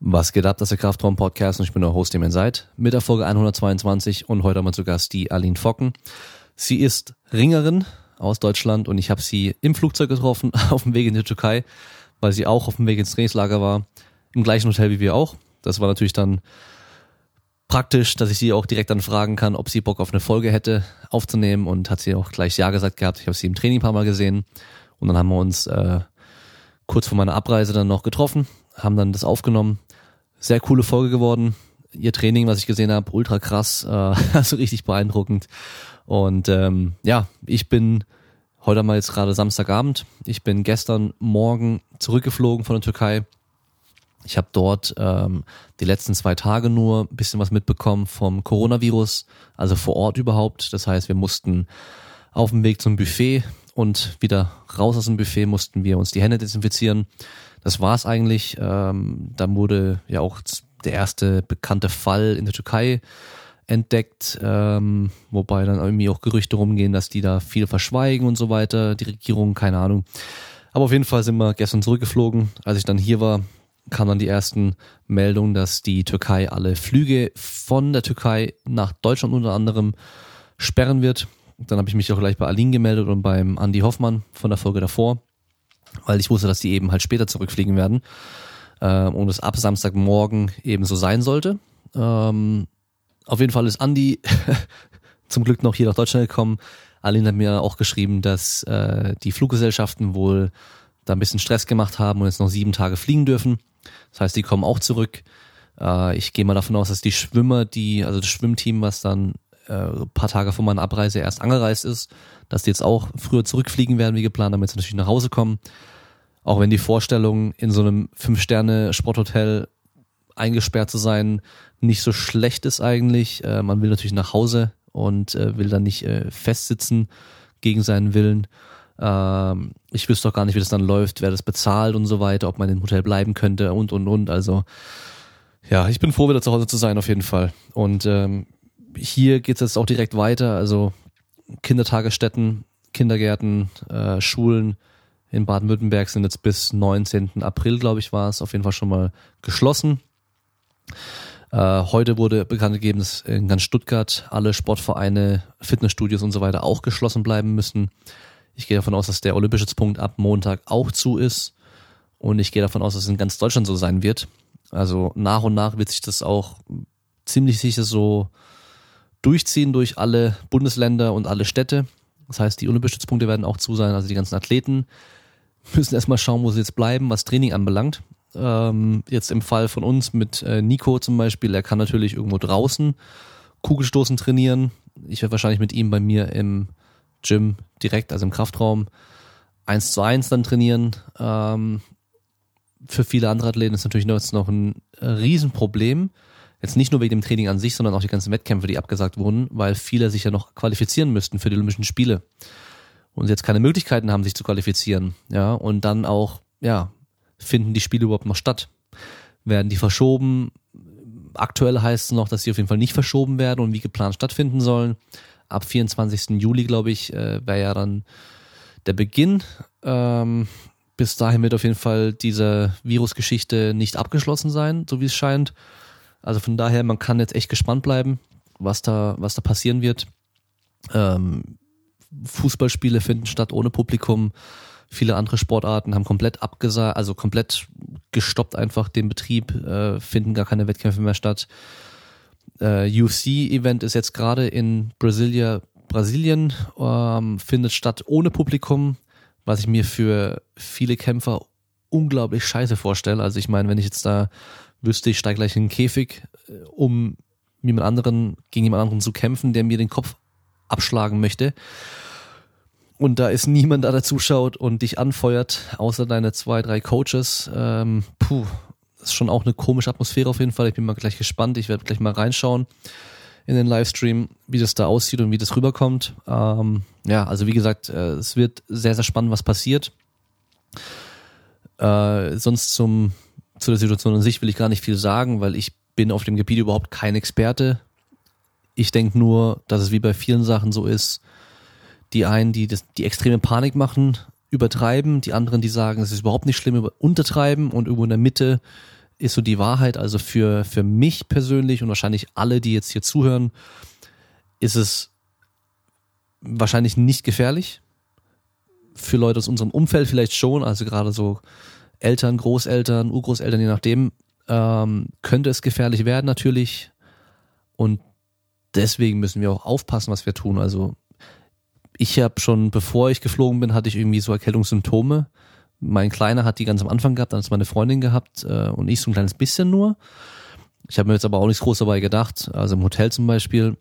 Was geht ab, das ist der Kraftraum Podcast und ich bin der Host, dem ihr seid, mit der Folge 122 und heute haben wir zu Gast die Aline Focken. Sie ist Ringerin aus Deutschland und ich habe sie im Flugzeug getroffen auf dem Weg in die Türkei, weil sie auch auf dem Weg ins Trainingslager war, im gleichen Hotel wie wir auch. Das war natürlich dann praktisch, dass ich sie auch direkt dann fragen kann, ob sie Bock auf eine Folge hätte aufzunehmen und hat sie auch gleich Ja gesagt gehabt. Ich habe sie im Training ein paar Mal gesehen und dann haben wir uns äh, kurz vor meiner Abreise dann noch getroffen, haben dann das aufgenommen sehr coole Folge geworden. Ihr Training, was ich gesehen habe, ultra krass, äh, also richtig beeindruckend. Und ähm, ja, ich bin heute mal jetzt gerade Samstagabend. Ich bin gestern Morgen zurückgeflogen von der Türkei. Ich habe dort ähm, die letzten zwei Tage nur ein bisschen was mitbekommen vom Coronavirus, also vor Ort überhaupt. Das heißt, wir mussten auf dem Weg zum Buffet und wieder raus aus dem Buffet mussten wir uns die Hände desinfizieren das war's eigentlich. Ähm, dann wurde ja auch der erste bekannte Fall in der Türkei entdeckt, ähm, wobei dann irgendwie auch Gerüchte rumgehen, dass die da viel verschweigen und so weiter, die Regierung, keine Ahnung. Aber auf jeden Fall sind wir gestern zurückgeflogen. Als ich dann hier war, kamen dann die ersten Meldungen, dass die Türkei alle Flüge von der Türkei nach Deutschland unter anderem sperren wird. Dann habe ich mich auch gleich bei Aline gemeldet und beim Andy Hoffmann von der Folge davor weil ich wusste, dass die eben halt später zurückfliegen werden äh, und es ab Samstagmorgen eben so sein sollte. Ähm, auf jeden Fall ist Andi zum Glück noch hier nach Deutschland gekommen. Aline hat mir auch geschrieben, dass äh, die Fluggesellschaften wohl da ein bisschen Stress gemacht haben und jetzt noch sieben Tage fliegen dürfen. Das heißt, die kommen auch zurück. Äh, ich gehe mal davon aus, dass die Schwimmer, die, also das Schwimmteam, was dann äh, paar Tage vor meiner Abreise erst angereist ist, dass die jetzt auch früher zurückfliegen werden wie geplant, damit sie natürlich nach Hause kommen. Auch wenn die Vorstellung, in so einem Fünf-Sterne-Sporthotel eingesperrt zu sein, nicht so schlecht ist eigentlich. Äh, man will natürlich nach Hause und äh, will dann nicht äh, festsitzen gegen seinen Willen. Ähm, ich wüsste doch gar nicht, wie das dann läuft, wer das bezahlt und so weiter, ob man im Hotel bleiben könnte und und und. Also ja, ich bin froh, wieder zu Hause zu sein auf jeden Fall. Und ähm, hier geht es jetzt auch direkt weiter. Also Kindertagesstätten, Kindergärten, äh, Schulen in Baden-Württemberg sind jetzt bis 19. April, glaube ich, war es auf jeden Fall schon mal geschlossen. Äh, heute wurde bekannt gegeben, dass in ganz Stuttgart alle Sportvereine, Fitnessstudios und so weiter auch geschlossen bleiben müssen. Ich gehe davon aus, dass der Olympischützpunkt ab Montag auch zu ist. Und ich gehe davon aus, dass es in ganz Deutschland so sein wird. Also nach und nach wird sich das auch ziemlich sicher so durchziehen durch alle Bundesländer und alle Städte. Das heißt, die Olympiastützpunkte werden auch zu sein, also die ganzen Athleten müssen erstmal schauen, wo sie jetzt bleiben, was Training anbelangt. Ähm, jetzt im Fall von uns mit äh, Nico zum Beispiel, er kann natürlich irgendwo draußen Kugelstoßen trainieren. Ich werde wahrscheinlich mit ihm bei mir im Gym direkt, also im Kraftraum, eins zu eins dann trainieren. Ähm, für viele andere Athleten ist natürlich noch ein Riesenproblem, Jetzt nicht nur wegen dem Training an sich, sondern auch die ganzen Wettkämpfe, die abgesagt wurden, weil viele sich ja noch qualifizieren müssten für die Olympischen Spiele. Und jetzt keine Möglichkeiten haben, sich zu qualifizieren. Ja, und dann auch, ja, finden die Spiele überhaupt noch statt? Werden die verschoben? Aktuell heißt es noch, dass sie auf jeden Fall nicht verschoben werden und wie geplant stattfinden sollen. Ab 24. Juli, glaube ich, äh, wäre ja dann der Beginn. Ähm, bis dahin wird auf jeden Fall diese Virusgeschichte nicht abgeschlossen sein, so wie es scheint. Also von daher, man kann jetzt echt gespannt bleiben, was da, was da passieren wird. Ähm, Fußballspiele finden statt ohne Publikum. Viele andere Sportarten haben komplett abgesagt, also komplett gestoppt einfach den Betrieb, äh, finden gar keine Wettkämpfe mehr statt. Äh, UFC-Event ist jetzt gerade in Brasilia, Brasilien, ähm, findet statt ohne Publikum, was ich mir für viele Kämpfer unglaublich scheiße vorstelle. Also ich meine, wenn ich jetzt da wüsste, ich steige gleich in den Käfig, äh, um jemand anderen, gegen jemand anderen zu kämpfen, der mir den Kopf abschlagen möchte. Und da ist niemand da, der zuschaut und dich anfeuert, außer deine zwei, drei Coaches. Ähm, puh, ist schon auch eine komische Atmosphäre auf jeden Fall. Ich bin mal gleich gespannt. Ich werde gleich mal reinschauen in den Livestream, wie das da aussieht und wie das rüberkommt. Ähm, ja, also wie gesagt, äh, es wird sehr, sehr spannend, was passiert. Äh, sonst zum zu der Situation an sich will ich gar nicht viel sagen, weil ich bin auf dem Gebiet überhaupt kein Experte. Ich denke nur, dass es wie bei vielen Sachen so ist, die einen, die das, die extreme Panik machen, übertreiben, die anderen, die sagen, es ist überhaupt nicht schlimm, untertreiben und irgendwo in der Mitte ist so die Wahrheit. Also für, für mich persönlich und wahrscheinlich alle, die jetzt hier zuhören, ist es wahrscheinlich nicht gefährlich. Für Leute aus unserem Umfeld vielleicht schon, also gerade so Eltern, Großeltern, Urgroßeltern, je nachdem, ähm, könnte es gefährlich werden natürlich. Und deswegen müssen wir auch aufpassen, was wir tun. Also ich habe schon, bevor ich geflogen bin, hatte ich irgendwie so Erkältungssymptome. Mein Kleiner hat die ganz am Anfang gehabt, dann ist meine Freundin gehabt äh, und ich so ein kleines bisschen nur. Ich habe mir jetzt aber auch nichts groß dabei gedacht. Also im Hotel zum Beispiel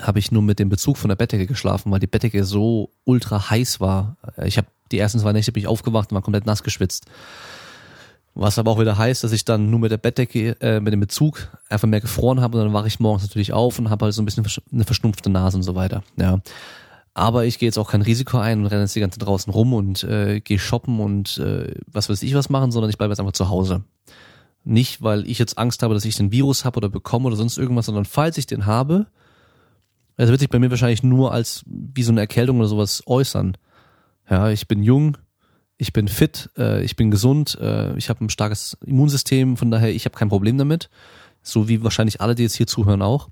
habe ich nur mit dem Bezug von der Bettdecke geschlafen, weil die Bettdecke so ultra heiß war. Ich habe die ersten zwei Nächte bin ich aufgewacht und war komplett nass geschwitzt. Was aber auch wieder heißt, dass ich dann nur mit der Bettdecke, äh, mit dem Bezug einfach mehr gefroren habe und dann wache ich morgens natürlich auf und habe halt so ein bisschen eine verschnupfte Nase und so weiter. Ja. Aber ich gehe jetzt auch kein Risiko ein und renne jetzt die ganze draußen rum und äh, gehe shoppen und äh, was weiß ich was machen, sondern ich bleibe jetzt einfach zu Hause. Nicht, weil ich jetzt Angst habe, dass ich den Virus habe oder bekomme oder sonst irgendwas, sondern falls ich den habe, es wird sich bei mir wahrscheinlich nur als wie so eine Erkältung oder sowas äußern. Ja, ich bin jung, ich bin fit, äh, ich bin gesund, äh, ich habe ein starkes Immunsystem, von daher ich habe kein Problem damit, so wie wahrscheinlich alle, die jetzt hier zuhören auch.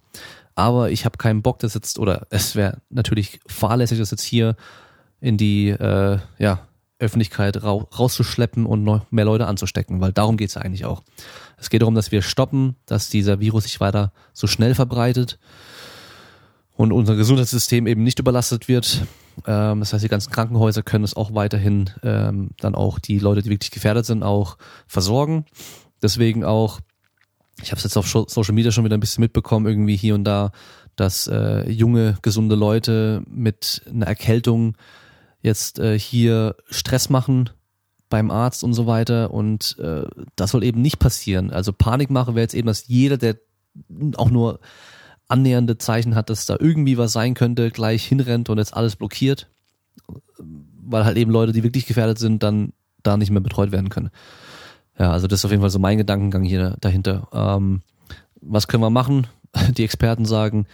Aber ich habe keinen Bock, das jetzt oder es wäre natürlich fahrlässig, das jetzt hier in die äh, ja, Öffentlichkeit ra rauszuschleppen und noch mehr Leute anzustecken, weil darum geht's ja eigentlich auch. Es geht darum, dass wir stoppen, dass dieser Virus sich weiter so schnell verbreitet und unser Gesundheitssystem eben nicht überlastet wird. Ähm, das heißt, die ganzen Krankenhäuser können es auch weiterhin ähm, dann auch die Leute, die wirklich gefährdet sind, auch versorgen. Deswegen auch, ich habe es jetzt auf Social Media schon wieder ein bisschen mitbekommen, irgendwie hier und da, dass äh, junge, gesunde Leute mit einer Erkältung jetzt äh, hier Stress machen beim Arzt und so weiter. Und äh, das soll eben nicht passieren. Also Panikmache wäre jetzt eben, dass jeder, der auch nur annähernde Zeichen hat, dass da irgendwie was sein könnte, gleich hinrennt und jetzt alles blockiert, weil halt eben Leute, die wirklich gefährdet sind, dann da nicht mehr betreut werden können. Ja, also das ist auf jeden Fall so mein Gedankengang hier dahinter. Ähm, was können wir machen? Die Experten sagen,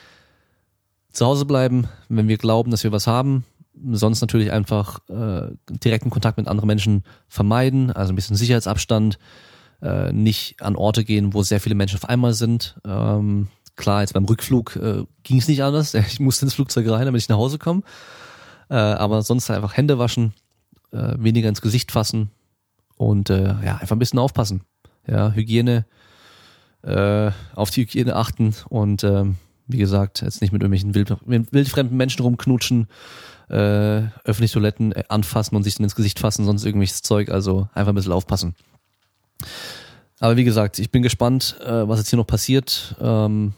zu Hause bleiben, wenn wir glauben, dass wir was haben. Sonst natürlich einfach äh, direkten Kontakt mit anderen Menschen vermeiden, also ein bisschen Sicherheitsabstand, äh, nicht an Orte gehen, wo sehr viele Menschen auf einmal sind. Ähm, Klar, jetzt beim Rückflug äh, ging es nicht anders. Ich musste ins Flugzeug rein, damit ich nach Hause komme. Äh, aber sonst einfach Hände waschen, äh, weniger ins Gesicht fassen und äh, ja, einfach ein bisschen aufpassen. Ja, Hygiene, äh, auf die Hygiene achten und äh, wie gesagt, jetzt nicht mit irgendwelchen wild, wildfremden Menschen rumknutschen, äh, öffentlich Toiletten äh, anfassen und sich dann ins Gesicht fassen, sonst irgendwelches Zeug. Also einfach ein bisschen aufpassen. Aber wie gesagt, ich bin gespannt, äh, was jetzt hier noch passiert. Ähm,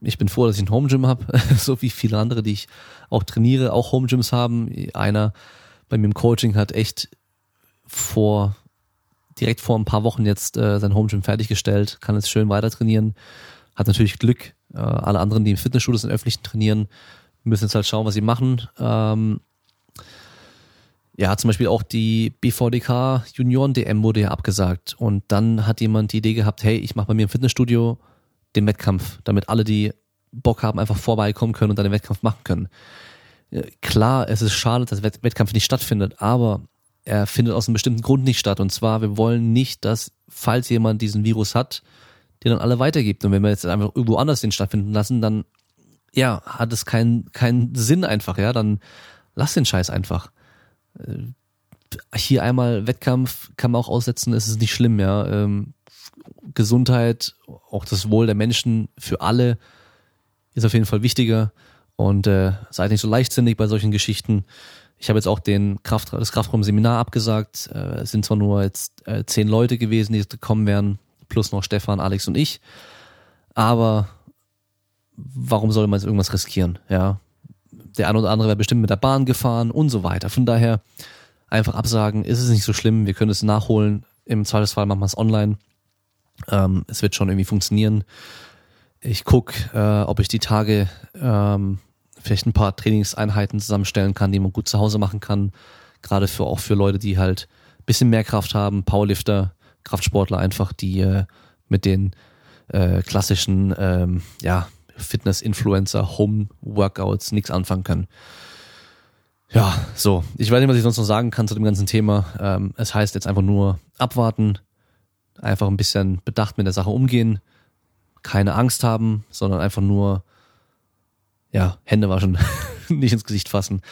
ich bin froh, dass ich ein Home Gym habe, so wie viele andere, die ich auch trainiere, auch Home Gyms haben. Einer bei mir im Coaching hat echt vor direkt vor ein paar Wochen jetzt äh, sein Home Gym fertiggestellt, kann jetzt schön weiter trainieren, hat natürlich Glück. Äh, alle anderen, die im Fitnessstudio sind, öffentlichen trainieren, müssen jetzt halt schauen, was sie machen. Ähm, ja, zum Beispiel auch die BVDK Junioren DM wurde ja abgesagt und dann hat jemand die Idee gehabt, hey, ich mache bei mir im Fitnessstudio den Wettkampf, damit alle, die Bock haben, einfach vorbeikommen können und dann den Wettkampf machen können. Klar, es ist schade, dass der Wettkampf nicht stattfindet, aber er findet aus einem bestimmten Grund nicht statt. Und zwar, wir wollen nicht, dass, falls jemand diesen Virus hat, den dann alle weitergibt. Und wenn wir jetzt einfach irgendwo anders den stattfinden lassen, dann, ja, hat es keinen, keinen Sinn einfach, ja, dann lass den Scheiß einfach. Äh, hier einmal Wettkampf kann man auch aussetzen, es ist nicht schlimm, ja. Ähm, Gesundheit, auch das Wohl der Menschen für alle ist auf jeden Fall wichtiger. Und äh, seid nicht so leichtsinnig bei solchen Geschichten. Ich habe jetzt auch den Kraft, das Kraftraum-Seminar abgesagt. Äh, es sind zwar nur jetzt äh, zehn Leute gewesen, die gekommen wären, plus noch Stefan, Alex und ich. Aber warum soll man jetzt irgendwas riskieren? Ja, der eine oder andere wäre bestimmt mit der Bahn gefahren und so weiter. Von daher einfach absagen, ist es nicht so schlimm, wir können es nachholen. Im Zweifelsfall machen wir es online. Ähm, es wird schon irgendwie funktionieren. Ich guck, äh, ob ich die Tage ähm, vielleicht ein paar Trainingseinheiten zusammenstellen kann, die man gut zu Hause machen kann. Gerade für auch für Leute, die halt bisschen mehr Kraft haben, Powerlifter, Kraftsportler einfach, die äh, mit den äh, klassischen ähm, ja, Fitness-Influencer, Home-Workouts nichts anfangen können. Ja, so. Ich weiß nicht, was ich sonst noch sagen kann zu dem ganzen Thema. Ähm, es heißt jetzt einfach nur abwarten, einfach ein bisschen bedacht mit der Sache umgehen, keine Angst haben, sondern einfach nur, ja, Hände waschen, nicht ins Gesicht fassen,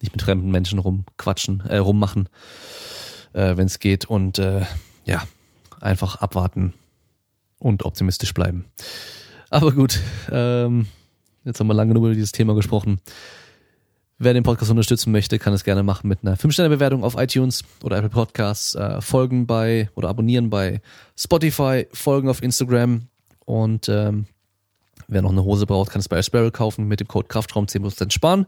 nicht mit fremden Menschen rumquatschen, äh, rummachen, äh, wenn es geht und äh, ja, einfach abwarten und optimistisch bleiben. Aber gut, ähm, jetzt haben wir lange genug über dieses Thema gesprochen. Wer den Podcast unterstützen möchte, kann es gerne machen mit einer 5-Sterne-Bewertung auf iTunes oder Apple Podcasts, äh, folgen bei oder abonnieren bei Spotify, folgen auf Instagram und ähm, wer noch eine Hose braucht, kann es bei Sparrow kaufen mit dem Code Kraftraum 10% sparen.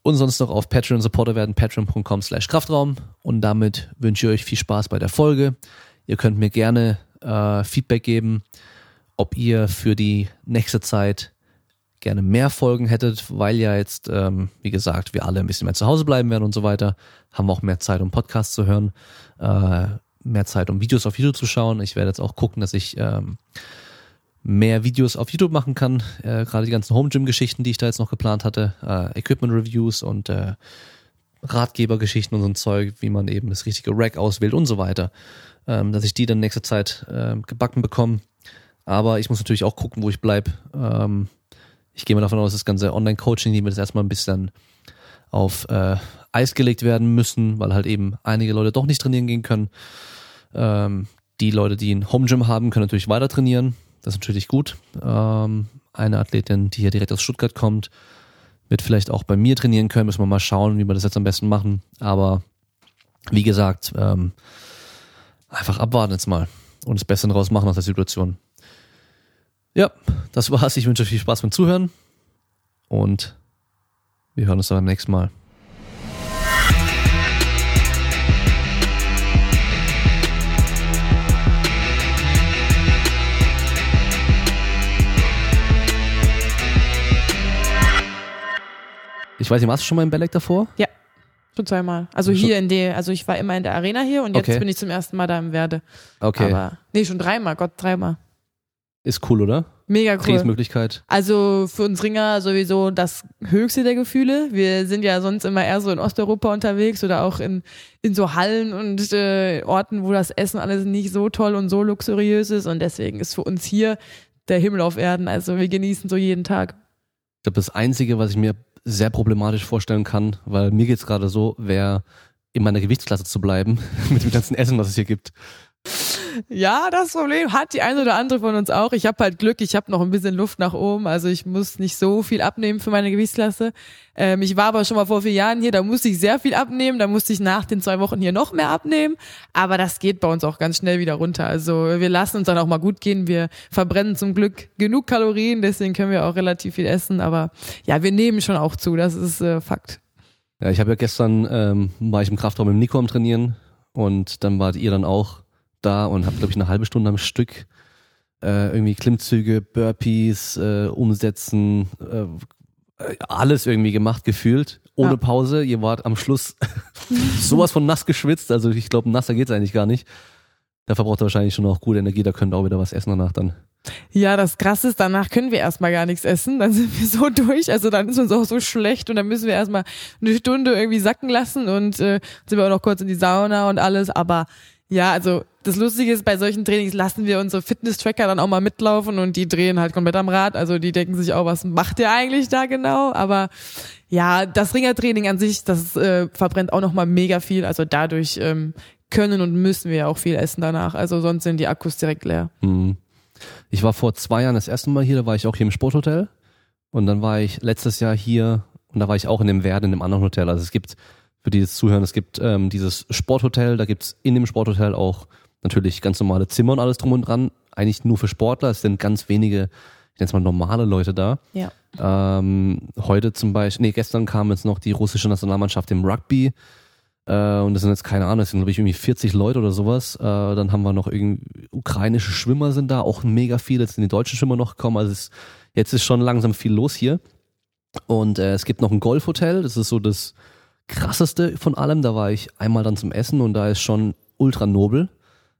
Und sonst noch auf Patreon Supporter werden, patreon.com slash Kraftraum. Und damit wünsche ich euch viel Spaß bei der Folge. Ihr könnt mir gerne äh, Feedback geben, ob ihr für die nächste Zeit gerne mehr Folgen hättet, weil ja jetzt, ähm, wie gesagt, wir alle ein bisschen mehr zu Hause bleiben werden und so weiter, haben auch mehr Zeit, um Podcasts zu hören, äh, mehr Zeit, um Videos auf YouTube zu schauen. Ich werde jetzt auch gucken, dass ich ähm, mehr Videos auf YouTube machen kann. Äh, Gerade die ganzen Home Gym Geschichten, die ich da jetzt noch geplant hatte, äh, Equipment Reviews und äh, Ratgebergeschichten und so ein Zeug, wie man eben das richtige Rack auswählt und so weiter, ähm, dass ich die dann nächste Zeit äh, gebacken bekomme. Aber ich muss natürlich auch gucken, wo ich bleib. Ähm, ich gehe mal davon aus, das ganze Online-Coaching, die wird jetzt erstmal ein bisschen auf äh, Eis gelegt werden müssen, weil halt eben einige Leute doch nicht trainieren gehen können. Ähm, die Leute, die ein Home Gym haben, können natürlich weiter trainieren. Das ist natürlich gut. Ähm, eine Athletin, die hier direkt aus Stuttgart kommt, wird vielleicht auch bei mir trainieren können. Müssen wir mal schauen, wie wir das jetzt am besten machen. Aber wie gesagt, ähm, einfach abwarten jetzt mal und das Beste daraus machen aus der Situation. Ja, das war's. Ich wünsche euch viel Spaß beim Zuhören und wir hören uns dann beim nächsten Mal. Ich weiß nicht, warst du schon mal im Belek davor? Ja, schon zweimal. Also Schon- hier in der, also ich war immer in der Arena hier und jetzt Okay. bin ich zum ersten Mal da im Werde. Okay. Aber, nee, schon dreimal, Gott, dreimal. Ist cool, oder? Mega cool. Trainingsmöglichkeit. Also für uns Ringer sowieso das höchste der Gefühle. Wir sind ja sonst immer eher so in Osteuropa unterwegs oder auch in, in so Hallen und äh, Orten, wo das Essen alles nicht so toll und so luxuriös ist. Und deswegen ist für uns hier der Himmel auf Erden. Also wir genießen so jeden Tag. Ich glaube, das Einzige, was ich mir sehr problematisch vorstellen kann, weil mir geht's gerade so, wäre in meiner Gewichtsklasse zu bleiben, mit dem ganzen Essen, was es hier gibt. Ja, das Problem hat die eine oder andere von uns auch. Ich habe halt Glück, ich habe noch ein bisschen Luft nach oben, also ich muss nicht so viel abnehmen für meine Gewichtsklasse. Ähm, ich war aber schon mal vor vier Jahren hier, da musste ich sehr viel abnehmen, da musste ich nach den zwei Wochen hier noch mehr abnehmen, aber das geht bei uns auch ganz schnell wieder runter. Also wir lassen uns dann auch mal gut gehen, wir verbrennen zum Glück genug Kalorien, deswegen können wir auch relativ viel essen, aber ja, wir nehmen schon auch zu, das ist äh, Fakt. Ja, ich habe ja gestern, ähm, war ich im Kraftraum mit Nico am Trainieren und dann wart ihr dann auch da und habt, glaube ich, eine halbe Stunde am Stück äh, irgendwie Klimmzüge, Burpees, äh, Umsetzen, äh, alles irgendwie gemacht, gefühlt, ohne Ja. Pause. Ihr wart am Schluss sowas von nass geschwitzt, also ich glaube, nasser geht's eigentlich gar nicht. Da verbraucht ihr wahrscheinlich schon auch gute Energie, da könnt ihr auch wieder was essen danach dann. Ja, das Krasse ist, danach können wir erstmal gar nichts essen. Dann sind wir so durch. Also dann ist uns auch so schlecht und dann müssen wir erstmal eine Stunde irgendwie sacken lassen und äh, sind wir auch noch kurz in die Sauna und alles. Aber ja, also das Lustige ist, bei solchen Trainings lassen wir unsere Fitness-Tracker dann auch mal mitlaufen und die drehen halt komplett am Rad. Also die denken sich auch, was macht der eigentlich da genau? Aber ja, das Ringertraining an sich, das äh, verbrennt auch nochmal mega viel. Also dadurch ähm, können und müssen wir auch viel essen danach. Also sonst sind die Akkus direkt leer. Hm. Ich war vor zwei Jahren das erste Mal hier, da war ich auch hier im Sporthotel. Und dann war ich letztes Jahr hier und da war ich auch in dem Werden, in dem anderen Hotel. Also es gibt, für die jetzt zuhören, es gibt ähm, dieses Sporthotel, da gibt's in dem Sporthotel auch natürlich ganz normale Zimmer und alles drum und dran. Eigentlich nur für Sportler, es sind ganz wenige, ich nenne es mal normale Leute da. Ja. Ähm, heute zum Beispiel, nee, gestern kam jetzt noch die russische Nationalmannschaft im Rugby. Äh, und das sind jetzt keine Ahnung, das sind glaube ich irgendwie 40 Leute oder sowas. Äh, dann haben wir noch irgendwie ukrainische Schwimmer sind da, auch mega viele. Jetzt sind die deutschen Schwimmer noch gekommen. Also es, jetzt ist schon langsam viel los hier. Und äh, es gibt noch ein Golfhotel, das ist so das krasseste von allem. Da war ich einmal dann zum Essen und da ist schon ultra nobel.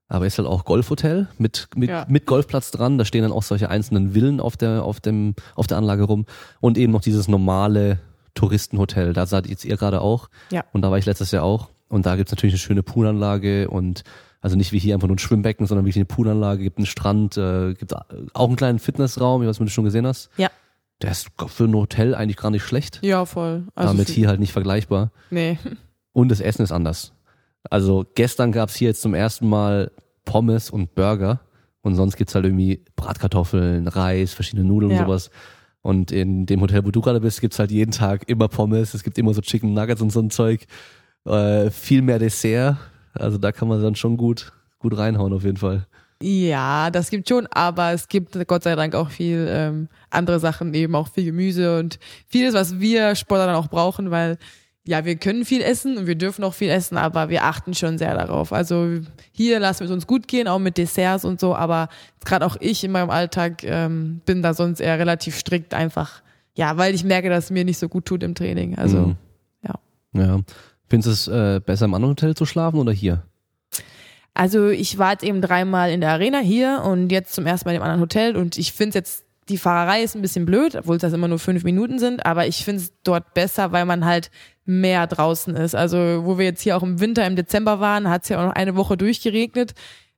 Aber ist halt auch Golfhotel mit, mit, Ja. mit Golfplatz dran. Da stehen dann auch solche einzelnen Villen auf der, auf dem, auf der Anlage rum. Und eben noch dieses normale Touristenhotel. Da seid jetzt ihr gerade auch. Ja. Und da war ich letztes Jahr auch. Und da gibt's natürlich eine schöne Poolanlage und Also nicht wie hier einfach nur ein Schwimmbecken, sondern wirklich eine Poolanlage, gibt einen Strand, äh, gibt auch einen kleinen Fitnessraum, ich weiß nicht, ob du schon gesehen hast. Ja. Der ist für ein Hotel eigentlich gar nicht schlecht. Ja, voll. Also damit hier halt nicht vergleichbar. Nee. Und das Essen ist anders. Also gestern gab's hier jetzt zum ersten Mal Pommes und Burger. Und sonst gibt's halt irgendwie Bratkartoffeln, Reis, verschiedene Nudeln und Ja. sowas. Und in dem Hotel, wo du gerade bist, gibt's halt jeden Tag immer Pommes. Es gibt immer so Chicken Nuggets und so ein Zeug. Äh, viel mehr Dessert. Also da kann man dann schon gut, gut reinhauen auf jeden Fall. Ja, das gibt schon, aber es gibt Gott sei Dank auch viel ähm, andere Sachen, eben auch viel Gemüse und vieles, was wir Sportler dann auch brauchen, weil ja, wir können viel essen und wir dürfen auch viel essen, aber wir achten schon sehr darauf. Also hier lassen wir es uns gut gehen, auch mit Desserts und so, aber gerade auch ich in meinem Alltag ähm, bin da sonst eher relativ strikt einfach, ja, weil ich merke, dass es mir nicht so gut tut im Training. Also Mhm. ja. Ja. Findest du es äh, besser im anderen Hotel zu schlafen oder hier? Also ich war jetzt eben dreimal in der Arena hier und jetzt zum ersten Mal im anderen Hotel und ich finde jetzt, die Fahrerei ist ein bisschen blöd, obwohl es das immer nur fünf Minuten sind, aber ich finde es dort besser, weil man halt mehr draußen ist. Also wo wir jetzt hier auch im Winter, im Dezember waren, hat es ja auch noch eine Woche durchgeregnet.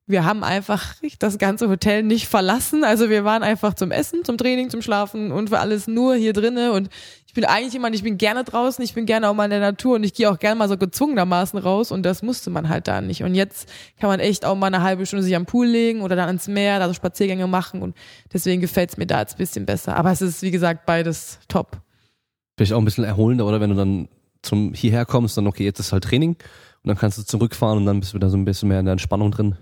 Wir haben einfach das ganze Hotel nicht verlassen. Also wir waren einfach zum Essen, zum Training, zum Schlafen und für alles nur hier drinnen. Und bin eigentlich jemand, ich bin gerne draußen, ich bin gerne auch mal in der Natur und ich gehe auch gerne mal so gezwungenermaßen raus und das musste man halt da nicht. Und jetzt kann man echt auch mal eine halbe Stunde sich am Pool legen oder dann ins Meer, da so Spaziergänge machen und deswegen gefällt es mir da jetzt ein bisschen besser. Aber es ist, wie gesagt, beides top. Vielleicht auch ein bisschen erholender, oder wenn du dann zum hierher kommst, dann okay, jetzt ist halt Training und dann kannst du zurückfahren und dann bist du wieder so ein bisschen mehr in der Entspannung drin.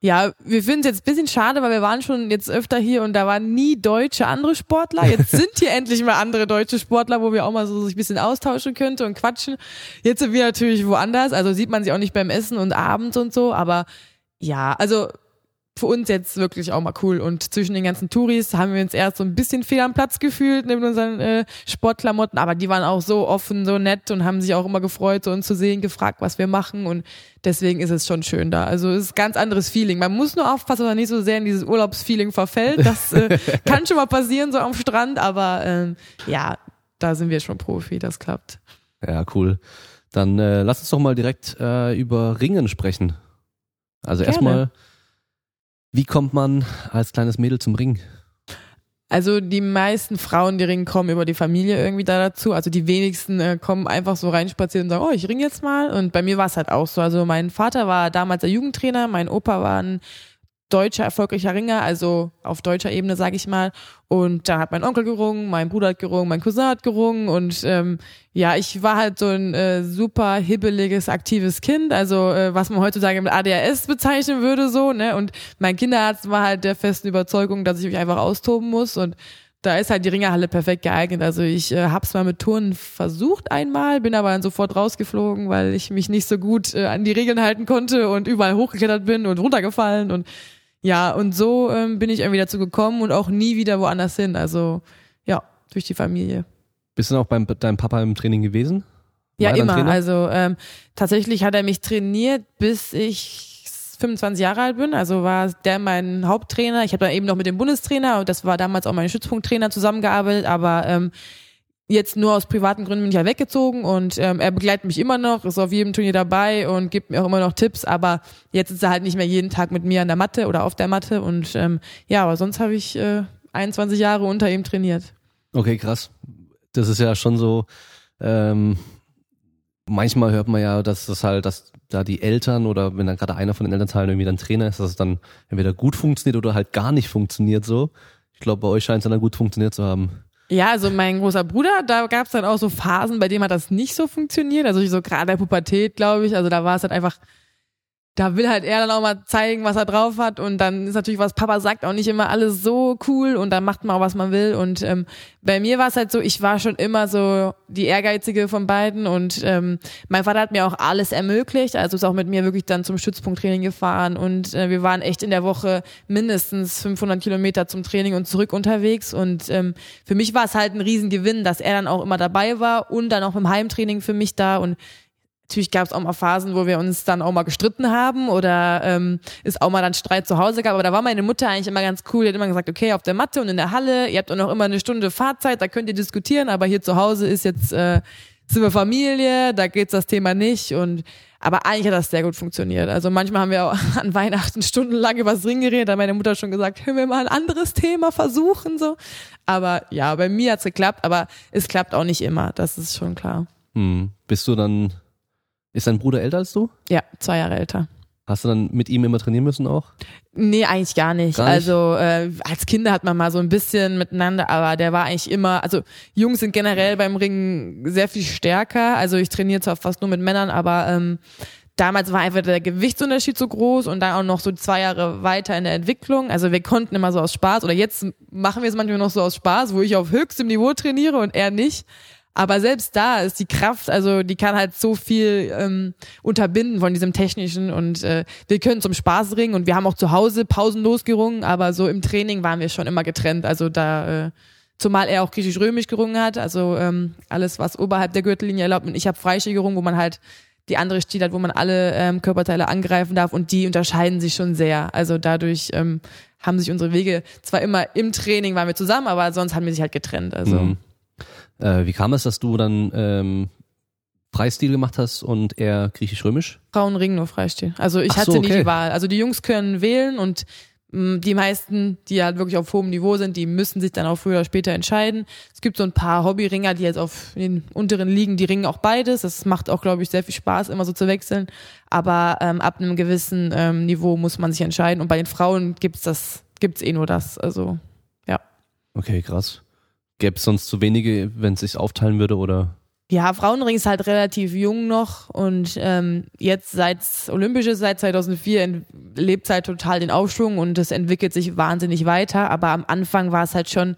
Ja, wir finden es jetzt ein bisschen schade, weil wir waren schon jetzt öfter hier und da waren nie deutsche andere Sportler. Jetzt sind hier endlich mal andere deutsche Sportler, wo wir auch mal so sich ein bisschen austauschen könnte und quatschen. Jetzt sind wir natürlich woanders, also sieht man sie auch nicht beim Essen und abends und so, aber ja, also für uns jetzt wirklich auch mal cool. Und zwischen den ganzen Touris haben wir uns erst so ein bisschen fehl am Platz gefühlt neben unseren äh, Sportklamotten, aber die waren auch so offen, so nett und haben sich auch immer gefreut, so uns zu sehen, gefragt, was wir machen und deswegen ist es schon schön da. Also es ist ein ganz anderes Feeling. Man muss nur aufpassen, dass man nicht so sehr in dieses Urlaubsfeeling verfällt. Das äh, kann schon mal passieren, so am Strand, aber ähm, ja, da sind wir schon Profi, das klappt. Ja, cool. Dann äh, lass uns doch mal direkt äh, über Ringen sprechen. Also Gerne. erstmal, wie kommt man als kleines Mädel zum Ring? Also die meisten Frauen, die ringen, kommen über die Familie irgendwie da dazu. Also die wenigsten äh, kommen einfach so reinspazieren und sagen, oh, ich ring jetzt mal. Und bei mir war es halt auch so. Also mein Vater war damals der Jugendtrainer, mein Opa war ein deutscher erfolgreicher Ringer, also auf deutscher Ebene, sage ich mal. Und da hat mein Onkel gerungen, mein Bruder hat gerungen, mein Cousin hat gerungen und ähm, ja, ich war halt so ein äh, super hibbeliges, aktives Kind, also äh, was man heutzutage mit ADHS bezeichnen würde, so, ne? Und mein Kinderarzt war halt der festen Überzeugung, dass ich mich einfach austoben muss und da ist halt die Ringerhalle perfekt geeignet. Also ich äh, hab's mal mit Turnen versucht einmal, bin aber dann sofort rausgeflogen, weil ich mich nicht so gut äh, an die Regeln halten konnte und überall hochgeklettert bin und runtergefallen und ja, und so ähm, bin ich irgendwie dazu gekommen und auch nie wieder woanders hin. Also ja, durch die Familie. Bist du auch beim deinem Papa im Training gewesen? Ja, War dein immer. Trainer? Also ähm, tatsächlich hat er mich trainiert, bis ich 25 Jahre alt bin. Also war der mein Haupttrainer. Ich habe dann eben noch mit dem Bundestrainer und das war damals auch mein Stützpunkttrainer zusammengearbeitet, aber ähm, jetzt nur aus privaten Gründen bin ich ja weggezogen und ähm, er begleitet mich immer noch, ist auf jedem Turnier dabei und gibt mir auch immer noch Tipps, aber jetzt ist er halt nicht mehr jeden Tag mit mir an der Matte oder auf der Matte und ähm, ja, aber sonst habe ich äh, 21 Jahre unter ihm trainiert. Okay, krass. Das ist ja schon so, ähm, manchmal hört man ja, dass das halt, dass da die Eltern oder wenn dann gerade einer von den Elternteilen irgendwie dann Trainer ist, dass es dann entweder gut funktioniert oder halt gar nicht funktioniert so. Ich glaube, bei euch scheint es dann gut funktioniert zu haben. Ja, also mein großer Bruder, da gab es dann auch so Phasen, bei dem hat das nicht so funktioniert. Also so gerade der Pubertät, glaube ich. Also da war es halt einfach, da will halt er dann auch mal zeigen, was er drauf hat. Und dann ist natürlich, was Papa sagt, auch nicht immer alles so cool. Und dann macht man auch, was man will. Und ähm, bei mir war es halt so, ich war schon immer so die Ehrgeizige von beiden. Und ähm, mein Vater hat mir auch alles ermöglicht. Also ist auch mit mir wirklich dann zum Stützpunkttraining gefahren. Und äh, wir waren echt in der Woche mindestens 500 Kilometer zum Training und zurück unterwegs. Und ähm, für mich war es halt ein Riesengewinn, dass er dann auch immer dabei war und dann auch im Heimtraining für mich da. Und Natürlich gab es auch mal Phasen, wo wir uns dann auch mal gestritten haben oder ähm, es auch mal dann Streit zu Hause gab. Aber da war meine Mutter eigentlich immer ganz cool. Die hat immer gesagt, okay, auf der Matte und in der Halle, ihr habt auch noch immer eine Stunde Fahrzeit, da könnt ihr diskutieren, aber hier zu Hause ist jetzt äh, sind wir Familie, da geht's das Thema nicht und aber eigentlich hat das sehr gut funktioniert. Also manchmal haben wir auch an Weihnachten stundenlang über das Ring geredet, da hat meine Mutter schon gesagt, können wir mal ein anderes Thema versuchen so. Aber ja, bei mir hat's geklappt, aber es klappt auch nicht immer, das ist schon klar. Hm. Bist du dann, ist dein Bruder älter als du? Ja, zwei Jahre älter. Hast du dann mit ihm immer trainieren müssen auch? Nee, eigentlich gar nicht. Gar nicht? Also äh, als Kinder hat man mal so ein bisschen miteinander, aber der war eigentlich immer, also Jungs sind generell beim Ringen sehr viel stärker. Also ich trainiere zwar fast nur mit Männern, aber ähm, damals war einfach der Gewichtsunterschied so groß und dann auch noch so zwei Jahre weiter in der Entwicklung. Also wir konnten immer so aus Spaß oder jetzt machen wir es manchmal noch so aus Spaß, wo ich auf höchstem Niveau trainiere und er nicht. Aber selbst da ist die Kraft, also die kann halt so viel ähm, unterbinden von diesem technischen und äh, wir können zum Spaß ringen und wir haben auch zu Hause pausenlos gerungen, aber so im Training waren wir schon immer getrennt. Also da, äh, zumal er auch griechisch-römisch gerungen hat, also ähm, alles, was oberhalb der Gürtellinie erlaubt und ich habe Freistil gerungen, wo man halt die andere Stil hat, wo man alle ähm, Körperteile angreifen darf und die unterscheiden sich schon sehr. Also dadurch ähm, haben sich unsere Wege zwar immer im Training waren wir zusammen, aber sonst haben wir sich halt getrennt. Also Mhm. Äh, wie kam es, dass du dann ähm, Freistil gemacht hast und er griechisch-römisch? Frauen ringen nur Freistil. Also ich Ach hatte so, nicht okay. die Wahl. Also die Jungs können wählen und mh, die meisten, die halt wirklich auf hohem Niveau sind, die müssen sich dann auch früher oder später entscheiden. Es gibt so ein paar Hobbyringer, die jetzt auf den unteren Ligen, die ringen auch beides. Das macht auch, glaube ich, sehr viel Spaß, immer so zu wechseln. Aber ähm, ab einem gewissen ähm, Niveau muss man sich entscheiden. Und bei den Frauen gibt's das, gibt's eh nur das. Also Okay, krass. Gäbe es sonst zu wenige, wenn es sich aufteilen würde oder? Ja, Frauenring ist halt relativ jung noch und ähm, jetzt seit Olympische seit 2004 ent- lebt halt total den Aufschwung und es entwickelt sich wahnsinnig weiter. Aber am Anfang war es halt schon,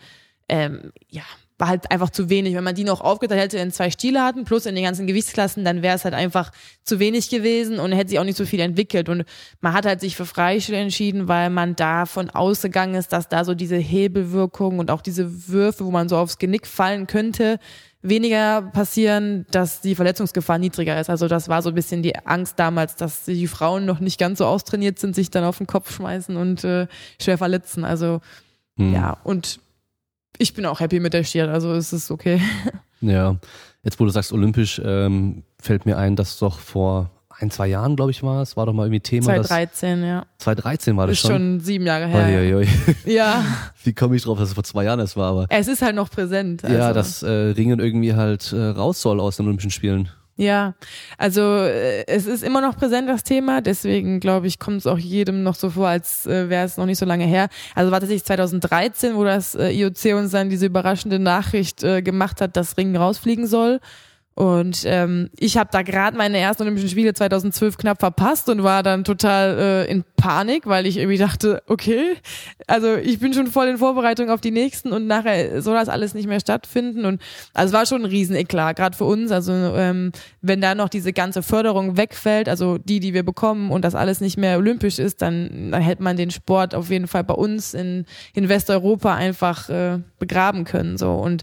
ähm, ja, war halt einfach zu wenig. Wenn man die noch aufgeteilt hätte in zwei Stile hatten, plus in den ganzen Gewichtsklassen, dann wäre es halt einfach zu wenig gewesen und hätte sich auch nicht so viel entwickelt. Und man hat halt sich für Freistil entschieden, weil man davon ausgegangen ist, dass da so diese Hebelwirkung und auch diese Würfe, wo man so aufs Genick fallen könnte, weniger passieren, dass die Verletzungsgefahr niedriger ist. Also das war so ein bisschen die Angst damals, dass die Frauen noch nicht ganz so austrainiert sind, sich dann auf den Kopf schmeißen und äh, schwer verletzen. Also Hm. ja, und ich bin auch happy mit der Stier, also es ist okay. Ja, jetzt wo du sagst olympisch, ähm, fällt mir ein, dass doch vor ein, zwei Jahren, glaube ich, war es, war doch mal irgendwie Thema, dass 2013, ja. 2013 war das Ist schon sieben Jahre her. Uiuiui. Ja, Wie komme ich drauf, dass es vor zwei Jahren erst war, aber es ist halt noch präsent. Also. ja, dass äh, Ringen irgendwie halt äh, raus soll aus den Olympischen Spielen. Ja, also äh, es ist immer noch präsent das Thema, deswegen glaube ich, kommt es auch jedem noch so vor, als äh, wäre es noch nicht so lange her. Also war tatsächlich 2013, wo das äh, IOC uns dann diese überraschende Nachricht äh, gemacht hat, dass Ringen rausfliegen soll. Und ähm, ich habe da gerade meine ersten Olympischen Spiele 2012 knapp verpasst und war dann total äh, in Panik, weil ich irgendwie dachte, okay, also ich bin schon voll in Vorbereitung auf die nächsten und nachher soll das alles nicht mehr stattfinden. Und also es war schon ein Rieseneklat, gerade für uns. Also ähm, wenn da noch diese ganze Förderung wegfällt, also die, die wir bekommen und das alles nicht mehr olympisch ist, dann, dann hätte man den Sport auf jeden Fall bei uns in, in Westeuropa einfach äh, begraben können. So und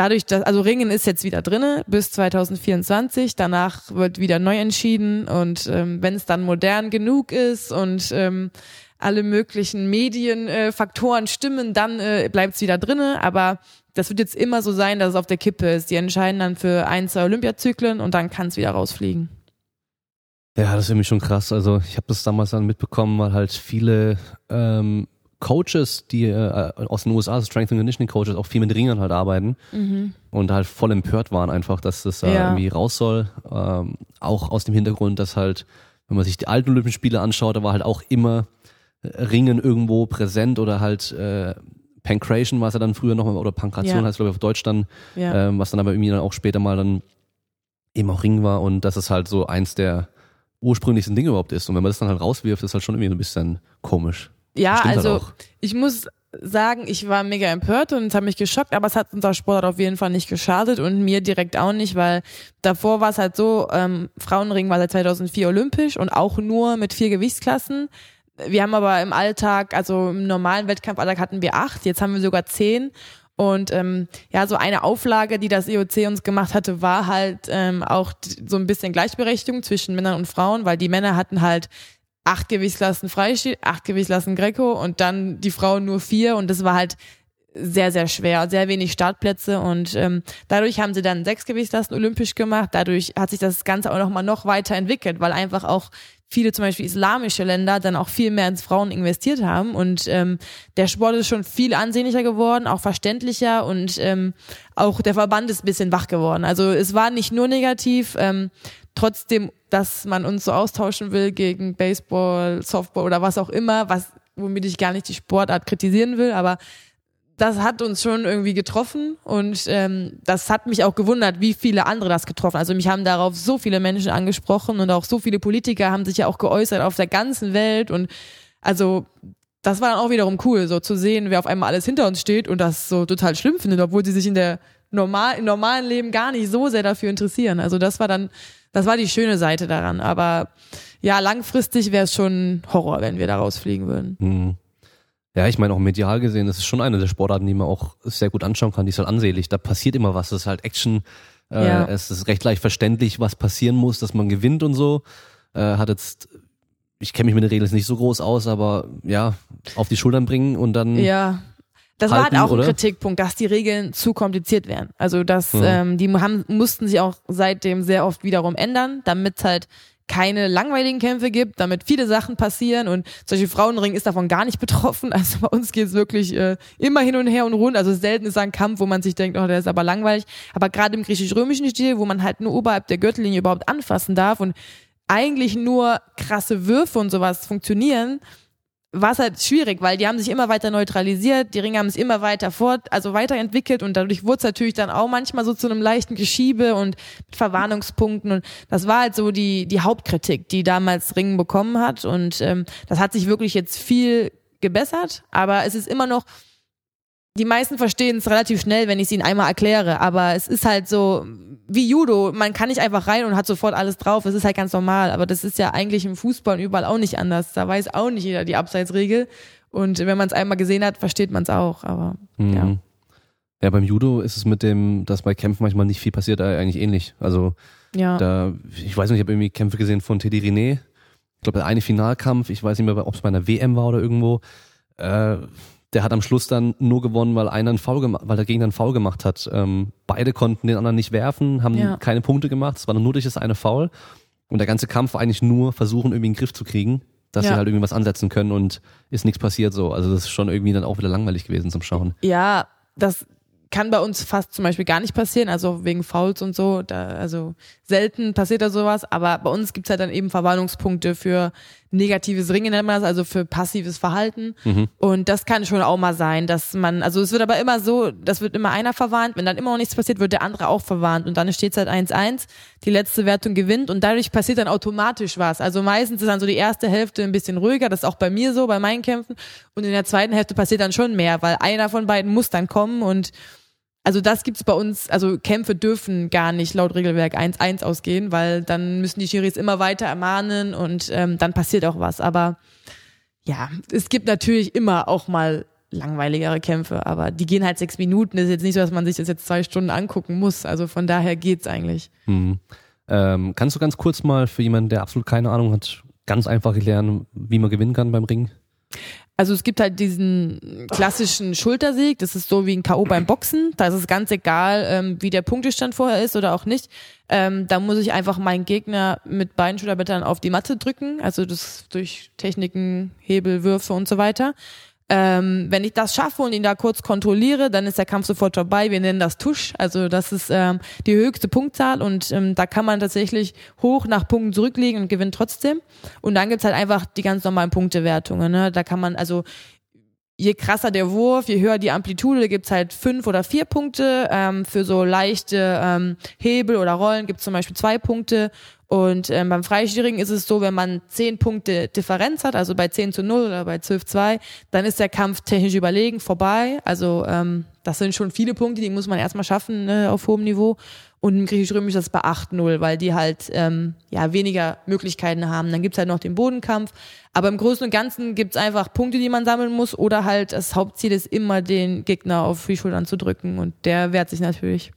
dadurch, dass, also Ringen ist jetzt wieder drinne bis 2024, danach wird wieder neu entschieden und ähm, wenn es dann modern genug ist und ähm, alle möglichen Medienfaktoren äh, stimmen, dann äh, bleibt es wieder drinne, aber das wird jetzt immer so sein, dass es auf der Kippe ist. Die entscheiden dann für ein, zwei Olympiazyklen und dann kann es wieder rausfliegen. Ja, das ist irgendwie schon krass. Also ich habe das damals dann mitbekommen, weil halt viele ähm, Coaches, die äh, aus den USA, also Strength and Conditioning Coaches, auch viel mit Ringern halt arbeiten und halt voll empört waren einfach, dass das äh, Ja. irgendwie raus soll. Ähm, auch aus dem Hintergrund, dass halt, wenn man sich die alten Olympischen Spiele anschaut, da war halt auch immer äh, Ringen irgendwo präsent oder halt äh, Pancration war es ja dann früher nochmal, oder Pankration Ja. heißt glaube ich auf Deutsch dann, Ja. ähm, was dann aber irgendwie dann auch später mal dann eben auch Ring war und das ist halt so eins der ursprünglichsten Dinge überhaupt ist. Und wenn man das dann halt rauswirft, ist halt schon irgendwie so ein bisschen komisch. Ja, Stimmt also ich muss sagen, ich war mega empört und es hat mich geschockt, aber es hat unser Sport auf jeden Fall nicht geschadet und mir direkt auch nicht, weil davor war es halt so, ähm, Frauenring war seit 2004 olympisch und auch nur mit vier Gewichtsklassen. Wir haben aber im Alltag, also im normalen Wettkampfalltag hatten wir acht, jetzt haben wir sogar zehn. Und ähm, ja, so eine Auflage, die das IOC uns gemacht hatte, war halt ähm, auch so ein bisschen Gleichberechtigung zwischen Männern und Frauen, weil die Männer hatten halt acht Gewichtsklassen Freistil, acht Gewichtsklassen Greco und dann die Frauen nur vier und das war halt sehr, sehr schwer, sehr wenig Startplätze und ähm, dadurch haben sie dann sechs Gewichtsklassen olympisch gemacht. Dadurch hat sich das Ganze auch noch mal noch weiter entwickelt, weil einfach auch viele zum Beispiel islamische Länder dann auch viel mehr ins Frauen investiert haben und ähm, der Sport ist schon viel ansehnlicher geworden, auch verständlicher und ähm, auch der Verband ist bisschen wach geworden. Also es war nicht nur negativ, ähm, trotzdem, dass man uns so austauschen will gegen Baseball, Softball oder was auch immer, was womit ich gar nicht die Sportart kritisieren will, aber das hat uns schon irgendwie getroffen und ähm, das hat mich auch gewundert, wie viele andere das getroffen. Also mich haben darauf so viele Menschen angesprochen und auch so viele Politiker haben sich ja auch geäußert auf der ganzen Welt und also das war dann auch wiederum cool, so zu sehen, wer auf einmal alles hinter uns steht und das so total schlimm findet, obwohl sie sich in der normal, im normalen Leben gar nicht so sehr dafür interessieren. Also das war dann, das war die schöne Seite daran. Aber ja, langfristig wäre es schon Horror, wenn wir da rausfliegen würden. Mhm. Ja, ich meine auch medial gesehen, das ist schon eine der Sportarten, die man auch sehr gut anschauen kann. Die ist halt ansehlich. Da passiert immer was. Das ist halt Action. Äh, ja. Es ist recht leicht verständlich, was passieren muss, dass man gewinnt und so. Äh, hat jetzt, ich kenne mich mit den Regeln nicht so groß aus, aber ja, auf die Schultern bringen und dann. Ja. Das halten, war halt auch oder? ein Kritikpunkt, dass die Regeln zu kompliziert wären. Also dass mhm. ähm, die haben, mussten sich auch seitdem sehr oft wiederum ändern, damit halt keine langweiligen Kämpfe gibt, damit viele Sachen passieren und solche Frauenring ist davon gar nicht betroffen. Also bei uns geht es wirklich äh, immer hin und her und rund. Also selten ist ein Kampf, wo man sich denkt, oh, der ist aber langweilig. Aber gerade im griechisch-römischen Stil, wo man halt nur oberhalb der Gürtellinie überhaupt anfassen darf und eigentlich nur krasse Würfe und sowas funktionieren, war es halt schwierig, weil die haben sich immer weiter neutralisiert, die Ringe haben es immer weiter fort, also weiterentwickelt und dadurch wurde es natürlich dann auch manchmal so zu einem leichten Geschiebe und Verwarnungspunkten und das war halt so die, die Hauptkritik, die damals Ringen bekommen hat und ähm, das hat sich wirklich jetzt viel gebessert, aber es ist immer noch die meisten verstehen es relativ schnell, wenn ich es ihnen einmal erkläre, aber es ist halt so wie Judo, man kann nicht einfach rein und hat sofort alles drauf, es ist halt ganz normal, aber das ist ja eigentlich im Fußball und überall auch nicht anders, da weiß auch nicht jeder die Abseitsregel und wenn man es einmal gesehen hat, versteht man es auch, aber mhm. ja. Ja, beim Judo ist es mit dem, dass bei Kämpfen manchmal nicht viel passiert, eigentlich ähnlich. Also ja. da, ich weiß nicht, ich habe irgendwie Kämpfe gesehen von Teddy René. Ich glaube, der eine Finalkampf, ich weiß nicht mehr, ob es bei einer WM war oder irgendwo. Äh, der hat am Schluss dann nur gewonnen, weil einer einen Foul gemacht, weil der Gegner einen Foul gemacht hat. Ähm, beide konnten den anderen nicht werfen, haben ja. keine Punkte gemacht. Es war nur durch das eine Foul. Und der ganze Kampf war eigentlich nur versuchen, irgendwie einen Griff zu kriegen, dass ja. sie halt irgendwie was ansetzen können und ist nichts passiert so. Also das ist schon irgendwie dann auch wieder langweilig gewesen zum Schauen. Ja, das kann bei uns fast zum Beispiel gar nicht passieren, also wegen Fouls und so. Da, also selten passiert da sowas, aber bei uns gibt's halt dann eben Verwarnungspunkte für negatives Ringen, nennt man das, also für passives Verhalten. Mhm. Und das kann schon auch mal sein, dass man, also es wird aber immer so, das wird immer einer verwarnt, wenn dann immer noch nichts passiert, wird der andere auch verwarnt und dann steht's halt 1-1, die letzte Wertung gewinnt und dadurch passiert dann automatisch was. Also meistens ist dann so die erste Hälfte ein bisschen ruhiger, das ist auch bei mir so, bei meinen Kämpfen und in der zweiten Hälfte passiert dann schon mehr, weil einer von beiden muss dann kommen und also das gibt's bei uns, also Kämpfe dürfen gar nicht laut Regelwerk 1-1 ausgehen, weil dann müssen die Schiris immer weiter ermahnen und ähm, dann passiert auch was. Aber ja, es gibt natürlich immer auch mal langweiligere Kämpfe, aber die gehen halt sechs Minuten. Das ist jetzt nicht so, dass man sich das jetzt zwei Stunden angucken muss. Also von daher geht's eigentlich. Mhm. Ähm, kannst du ganz kurz mal für jemanden, der absolut keine Ahnung hat, ganz einfach erklären, wie man gewinnen kann beim Ring? Also es gibt halt diesen klassischen Schultersieg, das ist so wie ein K.O. beim Boxen. Da ist es ganz egal, ähm, wie der Punktestand vorher ist oder auch nicht. Ähm, da muss ich einfach meinen Gegner mit beiden Schulterblättern auf die Matte drücken, also das durch Techniken, Hebel, Würfe und so weiter. Ähm, wenn ich das schaffe und ihn da kurz kontrolliere, dann ist der Kampf sofort vorbei. Wir nennen das Tusch. Also das ist ähm, die höchste Punktzahl und ähm, da kann man tatsächlich hoch nach Punkten zurücklegen und gewinnt trotzdem. Und dann gibt's halt einfach die ganz normalen Punktewertungen. Ne? Da kann man also je krasser der Wurf, je höher die Amplitude, gibt's halt fünf oder vier Punkte. Ähm, für so leichte ähm, Hebel oder Rollen gibt's zum Beispiel zwei Punkte und ähm, beim Freischwierigen ist es so, wenn man zehn Punkte Differenz hat, also bei 10 zu 0 oder bei 12 2, dann ist der Kampf technisch überlegen vorbei. Also ähm, das sind schon viele Punkte, die muss man erstmal schaffen ne, auf hohem Niveau. Und im griechisch-römisch ist das bei 8-0, weil die halt ähm, ja weniger Möglichkeiten haben. Dann gibt's halt noch den Bodenkampf. Aber im Großen und Ganzen gibt's einfach Punkte, die man sammeln muss. Oder halt das Hauptziel ist immer, den Gegner auf die Schultern zu drücken. Und der wehrt sich natürlich.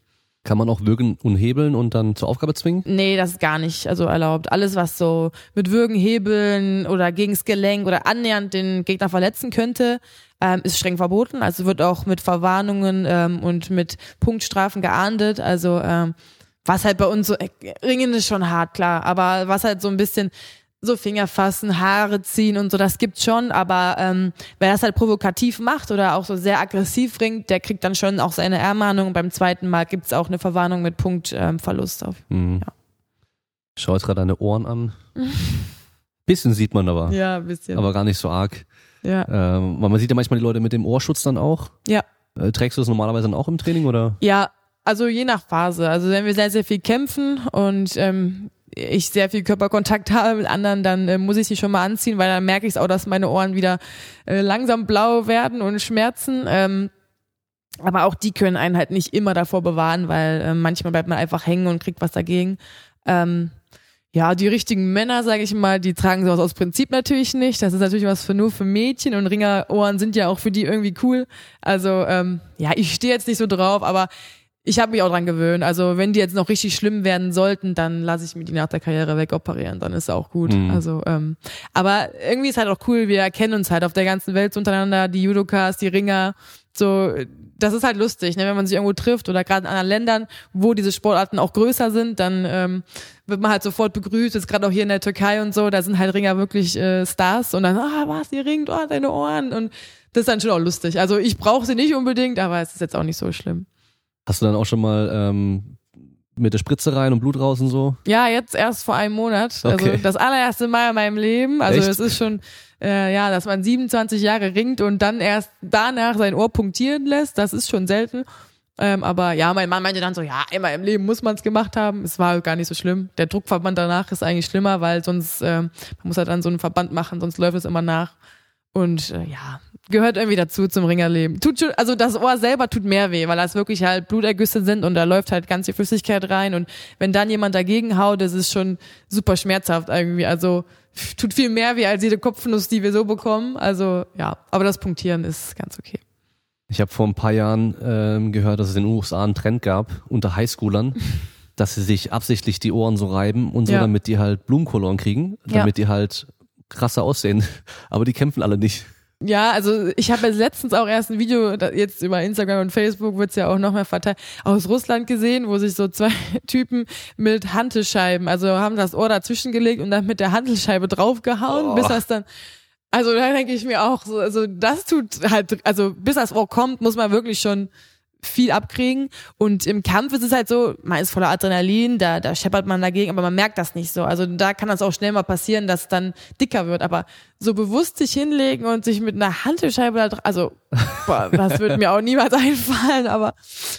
Kann man auch würgen und hebeln und dann zur Aufgabe zwingen? Nee, das ist gar nicht also erlaubt. Alles, was so mit Würgen, Hebeln oder gegens Gelenk oder annähernd den Gegner verletzen könnte, ähm, ist streng verboten. Also wird auch mit Verwarnungen ähm, und mit Punktstrafen geahndet. Also ähm, was halt bei uns so, äh, Ringen ist schon hart, klar, aber was halt so ein bisschen so Finger fassen, Haare ziehen und so, das gibt's schon, aber ähm, wer das halt provokativ macht oder auch so sehr aggressiv ringt, der kriegt dann schon auch seine Ermahnung. Beim zweiten Mal gibt's auch eine Verwarnung mit Punktverlust ähm, auf. Mhm. Ja. Schau jetzt gerade deine Ohren an. bisschen sieht man aber. Ja, ein bisschen. Aber gar nicht so arg. Ja. Ähm, weil man sieht ja manchmal die Leute mit dem Ohrschutz dann auch. Ja. Äh, trägst du das normalerweise dann auch im Training oder? Ja, also je nach Phase. Also wenn wir sehr, sehr viel kämpfen und ähm, ich sehr viel Körperkontakt habe mit anderen, dann äh, muss ich sie schon mal anziehen, weil dann merke ich auch, dass meine Ohren wieder äh, langsam blau werden und schmerzen. Ähm, aber auch die können einen halt nicht immer davor bewahren, weil äh, manchmal bleibt man einfach hängen und kriegt was dagegen. Ähm, ja, die richtigen Männer, sage ich mal, die tragen sowas aus Prinzip natürlich nicht. Das ist natürlich was für nur für Mädchen und Ringerohren sind ja auch für die irgendwie cool. Also ähm, ja, ich stehe jetzt nicht so drauf, aber ich habe mich auch dran gewöhnt. Also wenn die jetzt noch richtig schlimm werden sollten, dann lasse ich mir die nach der Karriere wegoperieren, dann ist auch gut. Mhm. Also, ähm, aber irgendwie ist halt auch cool, wir erkennen uns halt auf der ganzen Welt untereinander, die Judokas, die Ringer, so, das ist halt lustig, ne? wenn man sich irgendwo trifft oder gerade in anderen Ländern, wo diese Sportarten auch größer sind, dann ähm, wird man halt sofort begrüßt, jetzt gerade auch hier in der Türkei und so, da sind halt Ringer wirklich äh, Stars und dann, ah, was, ihr ringt, oh, deine Ohren und das ist dann schon auch lustig. Also ich brauche sie nicht unbedingt, aber es ist jetzt auch nicht so schlimm. Hast du dann auch schon mal ähm, mit der Spritze rein und Blut raus und so? Ja, jetzt erst vor einem Monat. Also Okay. das allererste Mal in meinem Leben. Also Echt? es ist schon, äh, ja, dass man 27 Jahre ringt und dann erst danach sein Ohr punktieren lässt, das ist schon selten. Ähm, aber ja, mein Mann meinte dann so, ja, einmal im Leben muss man es gemacht haben. Es war gar nicht so schlimm. Der Druckverband danach ist eigentlich schlimmer, weil sonst, ähm, man muss halt dann so einen Verband machen, sonst läuft es immer nach. Und äh, ja, gehört irgendwie dazu zum Ringerleben. Tut schon, also das Ohr selber tut mehr weh, weil das wirklich halt Blutergüsse sind und da läuft halt ganz viel Flüssigkeit rein und wenn dann jemand dagegen haut, das ist schon super schmerzhaft irgendwie. Also tut viel mehr weh als jede Kopfnuss, die wir so bekommen. Also ja, aber das Punktieren ist ganz okay. Ich habe vor ein paar Jahren ähm, gehört, dass es in den USA einen Trend gab unter Highschoolern, dass sie sich absichtlich die Ohren so reiben und so, Ja. damit die halt Blumenkoloren kriegen, Ja. damit die halt krasser aussehen. Aber die kämpfen alle nicht. Ja, also ich habe jetzt letztens auch erst ein Video, jetzt über Instagram und Facebook wird's ja auch noch mehr verteilt, aus Russland gesehen, wo sich so zwei Typen mit Hantelscheiben, also haben das Ohr dazwischen gelegt und dann mit der Hantelscheibe draufgehauen, Oh. bis das dann, also da denke ich mir auch so, also das tut halt, also bis das Ohr kommt, muss man wirklich schon viel abkriegen und im Kampf ist es halt so, man ist voller Adrenalin, da, da scheppert man dagegen, aber man merkt das nicht so. Also da kann das auch schnell mal passieren, dass es dann dicker wird, aber so bewusst sich hinlegen und sich mit einer Hantelscheibe da dra- also boah, das wird mir auch niemals einfallen, aber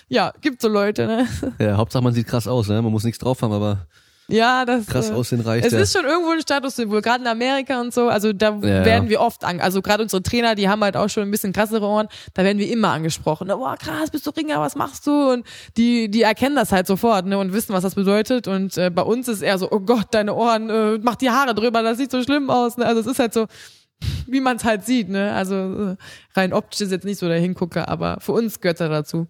ja, gibt so Leute, ne? Ja, Hauptsache man sieht krass aus, ne? Man muss nichts drauf haben, aber Ja, das krass äh, aussehen reicht. es ja. ist schon irgendwo ein Statussymbol, gerade in Amerika und so. Also da Ja, werden wir oft an, also gerade unsere Trainer, die haben halt auch schon ein bisschen krassere Ohren, da werden wir immer angesprochen. Boah, krass, bist du Ringer, was machst du? Und die, die erkennen das halt sofort, ne, und wissen, was das bedeutet. Und äh, bei uns ist eher so, oh Gott, deine Ohren, äh, mach die Haare drüber, das sieht so schlimm aus. Ne? Also es ist halt so, wie man es halt sieht, ne? Also äh, rein optisch ist jetzt nicht so der Hingucker, aber für uns gehört er dazu.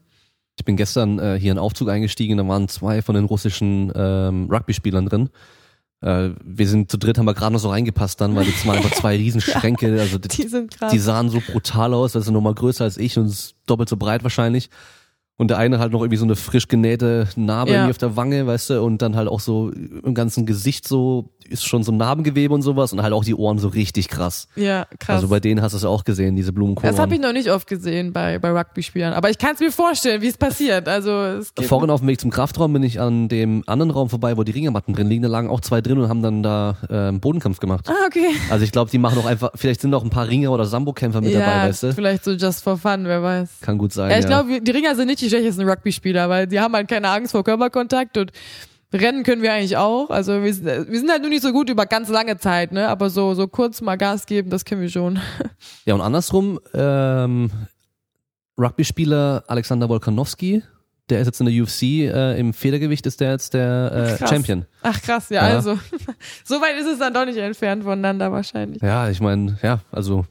Ich bin gestern äh, hier in Aufzug eingestiegen, da waren zwei von den russischen ähm, Rugby-Spielern drin. Äh, wir sind zu dritt, haben wir gerade noch so reingepasst dann, weil das waren einfach zwei Riesenschränke. Also die, Die die sahen so brutal aus, das ist nochmal größer als ich und ist doppelt so breit wahrscheinlich. Und der eine halt noch irgendwie so eine frisch genähte Narbe Ja. auf der Wange, weißt du, und dann halt auch so im ganzen Gesicht so, ist schon so Narbengewebe und sowas und halt auch die Ohren so richtig krass. ja, krass. Also bei denen hast du es ja auch gesehen, diese Blumenkoloren. Das habe ich noch nicht oft gesehen bei, bei Rugby-Spielern. Aber ich kann es mir vorstellen, wie es passiert. Also es geht Vorhin auf dem Weg zum Kraftraum bin ich an dem anderen Raum vorbei, wo die Ringermatten drin liegen. Da lagen auch zwei drin und haben dann da ähm, Bodenkampf gemacht. Ah, okay. Also ich glaube, die machen auch einfach, vielleicht sind auch ein paar Ringer oder Sambo-Kämpfer mit ja, dabei, weißt du? vielleicht so just for fun, wer weiß. Kann gut sein. Ja, ich glaube, die Ringer sind nicht die schlechtesten Rugby-Spieler, weil die haben halt keine Angst vor Körperkontakt und Rennen können wir eigentlich auch. Also wir sind, wir sind halt nur nicht so gut über ganz lange Zeit, ne? Aber so, so kurz mal Gas geben, das können wir schon. Ja, und andersrum, ähm, Rugby-Spieler Alexander Wolkanowski, der ist jetzt in der UFC, äh, im Federgewicht ist der jetzt der äh. Champion. Ach krass, ja, Ja. also. so weit ist es dann doch nicht entfernt voneinander wahrscheinlich. Ja, ich meine, ja, also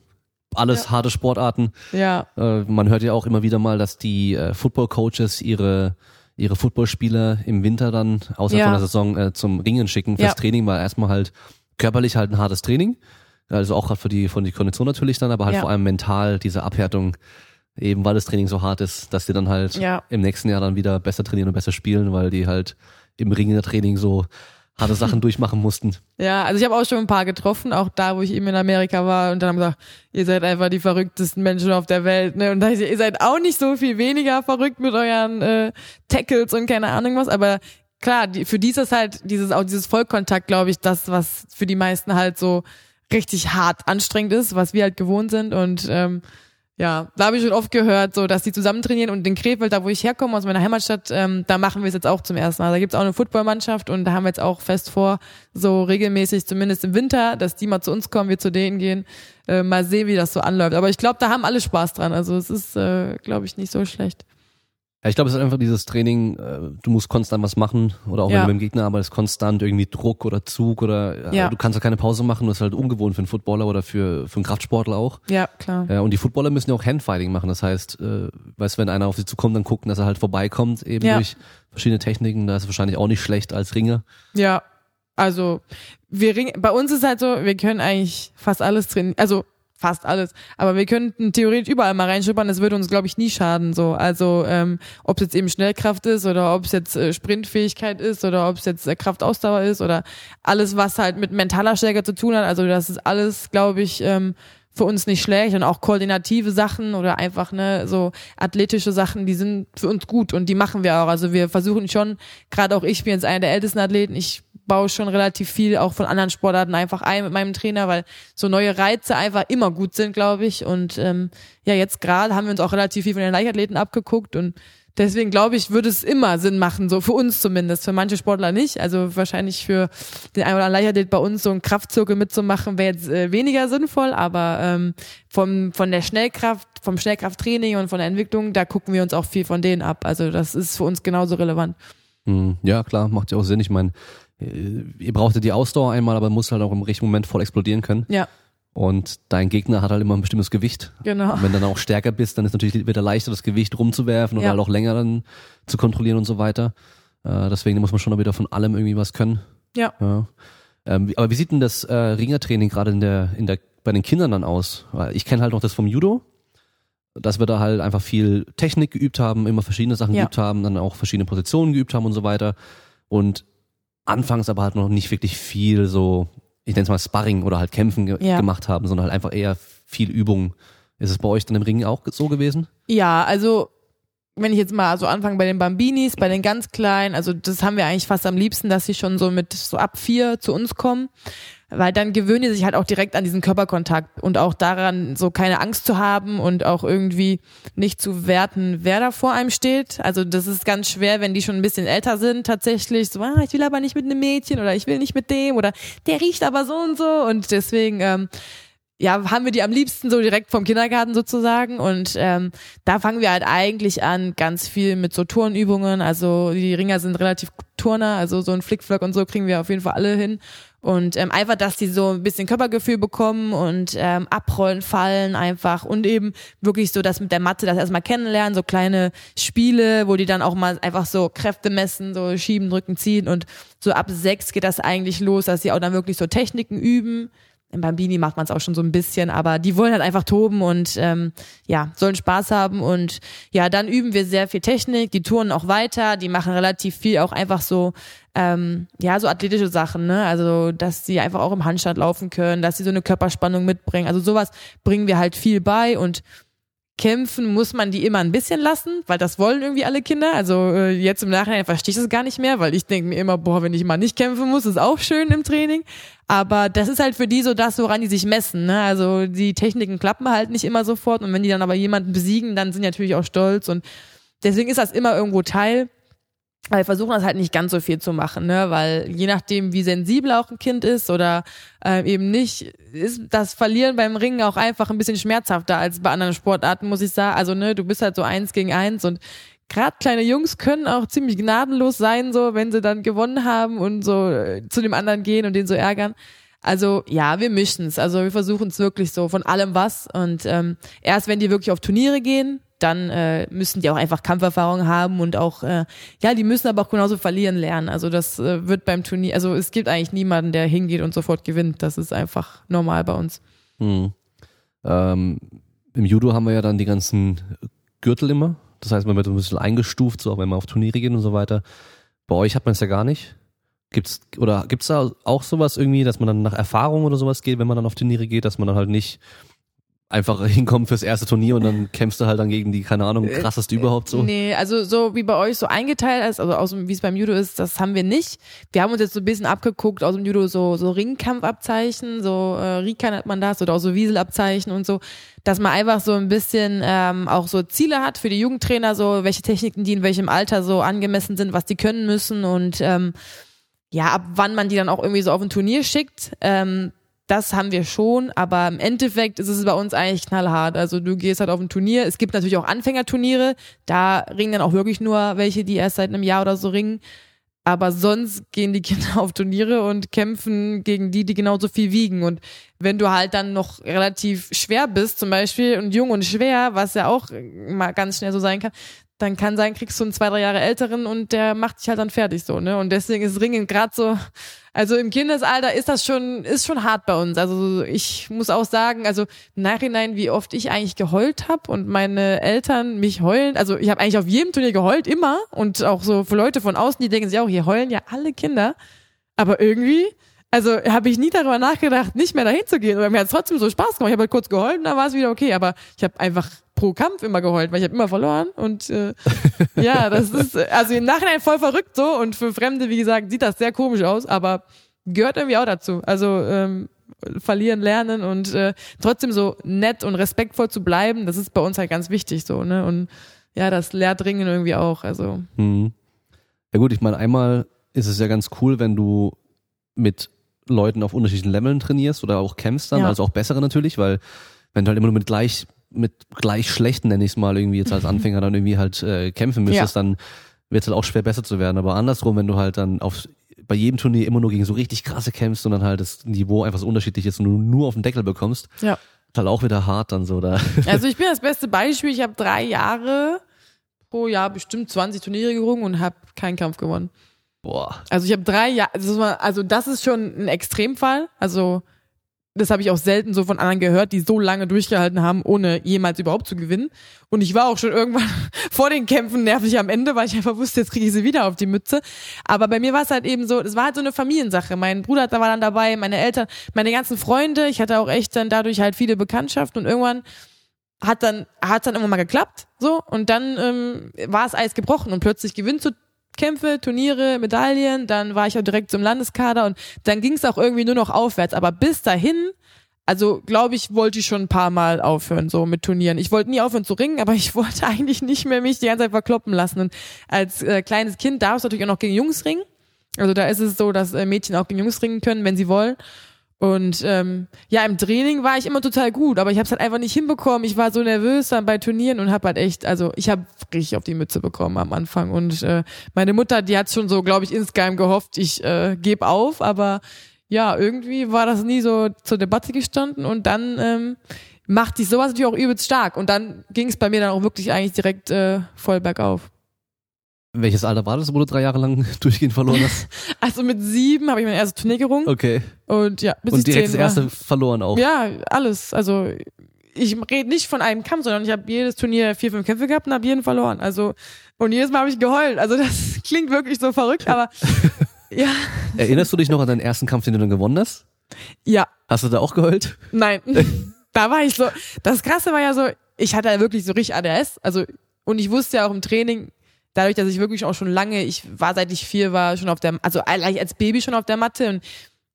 alles Ja. harte Sportarten. Ja, Äh, man hört ja auch immer wieder mal, dass die äh, Football-Coaches ihre ihre Footballspieler im Winter dann außer Ja. von der Saison äh, zum Ringen schicken fürs Ja. Training, weil erstmal halt körperlich halt ein hartes Training. Also auch gerade für die, von die Kondition natürlich dann, aber halt vor allem mental diese Abhärtung, eben weil das Training so hart ist, dass die dann halt im nächsten Jahr dann wieder besser trainieren und besser spielen, weil die halt im Ringertraining so harte Sachen durchmachen mussten. Ja, also ich habe auch schon ein paar getroffen, auch da, wo ich eben in Amerika war und dann haben gesagt, ihr seid einfach die verrücktesten Menschen auf der Welt, ne? Und da ich, ihr seid auch nicht so viel weniger verrückt mit euren äh, Tackles und keine Ahnung was, aber klar, die, für die ist das halt dieses auch dieses Vollkontakt, glaube ich, das was für die meisten halt so richtig hart anstrengend ist, was wir halt gewohnt sind und ähm, ja, da habe ich schon oft gehört, so dass die zusammen trainieren und in Krefeld, da wo ich herkomme, aus meiner Heimatstadt, ähm, da machen wir es jetzt auch zum ersten Mal. Da gibt's auch eine Footballmannschaft und da haben wir jetzt auch fest vor, so regelmäßig, zumindest im Winter, dass die mal zu uns kommen, wir zu denen gehen, äh, mal sehen, wie das so anläuft. Aber ich glaube, da haben alle Spaß dran. Also es ist, äh, glaube ich, nicht so schlecht. Ja, ich glaube, es ist einfach dieses Training, äh, du musst konstant was machen oder auch Ja. wenn du mit dem Gegner arbeitest, konstant irgendwie Druck oder Zug oder ja, Ja. du kannst ja keine Pause machen, das ist halt ungewohnt für einen Footballer oder für, für einen Kraftsportler auch. Ja, klar. Und die Footballer müssen ja auch Handfighting machen, das heißt, äh, weißt, wenn einer auf sie zukommt, dann gucken, dass er halt vorbeikommt, eben Ja. durch verschiedene Techniken, da ist es wahrscheinlich auch nicht schlecht als Ringer. Ja, also wir ring bei uns ist halt so, wir können eigentlich fast alles trainieren, also fast alles, aber wir könnten theoretisch überall mal reinschippern, das würde uns glaube ich nie schaden so. Also ähm, ob es jetzt eben Schnellkraft ist oder ob es jetzt äh, Sprintfähigkeit ist oder ob es jetzt äh, Kraftausdauer ist oder alles was halt mit mentaler Stärke zu tun hat, also das ist alles glaube ich ähm, für uns nicht schlecht. Und auch koordinative Sachen oder einfach ne so athletische Sachen, die sind für uns gut und die machen wir auch. Also wir versuchen schon, gerade auch ich bin jetzt einer der ältesten Athleten, ich baue schon relativ viel auch von anderen Sportarten einfach ein mit meinem Trainer, weil so neue Reize einfach immer gut sind, glaube ich. Und ähm, ja, jetzt gerade haben wir uns auch relativ viel von den Leichtathleten abgeguckt und deswegen glaube ich, würde es immer Sinn machen, so für uns zumindest, für manche Sportler nicht. Also wahrscheinlich für den einen oder anderen Leichtathlet bei uns so einen Kraftzirkel mitzumachen, wäre jetzt äh, weniger sinnvoll, aber ähm, vom, von der Schnellkraft, vom Schnellkrafttraining und von der Entwicklung, da gucken wir uns auch viel von denen ab. Also das ist für uns genauso relevant. Hm, ja, klar, macht ja auch Sinn. Ich meine, ihr braucht ja die Ausdauer einmal, aber muss halt auch im richtigen Moment voll explodieren können. Ja, Und dein Gegner hat halt immer ein bestimmtes Gewicht. genau. Und wenn du dann auch stärker bist, dann ist natürlich wieder leichter, das Gewicht rumzuwerfen oder Ja. halt auch länger dann zu kontrollieren und so weiter. Äh, deswegen muss man schon wieder von allem irgendwie was können. Ja. Ja. Ähm, aber wie sieht denn das äh, Ringertraining gerade in der, in der, bei den Kindern dann aus? Weil ich kenne halt noch das vom Judo, dass wir da halt einfach viel Technik geübt haben, immer verschiedene Sachen Ja. geübt haben, dann auch verschiedene Positionen geübt haben und so weiter. Und anfangs aber halt noch nicht wirklich viel so, ich nenne es mal Sparring oder halt Kämpfen ge Ja. gemacht haben, sondern halt einfach eher viel Übung. Ist es bei euch dann im Ring auch so gewesen? Ja, also wenn ich jetzt mal so anfange bei den Bambinis, bei den ganz Kleinen, also das haben wir eigentlich fast am liebsten, dass sie schon so mit so ab vier zu uns kommen, weil dann gewöhnen die sich halt auch direkt an diesen Körperkontakt und auch daran, so keine Angst zu haben und auch irgendwie nicht zu werten, wer da vor einem steht. Also das ist ganz schwer, wenn die schon ein bisschen älter sind, tatsächlich. So, ah, ich will aber nicht mit einem Mädchen oder ich will nicht mit dem oder der riecht aber so und so. Und deswegen ähm, ja, haben wir die am liebsten so direkt vom Kindergarten sozusagen. Und ähm, da fangen wir halt eigentlich an ganz viel mit so Turnübungen, also die Ringer sind relativ Turner, also so ein Flickflack und so kriegen wir auf jeden Fall alle hin und ähm, einfach, dass die so ein bisschen Körpergefühl bekommen und ähm, abrollen, fallen einfach und eben wirklich so das mit der Matte, das erstmal kennenlernen, so kleine Spiele, wo die dann auch mal einfach so Kräfte messen, so schieben, drücken, ziehen und so ab sechs geht das eigentlich los, dass sie auch dann wirklich so Techniken üben. Im Bambini macht man es auch schon so ein bisschen, aber die wollen halt einfach toben und ähm, ja, sollen Spaß haben und ja, dann üben wir sehr viel Technik, die touren auch weiter, die machen relativ viel auch einfach so ähm, ja, so athletische Sachen, ne? Also, dass sie einfach auch im Handstand laufen können, dass sie so eine Körperspannung mitbringen. Also sowas bringen wir halt viel bei und kämpfen muss man die immer ein bisschen lassen, weil das wollen irgendwie alle Kinder. Also äh, jetzt im Nachhinein verstehe ich das gar nicht mehr, weil ich denke mir immer, boah, wenn ich mal nicht kämpfen muss, ist auch schön im Training. Aber das ist halt für die so das, woran die sich messen. Ne? Also die Techniken klappen halt nicht immer sofort und wenn die dann aber jemanden besiegen, dann sind die natürlich auch stolz und deswegen ist das immer irgendwo Teil. Wir versuchen das halt nicht ganz so viel zu machen, ne? weil je nachdem, wie sensibel auch ein Kind ist oder äh, eben nicht, ist das Verlieren beim Ringen auch einfach ein bisschen schmerzhafter als bei anderen Sportarten, muss ich sagen. Also ne, du bist halt so eins gegen eins und gerade kleine Jungs können auch ziemlich gnadenlos sein, so wenn sie dann gewonnen haben und so äh, zu dem anderen gehen und den so ärgern. Also ja, wir mischen es. Also wir versuchen es wirklich so von allem was. Und ähm, erst wenn die wirklich auf Turniere gehen, dann äh, müssen die auch einfach Kampferfahrung haben und auch, äh, ja, die müssen aber auch genauso verlieren lernen. Also das äh, wird beim Turnier, also es gibt eigentlich niemanden, der hingeht und sofort gewinnt. Das ist einfach normal bei uns. Hm. Ähm, Im Judo haben wir ja dann die ganzen Gürtel immer. Das heißt, man wird ein bisschen eingestuft, so auch wenn man auf Turniere geht und so weiter. Bei euch hat man es ja gar nicht. Gibt's oder gibt's da auch sowas irgendwie, dass man dann nach Erfahrung oder sowas geht, wenn man dann auf Turniere geht, dass man dann halt nicht einfach hinkommt fürs erste Turnier und dann kämpfst du halt dann gegen die, keine Ahnung, Äh, krasseste überhaupt so? Nee, also so wie bei euch so eingeteilt ist, also aus dem, wie es beim Judo ist, das haben wir nicht. Wir haben uns jetzt so ein bisschen abgeguckt aus dem Judo so, so Ringkampfabzeichen, so äh, Rika nennt man das, oder auch so Wieselabzeichen und so, dass man einfach so ein bisschen ähm, auch so Ziele hat für die Jugendtrainer, so welche Techniken die in welchem Alter so angemessen sind, was die können müssen und ähm, ja, ab wann man die dann auch irgendwie so auf ein Turnier schickt. Ähm, das haben wir schon, aber im Endeffekt ist es bei uns eigentlich knallhart. Also du gehst halt auf ein Turnier. Es gibt natürlich auch Anfängerturniere. Da ringen dann auch wirklich nur welche, die erst seit einem Jahr oder so ringen. Aber sonst gehen die Kinder auf Turniere und kämpfen gegen die, die genauso viel wiegen. Und wenn du halt dann noch relativ schwer bist, zum Beispiel, und jung und schwer, was ja auch mal ganz schnell so sein kann, dann kann sein, kriegst du einen zwei, drei Jahre älteren und der macht dich halt dann fertig so, ne? Und deswegen ist Ringen gerade so, also im Kindesalter ist das schon, ist schon hart bei uns. Also ich muss auch sagen, also im Nachhinein, wie oft ich eigentlich geheult habe und meine Eltern mich heulen. Also ich habe eigentlich auf jedem Turnier geheult, immer. Und auch so für Leute von außen, die denken sich auch, hier heulen ja alle Kinder. Aber irgendwie, also habe ich nie darüber nachgedacht, nicht mehr dahin zu gehen. Aber mir hat es trotzdem so Spaß gemacht. Ich habe halt kurz geheult und dann war es wieder okay. Aber ich habe einfach pro Kampf immer geheult, weil ich habe immer verloren. Und äh, ja, das ist also im Nachhinein voll verrückt so. Und für Fremde, wie gesagt, sieht das sehr komisch aus, aber gehört irgendwie auch dazu. Also ähm, verlieren, lernen und äh, trotzdem so nett und respektvoll zu bleiben, das ist bei uns halt ganz wichtig so, ne? Und ja, das lehrt Ringen irgendwie auch. Also Hm. Ja gut, ich meine, einmal ist es ja ganz cool, wenn du mit Leuten auf unterschiedlichen Leveln trainierst oder auch kämpfst dann, Ja. also auch bessere natürlich, weil wenn du halt immer nur mit gleich mit gleich schlechten, nenne ich es mal, irgendwie jetzt als Anfänger dann irgendwie halt äh, kämpfen müsstest, dann wird es halt auch schwer besser zu werden. Aber andersrum, wenn du halt dann auf bei jedem Turnier immer nur gegen so richtig krasse kämpfst und dann halt das Niveau einfach so unterschiedlich ist und du nur auf den Deckel bekommst, ja. ist halt auch wieder hart dann so da. Also ich bin das beste Beispiel. Ich habe drei Jahre pro Jahr bestimmt 20 Turniere gerungen und habe keinen Kampf gewonnen. Boah. Also ich habe drei Jahre, also, also das ist schon ein Extremfall. Also das habe ich auch selten so von anderen gehört, die so lange durchgehalten haben, ohne jemals überhaupt zu gewinnen. Und ich war auch schon irgendwann vor den Kämpfen nervig am Ende, weil ich einfach wusste, jetzt kriege ich sie wieder auf die Mütze. Aber bei mir war es halt eben so, es war halt so eine Familiensache. Mein Bruder war dann dabei, meine Eltern, meine ganzen Freunde. Ich hatte auch echt dann dadurch halt viele Bekanntschaften und irgendwann hat dann hat dann irgendwann mal geklappt so und dann ähm, war das Eis gebrochen und plötzlich gewinnst du Kämpfe, Turniere, Medaillen, dann war ich auch direkt zum Landeskader und dann ging es auch irgendwie nur noch aufwärts. Aber bis dahin, also glaube ich, wollte ich schon ein paar Mal aufhören, so mit Turnieren. Ich wollte nie aufhören zu ringen, aber ich wollte eigentlich nicht mehr mich die ganze Zeit verkloppen lassen. Und als äh, kleines Kind darfst du natürlich auch noch gegen Jungs ringen. Also da ist es so, dass äh, Mädchen auch gegen Jungs ringen können, wenn sie wollen. Und ähm, ja, im Training war ich immer total gut, aber ich habe es halt einfach nicht hinbekommen. Ich war so nervös dann bei Turnieren und habe halt echt, also ich habe richtig auf die Mütze bekommen am Anfang. Und äh, meine Mutter, die hat schon so, glaube ich, insgeheim gehofft, ich äh, gebe auf, aber ja, irgendwie war das nie so zur Debatte gestanden und dann ähm, macht sich sowas natürlich auch übelst stark. Und dann ging es bei mir dann auch wirklich eigentlich direkt äh, voll bergauf. Welches Alter war das, wo du drei Jahre lang durchgehend verloren hast? Also mit sieben habe ich mein erstes Turnier gerungen Okay. und ja, bis Und direkt das zehn war. erste verloren auch. Ja, alles. Also ich rede nicht von einem Kampf, sondern ich habe jedes Turnier vier, fünf Kämpfe gehabt und habe jeden verloren. Also und jedes Mal habe ich geheult. Also das klingt wirklich so verrückt, aber ja, Erinnerst du dich noch an deinen ersten Kampf, den du dann gewonnen hast? ja, Hast du da auch geheult? nein. da war ich so. Das Krasse war ja so, ich hatte ja wirklich so richtig ADS. Also und ich wusste ja auch im Training, dadurch, dass ich wirklich auch schon lange, ich war seit ich vier war schon auf der, also als Baby schon auf der Matte und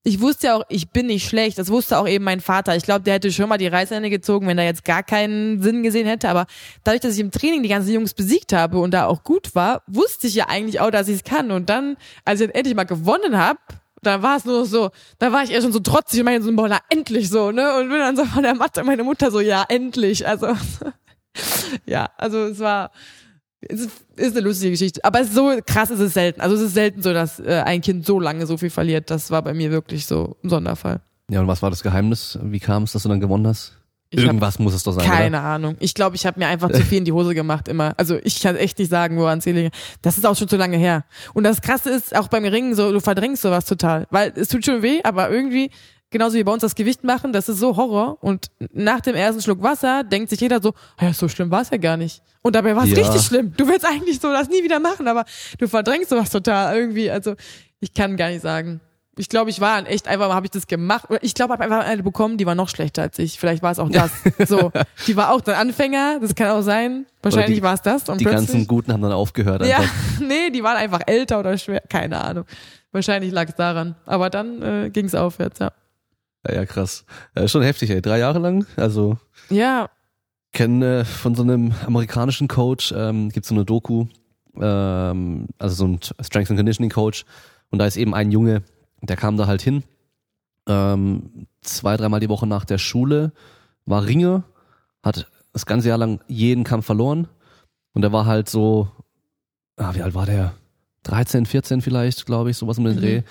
ich wusste ja auch, ich bin nicht schlecht. Das wusste auch eben mein Vater. Ich glaube, der hätte schon mal die Reißleine gezogen, wenn er jetzt gar keinen Sinn gesehen hätte. Aber dadurch, dass ich im Training die ganzen Jungs besiegt habe und da auch gut war, wusste ich ja eigentlich auch, dass ich es kann. Und dann, als ich dann endlich mal gewonnen habe, da war es nur so, da war ich eher schon so trotzig und meinte so, boah, na, endlich so, ne? Und bin dann so von der Matte, meine Mutter so, ja, endlich. Also, ja, also es war, ist, ist eine lustige Geschichte. Aber so krass ist es selten. Also es ist selten so, dass äh, ein Kind so lange so viel verliert. Das war bei mir wirklich so ein Sonderfall. Ja, und was war das Geheimnis? Wie kam es, dass du dann gewonnen hast? Ich Irgendwas muss es doch sein. keine Oder? Ahnung. Ich glaube, ich habe mir einfach zu viel in die Hose gemacht immer. Also ich kann echt nicht sagen, woran es liegt. Das ist auch schon zu lange her. Und das Krasse ist, auch beim Ringen so, du verdrängst sowas total. Weil es tut schon weh, aber irgendwie, genauso wie bei uns das Gewicht machen, das ist so Horror. Und nach dem ersten Schluck Wasser denkt sich jeder so, ja, so schlimm war es ja gar nicht. Und dabei war es Ja. richtig schlimm. Du willst eigentlich so das nie wieder machen, aber du verdrängst sowas total irgendwie. Also ich kann gar nicht sagen. Ich glaube, ich war echt einfach habe ich das gemacht. Ich glaube, ich habe einfach eine bekommen, die war noch schlechter als ich. Vielleicht war es auch das. So, die war auch dann Anfänger. Das kann auch sein. Wahrscheinlich war es das. Und Die ganzen Guten haben dann aufgehört ja, einfach. nee, die waren einfach älter oder schwer. Keine Ahnung. Wahrscheinlich lag es daran. Aber dann äh, ging es aufwärts. Ja. Ja, ja krass. Äh, schon heftig, ey. Drei Jahre lang. Also Ja. kenne äh, von so einem amerikanischen Coach, ähm, gibt so eine Doku, ähm, also so ein Strength and Conditioning Coach. Und da ist eben ein Junge, der kam da halt hin, ähm, zwei, dreimal die Woche nach der Schule, war Ringe, hat das ganze Jahr lang jeden Kampf verloren. Und der war halt so, ah, wie alt war der? 13, 14 vielleicht, glaube ich, sowas um den Mhm. Dreh.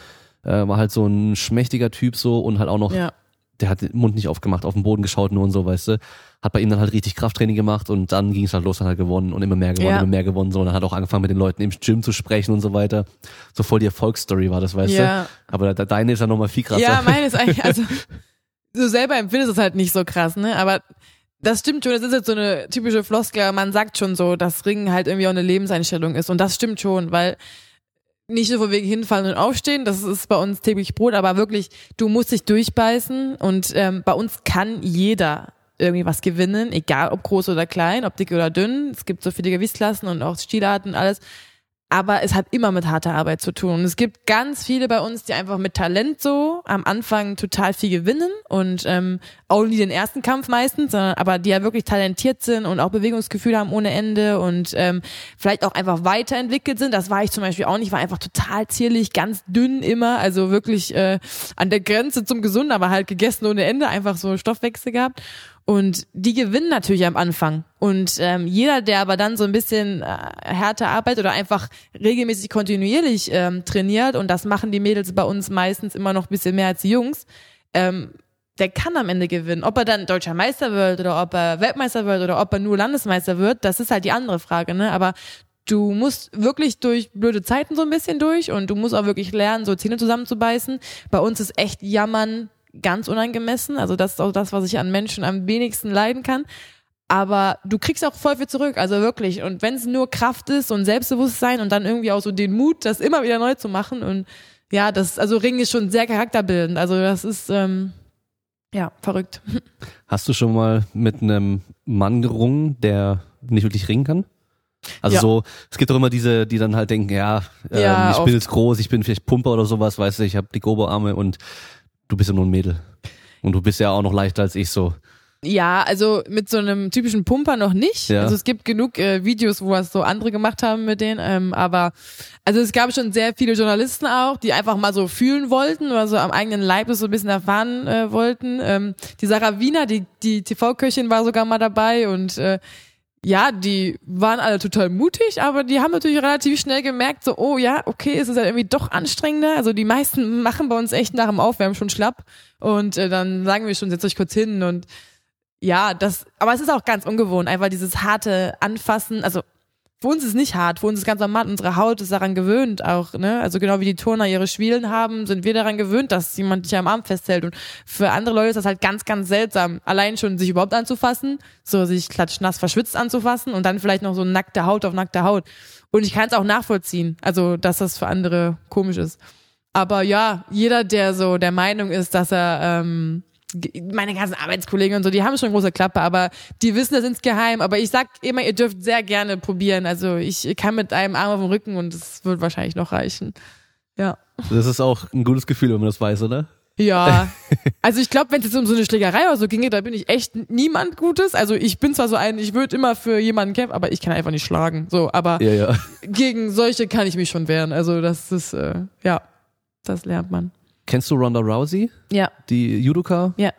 Äh, war halt so ein schmächtiger Typ so und halt auch noch Ja. der hat den Mund nicht aufgemacht, auf den Boden geschaut nur und so, weißt du. Hat bei ihm dann halt richtig Krafttraining gemacht und dann ging es halt los, dann halt gewonnen und immer mehr gewonnen, Ja. immer mehr gewonnen, so. Und dann hat auch angefangen mit den Leuten im Gym zu sprechen und so weiter. So voll die Erfolgsstory war das, weißt Ja. du. Aber de- deine ist ja nochmal viel krasser. Ja, meine ist eigentlich, also, du selber empfindest es halt nicht so krass, ne? Aber das stimmt schon, das ist jetzt so eine typische Floskel, man sagt schon so, dass Ringen halt irgendwie auch eine Lebenseinstellung ist. Und das stimmt schon, weil nicht nur von wegen hinfallen und aufstehen, das ist bei uns täglich Brot, aber wirklich, du musst dich durchbeißen und ähm, bei uns kann jeder irgendwie was gewinnen, egal ob groß oder klein, ob dick oder dünn. Es gibt so viele Gewichtsklassen und auch Stilarten und alles. Aber es hat immer mit harter Arbeit zu tun. Und es gibt ganz viele bei uns, die einfach mit Talent so am Anfang total viel gewinnen und ähm, auch nie den ersten Kampf meistens, sondern aber die ja wirklich talentiert sind und auch Bewegungsgefühl haben ohne Ende und ähm, vielleicht auch einfach weiterentwickelt sind. Das war ich zum Beispiel auch nicht, war einfach total zierlich, ganz dünn immer, also wirklich äh, an der Grenze zum Gesunden, aber halt gegessen ohne Ende, einfach so Stoffwechsel gehabt. Und die gewinnen natürlich am Anfang. Und ähm, jeder, der aber dann so ein bisschen äh, härter arbeitet oder einfach regelmäßig kontinuierlich ähm, trainiert, und das machen die Mädels bei uns meistens immer noch ein bisschen mehr als die Jungs, ähm, der kann am Ende gewinnen. Ob er dann deutscher Meister wird oder ob er Weltmeister wird oder ob er nur Landesmeister wird, das ist halt die andere Frage. Ne? Aber du musst wirklich durch blöde Zeiten so ein bisschen durch und du musst auch wirklich lernen, so Zähne zusammenzubeißen. Bei uns ist echt Jammern ganz unangemessen. Also das ist auch das, was ich an Menschen am wenigsten leiden kann. Aber du kriegst auch voll viel zurück, also wirklich. Und wenn es nur Kraft ist und Selbstbewusstsein und dann irgendwie auch so den Mut, das immer wieder neu zu machen. Und ja, das, also Ring ist schon sehr charakterbildend. Also das ist ähm, ja verrückt. Hast du schon mal mit einem Mann gerungen, der nicht wirklich ringen kann? Also Ja. so, es gibt doch immer diese, die dann halt denken, ja, ähm, Ja, ich oft. bin jetzt groß, ich bin vielleicht Pumper oder sowas, weißt du, ich habe die Oberarme und du bist ja nur ein Mädel. Und du bist ja auch noch leichter als ich so. Ja, also mit so einem typischen Pumper noch nicht. Ja. Also es gibt genug äh, Videos, wo was so andere gemacht haben mit denen. Ähm, aber also es gab schon sehr viele Journalisten auch, die einfach mal so fühlen wollten oder so am eigenen Leib das so ein bisschen erfahren äh, wollten. Ähm, die Sarah Wiener, die, die TV-Köchin war sogar mal dabei und äh, ja, die waren alle total mutig, aber die haben natürlich relativ schnell gemerkt, so, oh ja, okay, es ist halt irgendwie doch anstrengender. Also die meisten machen bei uns echt nach dem Aufwärmen schon schlapp. Und äh, dann sagen wir schon, setzt euch kurz hin und ja, das, aber es ist auch ganz ungewohnt, einfach dieses harte Anfassen, also für uns ist nicht hart, für uns ist ganz normal, unsere Haut ist daran gewöhnt auch, ne? Also genau wie die Turner ihre Schwielen haben, sind wir daran gewöhnt, dass jemand dich am Arm festhält. Und für andere Leute ist das halt ganz, ganz seltsam, allein schon sich überhaupt anzufassen, so sich klatschnass verschwitzt anzufassen und dann vielleicht noch so nackte Haut auf nackte Haut. Und ich kann es auch nachvollziehen, also dass das für andere komisch ist. Aber ja, jeder, der so der Meinung ist, dass er ähm, meine ganzen Arbeitskollegen und so, die haben schon große Klappe, aber die wissen das insgeheim. Aber ich sag immer, ihr dürft sehr gerne probieren. Also ich kann mit einem Arm auf dem Rücken und es wird wahrscheinlich noch reichen. Ja. Das ist auch ein gutes Gefühl, wenn man das weiß, oder? Ja, also ich glaube, wenn es jetzt um so eine Schlägerei oder so ginge, da bin ich echt niemand Gutes. Also ich bin zwar so ein, ich würde immer für jemanden kämpfen, aber ich kann einfach nicht schlagen. So, aber Ja, ja. gegen solche kann ich mich schon wehren. Also das ist, äh, ja, das lernt man. Kennst du Ronda Rousey, Ja, die Judoka? ja.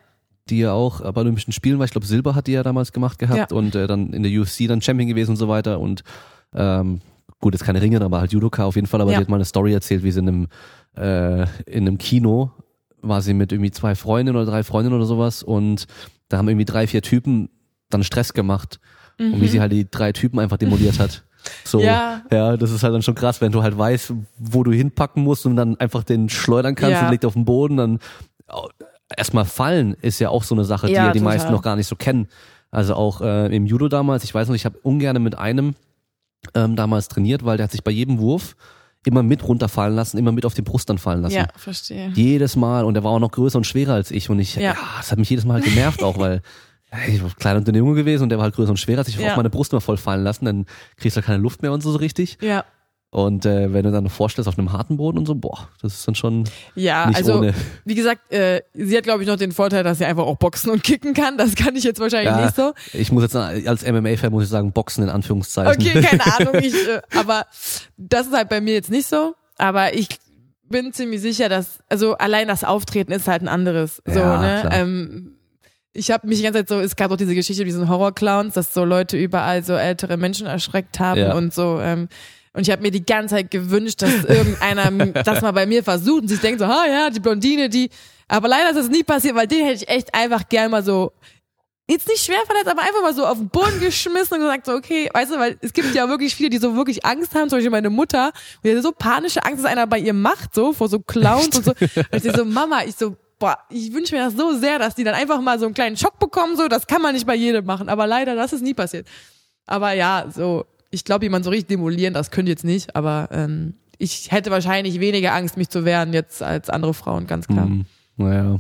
die ja auch bei Olympischen Spielen war, ich glaube Silber hat die ja damals gemacht gehabt Ja. und äh, dann in der UFC dann Champion gewesen und so weiter und ähm, gut, jetzt keine Ringerin, aber halt Judoka auf jeden Fall, aber Ja. die hat mal eine Story erzählt, wie sie in einem, äh, in einem Kino war sie mit irgendwie zwei Freundinnen oder drei Freundinnen oder sowas und da haben irgendwie drei, vier Typen dann Stress gemacht und wie sie halt die drei Typen einfach demoliert hat. So, Ja. ja, das ist halt dann schon krass, wenn du halt weißt, wo du hinpacken musst und dann einfach den schleudern kannst Ja. und liegt auf dem Boden, dann au- erstmal fallen ist ja auch so eine Sache, die Ja, ja die total. meisten noch gar nicht so kennen. Also auch äh, im Judo damals, ich weiß noch, ich habe ungern mit einem ähm, damals trainiert, weil der hat sich bei jedem Wurf immer mit runterfallen lassen, immer mit auf die Brust dann fallen lassen. Ja, verstehe. Jedes Mal und der war auch noch größer und schwerer als ich und ich, ja, Ja. das hat mich jedes Mal halt genervt auch, weil ich war kleiner und dünner Junge gewesen und der war halt größer und schwerer, als ich Ja. auf meine Brust immer voll fallen lassen, dann kriegst du halt keine Luft mehr und so, so richtig. Ja. Und äh, wenn du dann vorstellst auf einem harten Boden und so, boah, das ist dann schon Ja, nicht also ohne. wie gesagt, äh, sie hat glaube ich noch den Vorteil, dass sie einfach auch boxen und kicken kann. Das kann ich jetzt wahrscheinlich Ja, nicht so. ich muss jetzt als MMA-Fan muss ich sagen, Boxen in Anführungszeichen. Okay, keine Ahnung. Ich, äh, aber das ist halt bei mir jetzt nicht so. Aber ich bin ziemlich sicher, dass also allein das Auftreten ist halt ein anderes. So, Ja, ne? klar. Ähm, ich habe mich die ganze Zeit so, es gab auch diese Geschichte mit diesen Horrorclowns, dass so Leute überall so ältere Menschen erschreckt haben Ja. und so. Ähm, und ich habe mir die ganze Zeit gewünscht, dass irgendeiner das mal bei mir versucht und sich denkt so, ah ja, die Blondine, die. Aber leider ist das nie passiert, weil den hätte ich echt einfach gern mal so jetzt nicht schwer verletzt, aber einfach mal so auf den Boden geschmissen und gesagt so, okay, weißt du, weil es gibt ja wirklich viele, die so wirklich Angst haben, zum Beispiel meine Mutter, die hat so panische Angst, dass einer bei ihr macht, so, vor so Clowns und so. Und ich so, Mama, ich so, boah, ich wünsche mir das so sehr, dass die dann einfach mal so einen kleinen Schock bekommen, so, das kann man nicht bei jedem machen, aber leider, das ist nie passiert. Aber ja, so, ich glaube, jemand so richtig demolieren, das könnte jetzt nicht, aber ähm, ich hätte wahrscheinlich weniger Angst, mich zu wehren jetzt als andere Frauen, ganz klar. Hm, naja.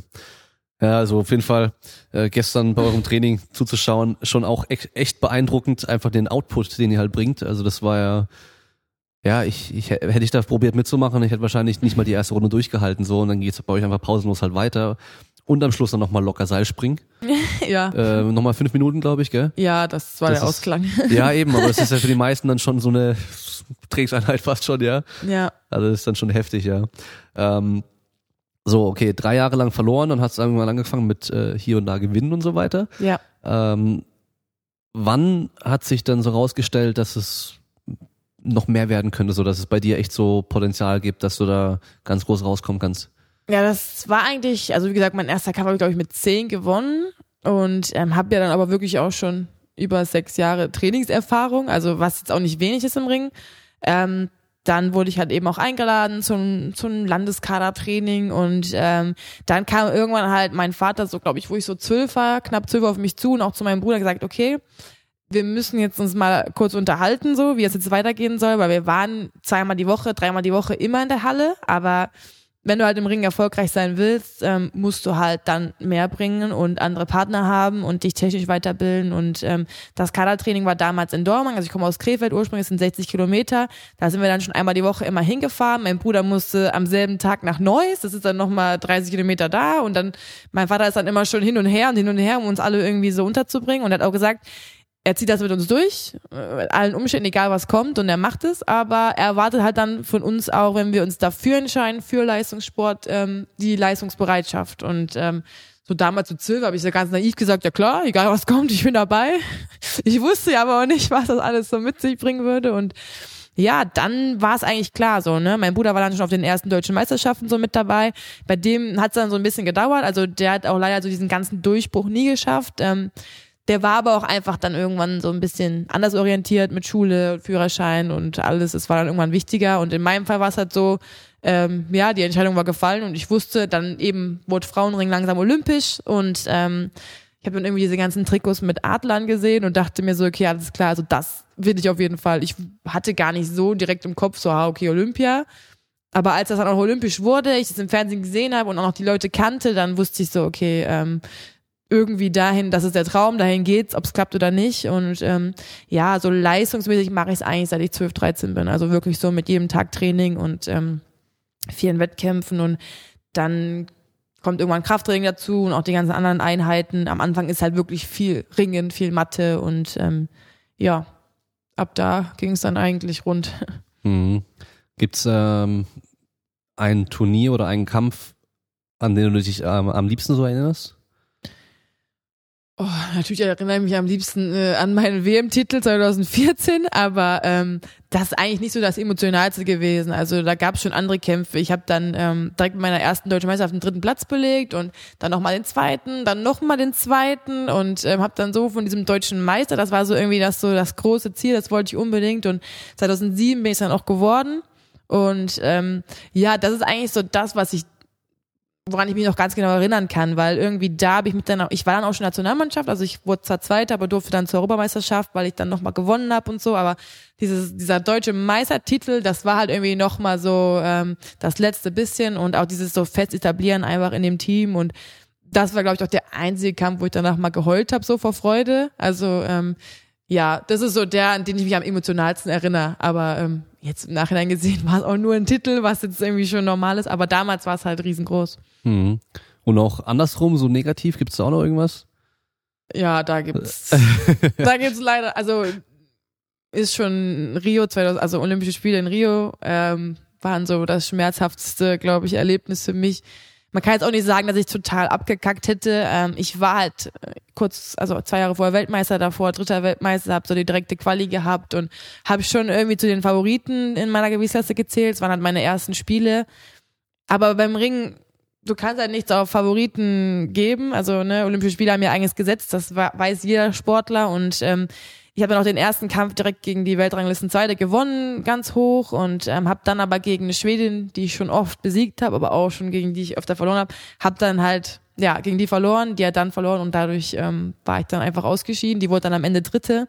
Ja, also auf jeden Fall äh, gestern bei eurem Training zuzuschauen, schon auch echt, echt beeindruckend, einfach den Output, den ihr halt bringt. Also das war ja, ja, ich, ich hä- hätte ich da probiert mitzumachen, ich hätte wahrscheinlich nicht mal die erste Runde durchgehalten so und dann geht's bei euch einfach pausenlos halt weiter und am Schluss dann nochmal locker Seilspringen. Ja. Äh, nochmal fünf Minuten, glaube ich, gell? Ja, das war Das der ist- Ausklang. Ja, eben, aber es ist ja für die meisten dann schon so eine Trainingseinheit fast schon, ja. ja. Also das ist dann schon heftig, ja. Ähm, so, okay, drei Jahre lang verloren, dann hast du irgendwann angefangen mit äh, hier und da gewinnen und so weiter. Ja. Ähm, wann hat sich dann so rausgestellt, dass es noch mehr werden könnte, so dass es bei dir echt so Potenzial gibt, dass du da ganz groß rauskommen kannst? Ja, das war eigentlich, also wie gesagt, mein erster Kampf habe ich, glaube ich, mit zehn gewonnen und ähm, habe ja dann aber wirklich auch schon über sechs Jahre Trainingserfahrung, also was jetzt auch nicht wenig ist im Ring. Ähm, dann wurde ich halt eben auch eingeladen zum, zum Landeskadertraining und ähm, dann kam irgendwann halt mein Vater, so glaube ich, wo ich so zwölf war, knapp zwölf auf mich zu und auch zu meinem Bruder gesagt, okay, wir müssen jetzt uns mal kurz unterhalten, so wie es jetzt weitergehen soll, weil wir waren zweimal die Woche, dreimal die Woche immer in der Halle, aber wenn du halt im Ring erfolgreich sein willst, ähm, musst du halt dann mehr bringen und andere Partner haben und dich technisch weiterbilden. Und ähm, das Kadertraining war damals in Dortmund, also ich komme aus Krefeld, ursprünglich sind 60 Kilometer. Da sind wir dann schon einmal die Woche immer hingefahren. Mein Bruder musste am selben Tag nach Neuss, das ist dann nochmal 30 Kilometer da. Und dann, mein Vater ist dann immer schon hin und her und hin und her, um uns alle irgendwie so unterzubringen. Und hat auch gesagt, er zieht das mit uns durch, mit allen Umständen, egal was kommt, und er macht es, aber er erwartet halt dann von uns auch, wenn wir uns dafür entscheiden, für Leistungssport, ähm, die Leistungsbereitschaft. Und ähm, so damals zu Silver habe ich so ganz naiv gesagt, ja klar, egal was kommt, ich bin dabei. Ich wusste ja aber auch nicht, was das alles so mit sich bringen würde. Und ja, dann war es eigentlich klar so, ne? Mein Bruder war dann schon auf den ersten deutschen Meisterschaften so mit dabei. Bei dem hat es dann so ein bisschen gedauert. Also der hat auch leider so diesen ganzen Durchbruch nie geschafft. Ähm, der war aber auch einfach dann irgendwann so ein bisschen anders orientiert mit Schule, Führerschein und alles. Es war dann irgendwann wichtiger. Und in meinem Fall war es halt so, ähm, ja, die Entscheidung war gefallen und ich wusste, dann eben wurde Frauenring langsam olympisch und ähm, ich habe dann irgendwie diese ganzen Trikots mit Adlern gesehen und dachte mir so, okay, alles klar, also das will ich auf jeden Fall. Ich hatte gar nicht so direkt im Kopf so, ah, okay, Olympia. Aber als das dann auch olympisch wurde, ich das im Fernsehen gesehen habe und auch noch die Leute kannte, dann wusste ich so, okay, ähm, irgendwie dahin, das ist der Traum, dahin geht's, ob es klappt oder nicht. Und ähm, ja, so leistungsmäßig mache ich es eigentlich, seit ich 12, 13 bin. Also wirklich so mit jedem Tag Training und ähm, vielen Wettkämpfen und dann kommt irgendwann Krafttraining dazu und auch die ganzen anderen Einheiten. Am Anfang ist halt wirklich viel Ringen, viel Mathe und ähm, ja, ab da ging es dann eigentlich rund. Mhm. Gibt's ähm, ein Turnier oder einen Kampf, an den du dich ähm, am liebsten so erinnerst? Oh, natürlich erinnere ich mich am liebsten äh, an meinen WM-Titel 2014, aber ähm, das ist eigentlich nicht so das Emotionalste gewesen. Also da gab es schon andere Kämpfe. Ich habe dann ähm, direkt mit meiner ersten deutschen Meisterschaft den dritten Platz belegt und dann nochmal den zweiten, dann nochmal den zweiten und ähm, habe dann so von diesem deutschen Meister, das war so irgendwie das so das große Ziel, das wollte ich unbedingt und 2007 bin ich dann auch geworden. Und ähm, ja, das ist eigentlich so das, was ich woran ich mich noch ganz genau erinnern kann, weil irgendwie da habe ich mit dann, ich war dann auch schon Nationalmannschaft, also ich wurde zwar Zweiter, aber durfte dann zur Europameisterschaft, weil ich dann nochmal gewonnen habe und so, aber dieses, dieser deutsche Meistertitel, das war halt irgendwie nochmal so ähm, das letzte bisschen und auch dieses so fest etablieren einfach in dem Team und das war, glaube ich, auch der einzige Kampf, wo ich danach mal geheult habe, so vor Freude. Also ähm, ja, das ist so der, an den ich mich am emotionalsten erinnere. Aber ähm, jetzt im Nachhinein gesehen war es auch nur ein Titel, was jetzt irgendwie schon normal ist. Aber damals war es halt riesengroß. Mhm. Und auch andersrum, so negativ, gibt es da auch noch irgendwas? Ja, da gibt's, da gibt's leider, also ist schon Rio 2000, also Olympische Spiele in Rio, ähm, waren so das schmerzhafteste, glaube ich, Erlebnis für mich man kann jetzt auch nicht sagen, dass ich total abgekackt hätte. Ähm, ich war halt äh, kurz, also zwei Jahre vorher Weltmeister, davor dritter Weltmeister, habe so die direkte Quali gehabt und habe schon irgendwie zu den Favoriten in meiner Gewichtsklasse gezählt. Es waren halt meine ersten Spiele. Aber beim Ringen, du kannst halt nichts auf Favoriten geben. Also ne, Olympische Spiele haben ja eigenes Gesetz, das weiß jeder Sportler und ähm, ich habe dann auch den ersten Kampf direkt gegen die Weltranglisten Zweite gewonnen, ganz hoch und ähm, habe dann aber gegen eine Schwedin, die ich schon oft besiegt habe, aber auch schon gegen die ich öfter verloren habe, habe dann halt ja gegen die verloren, die hat dann verloren und dadurch ähm, war ich dann einfach ausgeschieden. Die wurde dann am Ende Dritte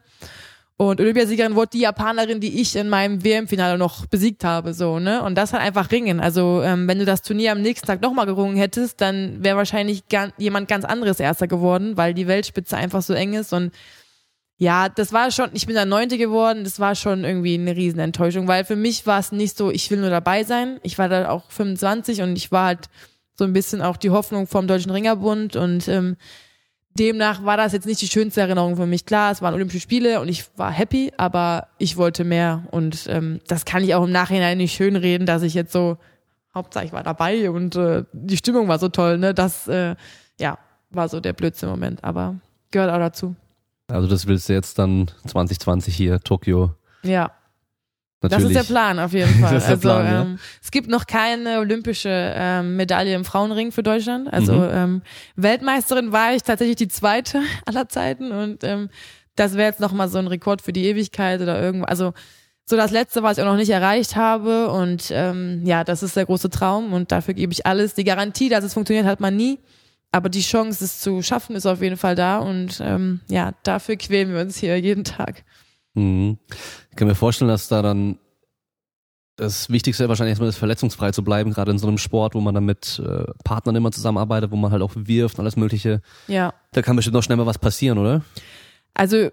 und Olympiasiegerin wurde die Japanerin, die ich in meinem WM-Finale noch besiegt habe, so ne und das hat einfach Ringen. Also ähm, wenn du das Turnier am nächsten Tag nochmal gerungen hättest, dann wäre wahrscheinlich jemand ganz anderes Erster geworden, weil die Weltspitze einfach so eng ist und ja, das war schon, ich bin dann Neunte geworden, das war schon irgendwie eine Riesenenttäuschung, weil für mich war es nicht so, ich will nur dabei sein. Ich war da auch 25 und ich war halt so ein bisschen auch die Hoffnung vom Deutschen Ringerbund und ähm, demnach war das jetzt nicht die schönste Erinnerung für mich. Klar, es waren Olympische Spiele und ich war happy, aber ich wollte mehr und ähm, das kann ich auch im Nachhinein nicht schön reden, dass ich jetzt so, Hauptsache ich war dabei und äh, die Stimmung war so toll, ne? Das, äh, ja, war so der blödste Moment, aber gehört auch dazu. Also das willst du jetzt dann 2020 hier, Tokio. Ja. Natürlich. Das ist der Plan auf jeden Fall. also Plan, ja. ähm, es gibt noch keine olympische ähm, Medaille im Frauenring für Deutschland. Also mhm. ähm, Weltmeisterin war ich tatsächlich die zweite aller Zeiten und ähm, das wäre jetzt noch mal so ein Rekord für die Ewigkeit oder irgendwas. Also so das letzte, was ich auch noch nicht erreicht habe und ähm, ja, das ist der große Traum und dafür gebe ich alles. Die Garantie, dass es funktioniert, hat man nie aber die Chance, es zu schaffen, ist auf jeden Fall da und ähm, ja, dafür quälen wir uns hier jeden Tag. Mhm. Ich kann mir vorstellen, dass da dann das Wichtigste wahrscheinlich erstmal ist, verletzungsfrei zu bleiben, gerade in so einem Sport, wo man dann mit äh, Partnern immer zusammenarbeitet, wo man halt auch wirft und alles Mögliche. Ja. Da kann bestimmt noch schnell mal was passieren, oder? Also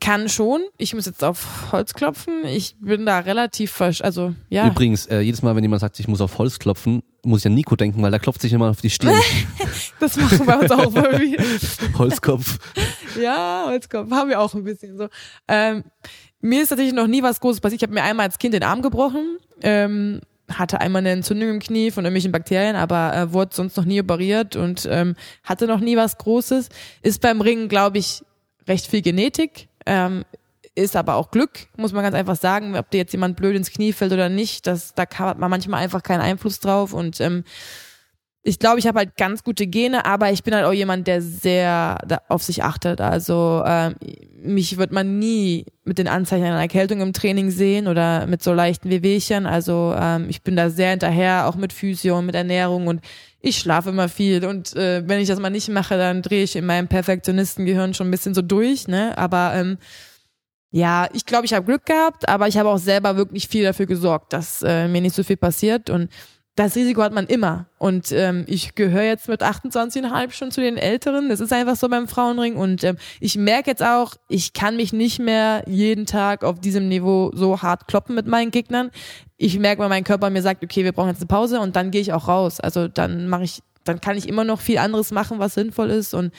kann schon. Ich muss jetzt auf Holz klopfen. Ich bin da relativ versch also ja. Übrigens, äh, jedes Mal, wenn jemand sagt, ich muss auf Holz klopfen, muss ich an Nico denken, weil der klopft sich immer auf die Stirn. das machen wir uns auch irgendwie. Holzkopf. ja, Holzkopf. Haben wir auch ein bisschen so. Ähm, mir ist tatsächlich noch nie was Großes passiert. Ich habe mir einmal als Kind den Arm gebrochen. Ähm, hatte einmal eine Entzündung im Knie von irgendwelchen Bakterien, aber äh, wurde sonst noch nie operiert und ähm, hatte noch nie was Großes. Ist beim Ringen, glaube ich, recht viel Genetik. Ähm, ist aber auch Glück, muss man ganz einfach sagen, ob dir jetzt jemand blöd ins Knie fällt oder nicht, das, da hat man manchmal einfach keinen Einfluss drauf und ähm, ich glaube, ich habe halt ganz gute Gene, aber ich bin halt auch jemand, der sehr auf sich achtet. Also ähm, mich wird man nie mit den Anzeichen einer Erkältung im Training sehen oder mit so leichten Wehwehchen. Also ähm, ich bin da sehr hinterher, auch mit Physio und mit Ernährung und ich schlafe immer viel. Und äh, wenn ich das mal nicht mache, dann drehe ich in meinem Perfektionistengehirn schon ein bisschen so durch. Ne? Aber ähm, ja, ich glaube, ich habe Glück gehabt, aber ich habe auch selber wirklich viel dafür gesorgt, dass äh, mir nicht so viel passiert. Und das Risiko hat man immer. Und ähm, ich gehöre jetzt mit 28,5 schon zu den Älteren. Das ist einfach so beim Frauenring. Und ähm, ich merke jetzt auch, ich kann mich nicht mehr jeden Tag auf diesem Niveau so hart kloppen mit meinen Gegnern. Ich merke, wenn mein Körper mir sagt, okay, wir brauchen jetzt eine Pause und dann gehe ich auch raus. Also dann mache ich, dann kann ich immer noch viel anderes machen, was sinnvoll ist. Und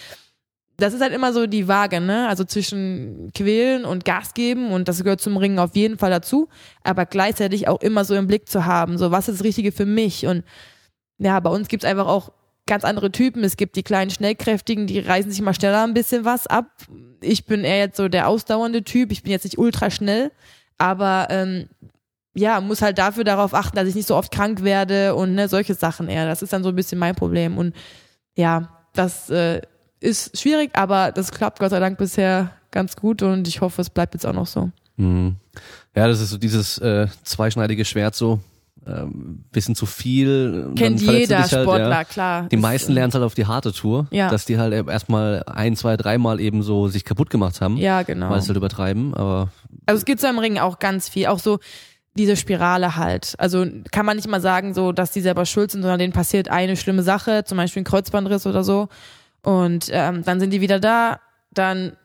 das ist halt immer so die Waage, ne? Also zwischen quälen und Gas geben und das gehört zum Ringen auf jeden Fall dazu, aber gleichzeitig auch immer so im Blick zu haben, so was ist das Richtige für mich und ja, bei uns gibt's einfach auch ganz andere Typen. Es gibt die kleinen Schnellkräftigen, die reißen sich mal schneller ein bisschen was ab. Ich bin eher jetzt so der ausdauernde Typ. Ich bin jetzt nicht ultra schnell, aber ähm, ja, muss halt dafür darauf achten, dass ich nicht so oft krank werde und ne, solche Sachen eher. Das ist dann so ein bisschen mein Problem. Und ja, das äh, ist schwierig, aber das klappt Gott sei Dank bisher ganz gut und ich hoffe, es bleibt jetzt auch noch so. Mhm. Ja, das ist so dieses äh, zweischneidige Schwert so. Ähm, bisschen zu viel. Kennt jeder halt, Sportler, ja. klar. Die meisten lernen es halt auf die harte Tour, ja. dass die halt erstmal ein, zwei, dreimal eben so sich kaputt gemacht haben. Ja, genau. Weil sie halt übertreiben, aber. Also es gibt so im Ring auch ganz viel, auch so diese Spirale halt. Also kann man nicht mal sagen, so, dass die selber schuld sind, sondern denen passiert eine schlimme Sache, zum Beispiel ein Kreuzbandriss oder so. Und ähm, dann sind die wieder da, dann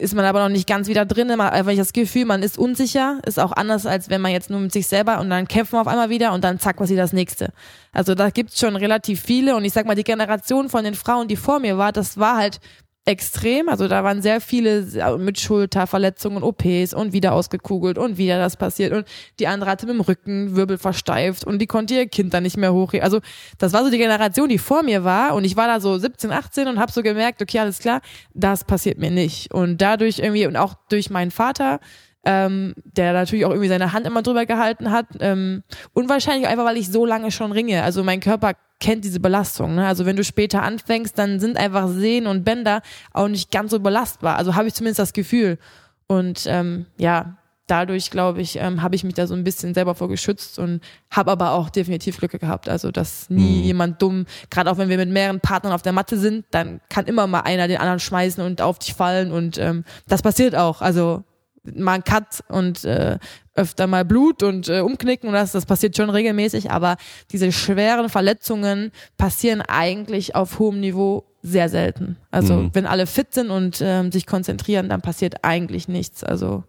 ist man aber noch nicht ganz wieder drin, man hat einfach das Gefühl, man ist unsicher, ist auch anders, als wenn man jetzt nur mit sich selber und dann kämpfen wir auf einmal wieder und dann zack, was ist das nächste. Also da gibt's schon relativ viele und ich sag mal, die Generation von den Frauen, die vor mir war, das war halt extrem. Also da waren sehr viele mit Schulterverletzungen, OPs und wieder ausgekugelt und wieder das passiert und die andere hatte mit dem Rücken Wirbel versteift und die konnte ihr Kind dann nicht mehr hochheben. Also das war so die Generation, die vor mir war und ich war da so 17, 18 und habe so gemerkt, okay, alles klar, das passiert mir nicht. Und dadurch irgendwie und auch durch meinen Vater ähm, der natürlich auch irgendwie seine Hand immer drüber gehalten hat. Ähm, und wahrscheinlich einfach, weil ich so lange schon ringe. Also mein Körper kennt diese Belastung. Ne? Also wenn du später anfängst, dann sind einfach Sehnen und Bänder auch nicht ganz so belastbar. Also habe ich zumindest das Gefühl. Und ähm, ja, dadurch, glaube ich, ähm, habe ich mich da so ein bisschen selber vor geschützt und habe aber auch definitiv Glück gehabt. Also, dass nie mhm. jemand dumm, gerade auch wenn wir mit mehreren Partnern auf der Matte sind, dann kann immer mal einer den anderen schmeißen und auf dich fallen und ähm, das passiert auch. Also mal ein Cut und äh, öfter mal Blut und äh, umknicken und das, das passiert schon regelmäßig, aber diese schweren Verletzungen passieren eigentlich auf hohem Niveau sehr selten. Also mhm. wenn alle fit sind und ähm, sich konzentrieren, dann passiert eigentlich nichts. Also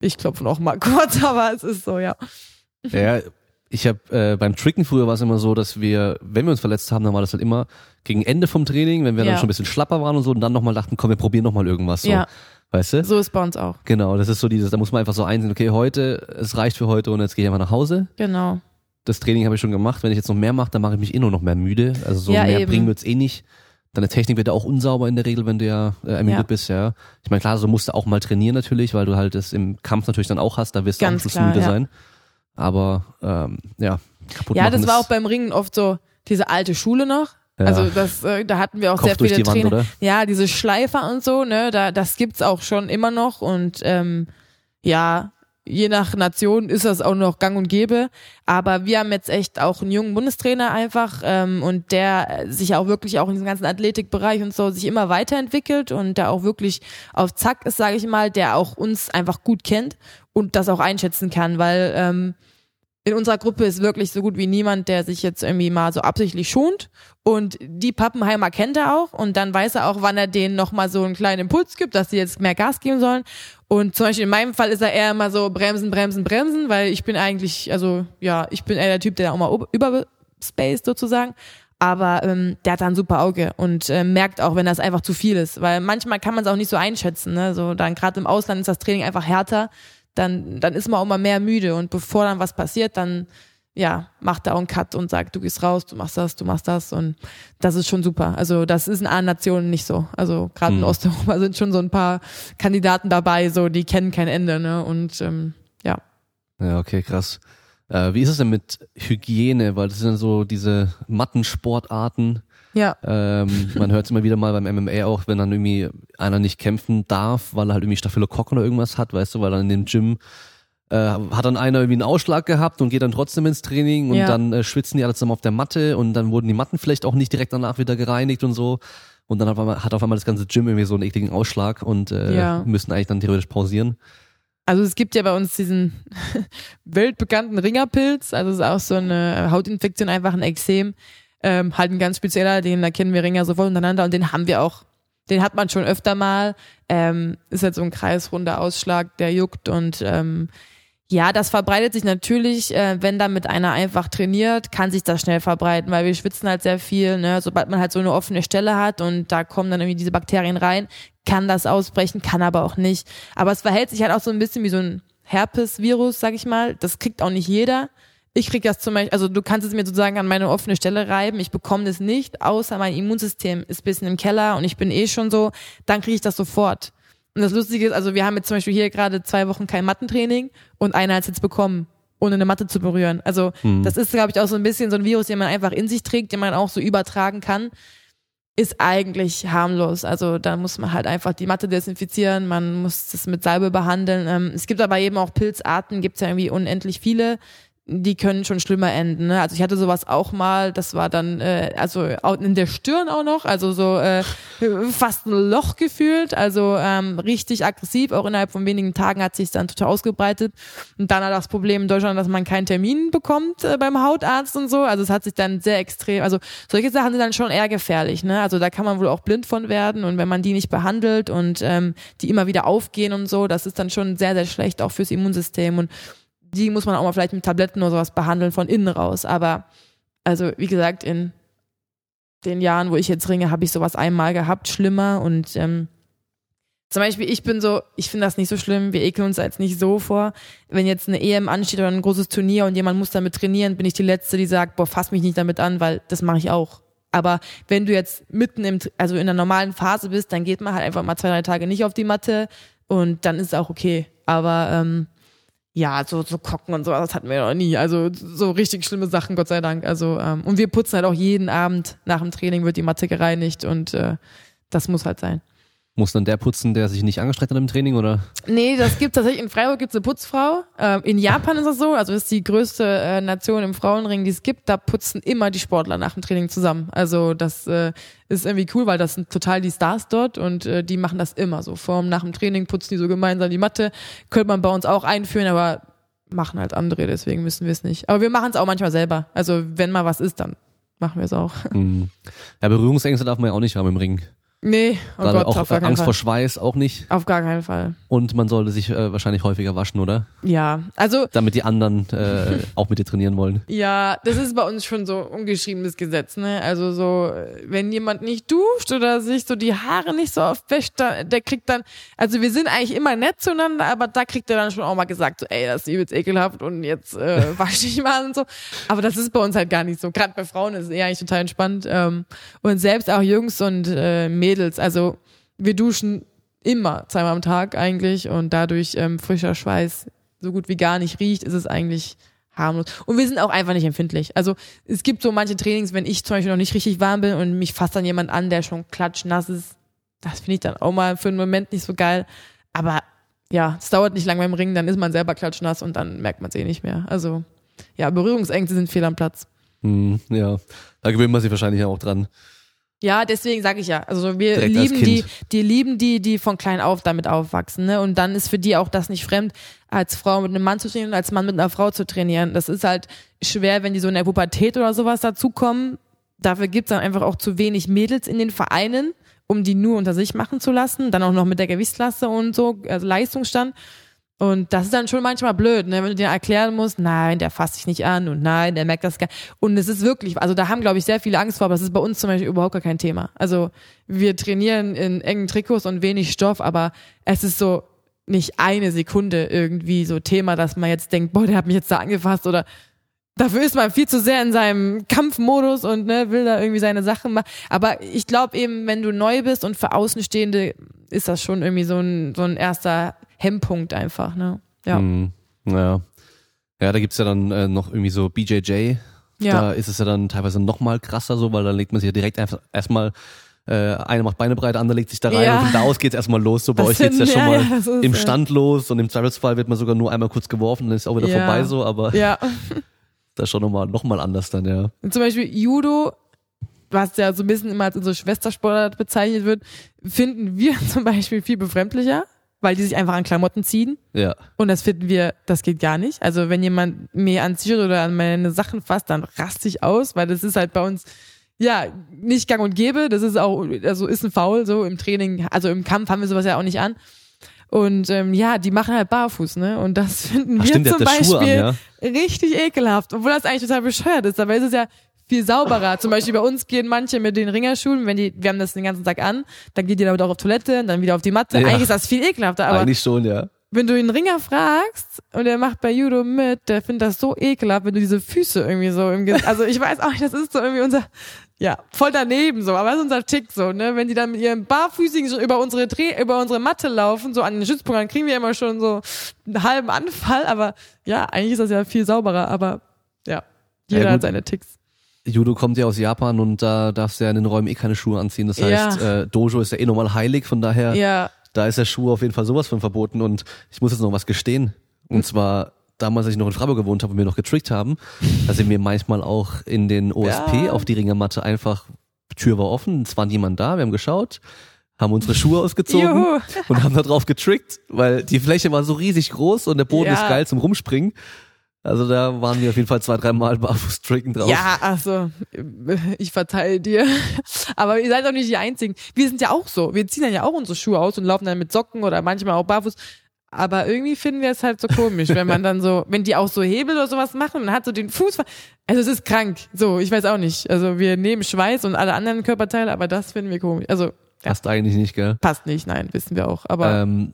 ich klopfe noch mal kurz, aber es ist so, ja. Ja, ich habe äh, beim Tricken früher war es immer so, dass wir, wenn wir uns verletzt haben, dann war das halt immer gegen Ende vom Training, wenn wir ja. dann schon ein bisschen schlapper waren und so, und dann nochmal dachten, komm, wir probieren nochmal irgendwas. So. Ja. Weißt du? So ist bei uns auch. Genau, das ist so dieses, da muss man einfach so einsehen, okay, heute, es reicht für heute und jetzt gehe ich einfach nach Hause. Genau. Das Training habe ich schon gemacht. Wenn ich jetzt noch mehr mache, dann mache ich mich eh nur noch mehr müde. Also so ja, mehr eben. bringen wird's eh nicht. Deine Technik wird ja auch unsauber in der Regel, wenn du ja äh, ermüdet ja. bist, ja. Ich meine, klar, so musst du auch mal trainieren natürlich, weil du halt das im Kampf natürlich dann auch hast, da wirst du am Schluss müde ja. sein. Aber ähm, ja, kaputt Ja, das war auch beim Ringen oft so diese alte Schule noch. Ja. Also das, äh, da hatten wir auch Kopf sehr viele Trainer. Wand, ja, diese Schleifer und so, ne, da das gibt's auch schon immer noch und ähm, ja, je nach Nation ist das auch noch gang und gäbe. Aber wir haben jetzt echt auch einen jungen Bundestrainer einfach ähm, und der sich auch wirklich auch in diesem ganzen Athletikbereich und so sich immer weiterentwickelt und der auch wirklich auf Zack ist, sage ich mal, der auch uns einfach gut kennt und das auch einschätzen kann, weil ähm, in unserer Gruppe ist wirklich so gut wie niemand, der sich jetzt irgendwie mal so absichtlich schont. Und die Pappenheimer kennt er auch und dann weiß er auch, wann er denen nochmal so einen kleinen Impuls gibt, dass sie jetzt mehr Gas geben sollen. Und zum Beispiel in meinem Fall ist er eher immer so bremsen, bremsen, bremsen, weil ich bin eigentlich, also ja, ich bin eher der Typ, der auch mal überspaced sozusagen. Aber ähm, der hat da ein super Auge und äh, merkt auch, wenn das einfach zu viel ist. Weil manchmal kann man es auch nicht so einschätzen. Ne? So dann gerade im Ausland ist das Training einfach härter dann, dann ist man auch mal mehr müde und bevor dann was passiert, dann ja, macht er auch einen Cut und sagt, du gehst raus, du machst das, du machst das und das ist schon super. Also das ist in anderen Nationen nicht so. Also gerade in mhm. Osteuropa sind schon so ein paar Kandidaten dabei, so die kennen kein Ende, ne? Und ähm, ja. Ja, okay, krass. Äh, wie ist es denn mit Hygiene? Weil das sind so diese Mattensportarten, ja. Ähm, man hört es immer wieder mal beim MMA auch, wenn dann irgendwie einer nicht kämpfen darf, weil er halt irgendwie Staphylokokken oder irgendwas hat, weißt du, weil dann in dem Gym äh, hat dann einer irgendwie einen Ausschlag gehabt und geht dann trotzdem ins Training und ja. dann äh, schwitzen die alle zusammen auf der Matte und dann wurden die Matten vielleicht auch nicht direkt danach wieder gereinigt und so. Und dann hat auf einmal, hat auf einmal das ganze Gym irgendwie so einen ekligen Ausschlag und äh, ja. müssen eigentlich dann theoretisch pausieren. Also es gibt ja bei uns diesen weltbekannten Ringerpilz, also es ist auch so eine Hautinfektion, einfach ein Exem ähm, halt ein ganz spezieller, den erkennen wir Ringer sofort untereinander und den haben wir auch. Den hat man schon öfter mal. Ähm, ist halt so ein kreisrunder Ausschlag, der juckt und ähm, ja, das verbreitet sich natürlich, äh, wenn da mit einer einfach trainiert, kann sich das schnell verbreiten, weil wir schwitzen halt sehr viel, ne? Sobald man halt so eine offene Stelle hat und da kommen dann irgendwie diese Bakterien rein, kann das ausbrechen, kann aber auch nicht. Aber es verhält sich halt auch so ein bisschen wie so ein Herpes-Virus, sag ich mal. Das kriegt auch nicht jeder ich krieg das zum Beispiel, also du kannst es mir sozusagen an meine offene Stelle reiben, ich bekomme das nicht, außer mein Immunsystem ist bisschen im Keller und ich bin eh schon so, dann kriege ich das sofort. Und das Lustige ist, also wir haben jetzt zum Beispiel hier gerade zwei Wochen kein Mattentraining und einer hat es jetzt bekommen, ohne eine Matte zu berühren. Also Hm. das ist, glaube ich, auch so ein bisschen so ein Virus, den man einfach in sich trägt, den man auch so übertragen kann. Ist eigentlich harmlos. Also da muss man halt einfach die Matte desinfizieren, man muss das mit Salbe behandeln. Ähm, es gibt aber eben auch Pilzarten, gibt es ja irgendwie unendlich viele die können schon schlimmer enden. Ne? Also ich hatte sowas auch mal, das war dann äh, also in der Stirn auch noch, also so äh, fast ein Loch gefühlt, also ähm, richtig aggressiv. Auch innerhalb von wenigen Tagen hat sich dann total ausgebreitet. Und dann hat das Problem in Deutschland, dass man keinen Termin bekommt äh, beim Hautarzt und so. Also es hat sich dann sehr extrem, also solche Sachen sind dann schon eher gefährlich. Ne? Also da kann man wohl auch blind von werden und wenn man die nicht behandelt und ähm, die immer wieder aufgehen und so, das ist dann schon sehr sehr schlecht auch fürs Immunsystem und die muss man auch mal vielleicht mit Tabletten oder sowas behandeln von innen raus. Aber also wie gesagt, in den Jahren, wo ich jetzt ringe, habe ich sowas einmal gehabt, schlimmer. Und ähm, zum Beispiel, ich bin so, ich finde das nicht so schlimm, wir ekeln uns da jetzt nicht so vor. Wenn jetzt eine EM ansteht oder ein großes Turnier und jemand muss damit trainieren, bin ich die Letzte, die sagt, boah, fass mich nicht damit an, weil das mache ich auch. Aber wenn du jetzt mitten im, also in der normalen Phase bist, dann geht man halt einfach mal zwei, drei Tage nicht auf die Matte und dann ist es auch okay. Aber ähm, ja, so, so Kocken und so, das hatten wir noch nie. Also so richtig schlimme Sachen, Gott sei Dank. Also, ähm, und wir putzen halt auch jeden Abend nach dem Training wird die Matte gereinigt und äh, das muss halt sein. Muss dann der putzen, der sich nicht angestrengt hat im Training, oder? Nee, das gibt tatsächlich, in Freiburg gibt's eine Putzfrau. Ähm, in Japan ist das so, also ist die größte äh, Nation im Frauenring, die es gibt. Da putzen immer die Sportler nach dem Training zusammen. Also das äh, ist irgendwie cool, weil das sind total die Stars dort und äh, die machen das immer so. Vor nach dem Training putzen die so gemeinsam die Matte. Könnte man bei uns auch einführen, aber machen halt andere, deswegen müssen wir es nicht. Aber wir machen es auch manchmal selber. Also wenn mal was ist, dann machen wir es auch. Hm. Ja, Berührungsängste darf man ja auch nicht haben im Ring. Nee, oh Gott, auch auf gar äh, Angst Fall. vor Schweiß auch nicht. Auf gar keinen Fall. Und man sollte sich äh, wahrscheinlich häufiger waschen, oder? Ja, also Damit die anderen äh, auch mit dir trainieren wollen. Ja, das ist bei uns schon so ungeschriebenes Gesetz, ne? Also so, wenn jemand nicht duscht oder sich so die Haare nicht so oft wäscht, der kriegt dann, also wir sind eigentlich immer nett zueinander, aber da kriegt er dann schon auch mal gesagt, so, ey, das ist übelst ekelhaft und jetzt äh, wasch dich mal und so. Aber das ist bei uns halt gar nicht so. Gerade bei Frauen ist es eher eigentlich total entspannt. Ähm, und selbst auch Jungs und äh, Mädels, also wir duschen immer zweimal am Tag eigentlich und dadurch ähm, frischer Schweiß so gut wie gar nicht riecht, ist es eigentlich harmlos. Und wir sind auch einfach nicht empfindlich. Also es gibt so manche Trainings, wenn ich zum Beispiel noch nicht richtig warm bin und mich fasst dann jemand an, der schon klatschnass ist, das finde ich dann auch mal für einen Moment nicht so geil. Aber ja, es dauert nicht lange beim Ringen, dann ist man selber klatschnass und dann merkt man es eh nicht mehr. Also ja, Berührungsängste sind fehl am Platz. Hm, ja, da gewöhnt man sich wahrscheinlich auch dran. Ja, deswegen sage ich ja. Also wir Direkt lieben die, die lieben die, die von klein auf damit aufwachsen, ne? Und dann ist für die auch das nicht fremd, als Frau mit einem Mann zu trainieren und als Mann mit einer Frau zu trainieren. Das ist halt schwer, wenn die so in der Pubertät oder sowas dazukommen. Dafür gibt's dann einfach auch zu wenig Mädels in den Vereinen, um die nur unter sich machen zu lassen. Dann auch noch mit der Gewichtsklasse und so, also Leistungsstand. Und das ist dann schon manchmal blöd, ne? wenn du dir erklären musst, nein, der fasst sich nicht an und nein, der merkt das gar Und es ist wirklich, also da haben, glaube ich, sehr viele Angst vor, aber das ist bei uns zum Beispiel überhaupt gar kein Thema. Also wir trainieren in engen Trikots und wenig Stoff, aber es ist so nicht eine Sekunde irgendwie so Thema, dass man jetzt denkt, boah, der hat mich jetzt da angefasst oder dafür ist man viel zu sehr in seinem Kampfmodus und ne, will da irgendwie seine Sachen machen. Aber ich glaube eben, wenn du neu bist und für Außenstehende ist das schon irgendwie so ein, so ein erster Hemmpunkt einfach, ne? Ja. Hm, ja. Ja, da gibt's ja dann äh, noch irgendwie so BJJ. Da Ja. ist es ja dann teilweise noch mal krasser so, weil da legt man sich ja direkt einfach erstmal äh, einer macht Beine breit, der andere legt sich da rein Ja. und von da aus geht's erstmal los. So bei Das euch geht's ja sind- schon mal ja, im Stand los und im Zweifelsfall wird man sogar nur einmal kurz geworfen, dann ist auch wieder vorbei so, aber Ja. das ist schon nochmal noch mal anders dann, ja. Und zum Beispiel Judo, was ja so ein bisschen immer als unsere Schwestersportart bezeichnet wird, finden wir zum Beispiel viel befremdlicher, weil die sich einfach an Klamotten ziehen. Ja. Und das finden wir, das geht gar nicht. Also wenn jemand mir an T-Shirt oder an meine Sachen fasst, dann raste ich aus, weil das ist halt bei uns ja nicht gang und gäbe. Das ist auch, also ist ein Foul so im Training, also im Kampf haben wir sowas ja auch nicht an. Und ähm, ja, die machen halt barfuß, ne? Und das finden Ach, wir stimmt, zum Schuhe an, Beispiel ja. richtig ekelhaft, obwohl das eigentlich total bescheuert ist. Dabei ist es ja viel sauberer. Zum Beispiel bei uns gehen manche mit den Ringerschuhen, wenn die, wir haben das den ganzen Tag an, dann geht die damit auch auf Toilette, dann wieder auf die Matte. Ja. Eigentlich ist das viel ekelhafter, aber Eigentlich schon, ja. wenn du einen Ringer fragst und der macht bei Judo mit, der findet das so ekelhaft, wenn du diese Füße irgendwie so im Gesicht, also ich weiß auch nicht, das ist so irgendwie unser, ja, voll daneben so, aber das ist unser Tick so, ne, wenn die dann mit ihren Barfüßigen so über unsere Dreh, über unsere Matte laufen, so an den Stützpunkt, dann kriegen wir immer schon so einen halben Anfall, aber ja, eigentlich ist das ja viel sauberer, aber ja, jeder Ja, hat seine Ticks. Judo kommt ja aus Japan und da darfst du ja in den Räumen eh keine Schuhe anziehen. Das heißt, äh, Dojo ist ja eh normal heilig, von daher, Ja, da ist der Schuh auf jeden Fall sowas von verboten und ich muss jetzt noch was gestehen. Und zwar damals, als ich noch in Freiburg gewohnt habe und wir noch getrickt haben, da sind wir manchmal auch in den OSP Ja. auf die Ringermatte einfach, Tür war offen, es war niemand da, wir haben geschaut, haben unsere Schuhe ausgezogen Juhu. und haben da drauf getrickt, weil die Fläche war so riesig groß und der Boden Ja. ist geil zum Rumspringen. Also da waren wir auf jeden Fall zwei, dreimal barfuß tricken drauf. Ja, also ich verteile dir. Aber ihr seid doch nicht die Einzigen. Wir sind ja auch so. Wir ziehen dann ja auch unsere Schuhe aus und laufen dann mit Socken oder manchmal auch barfuß. Aber irgendwie finden wir es halt so komisch, wenn man dann so, wenn die auch so Hebel oder sowas machen und hat so den Fuß. Also es ist krank. So, ich weiß auch nicht. Also wir nehmen Schweiß und alle anderen Körperteile, aber das finden wir komisch. Also ja, Passt eigentlich nicht, gell? passt nicht, nein, wissen wir auch. Aber Ähm,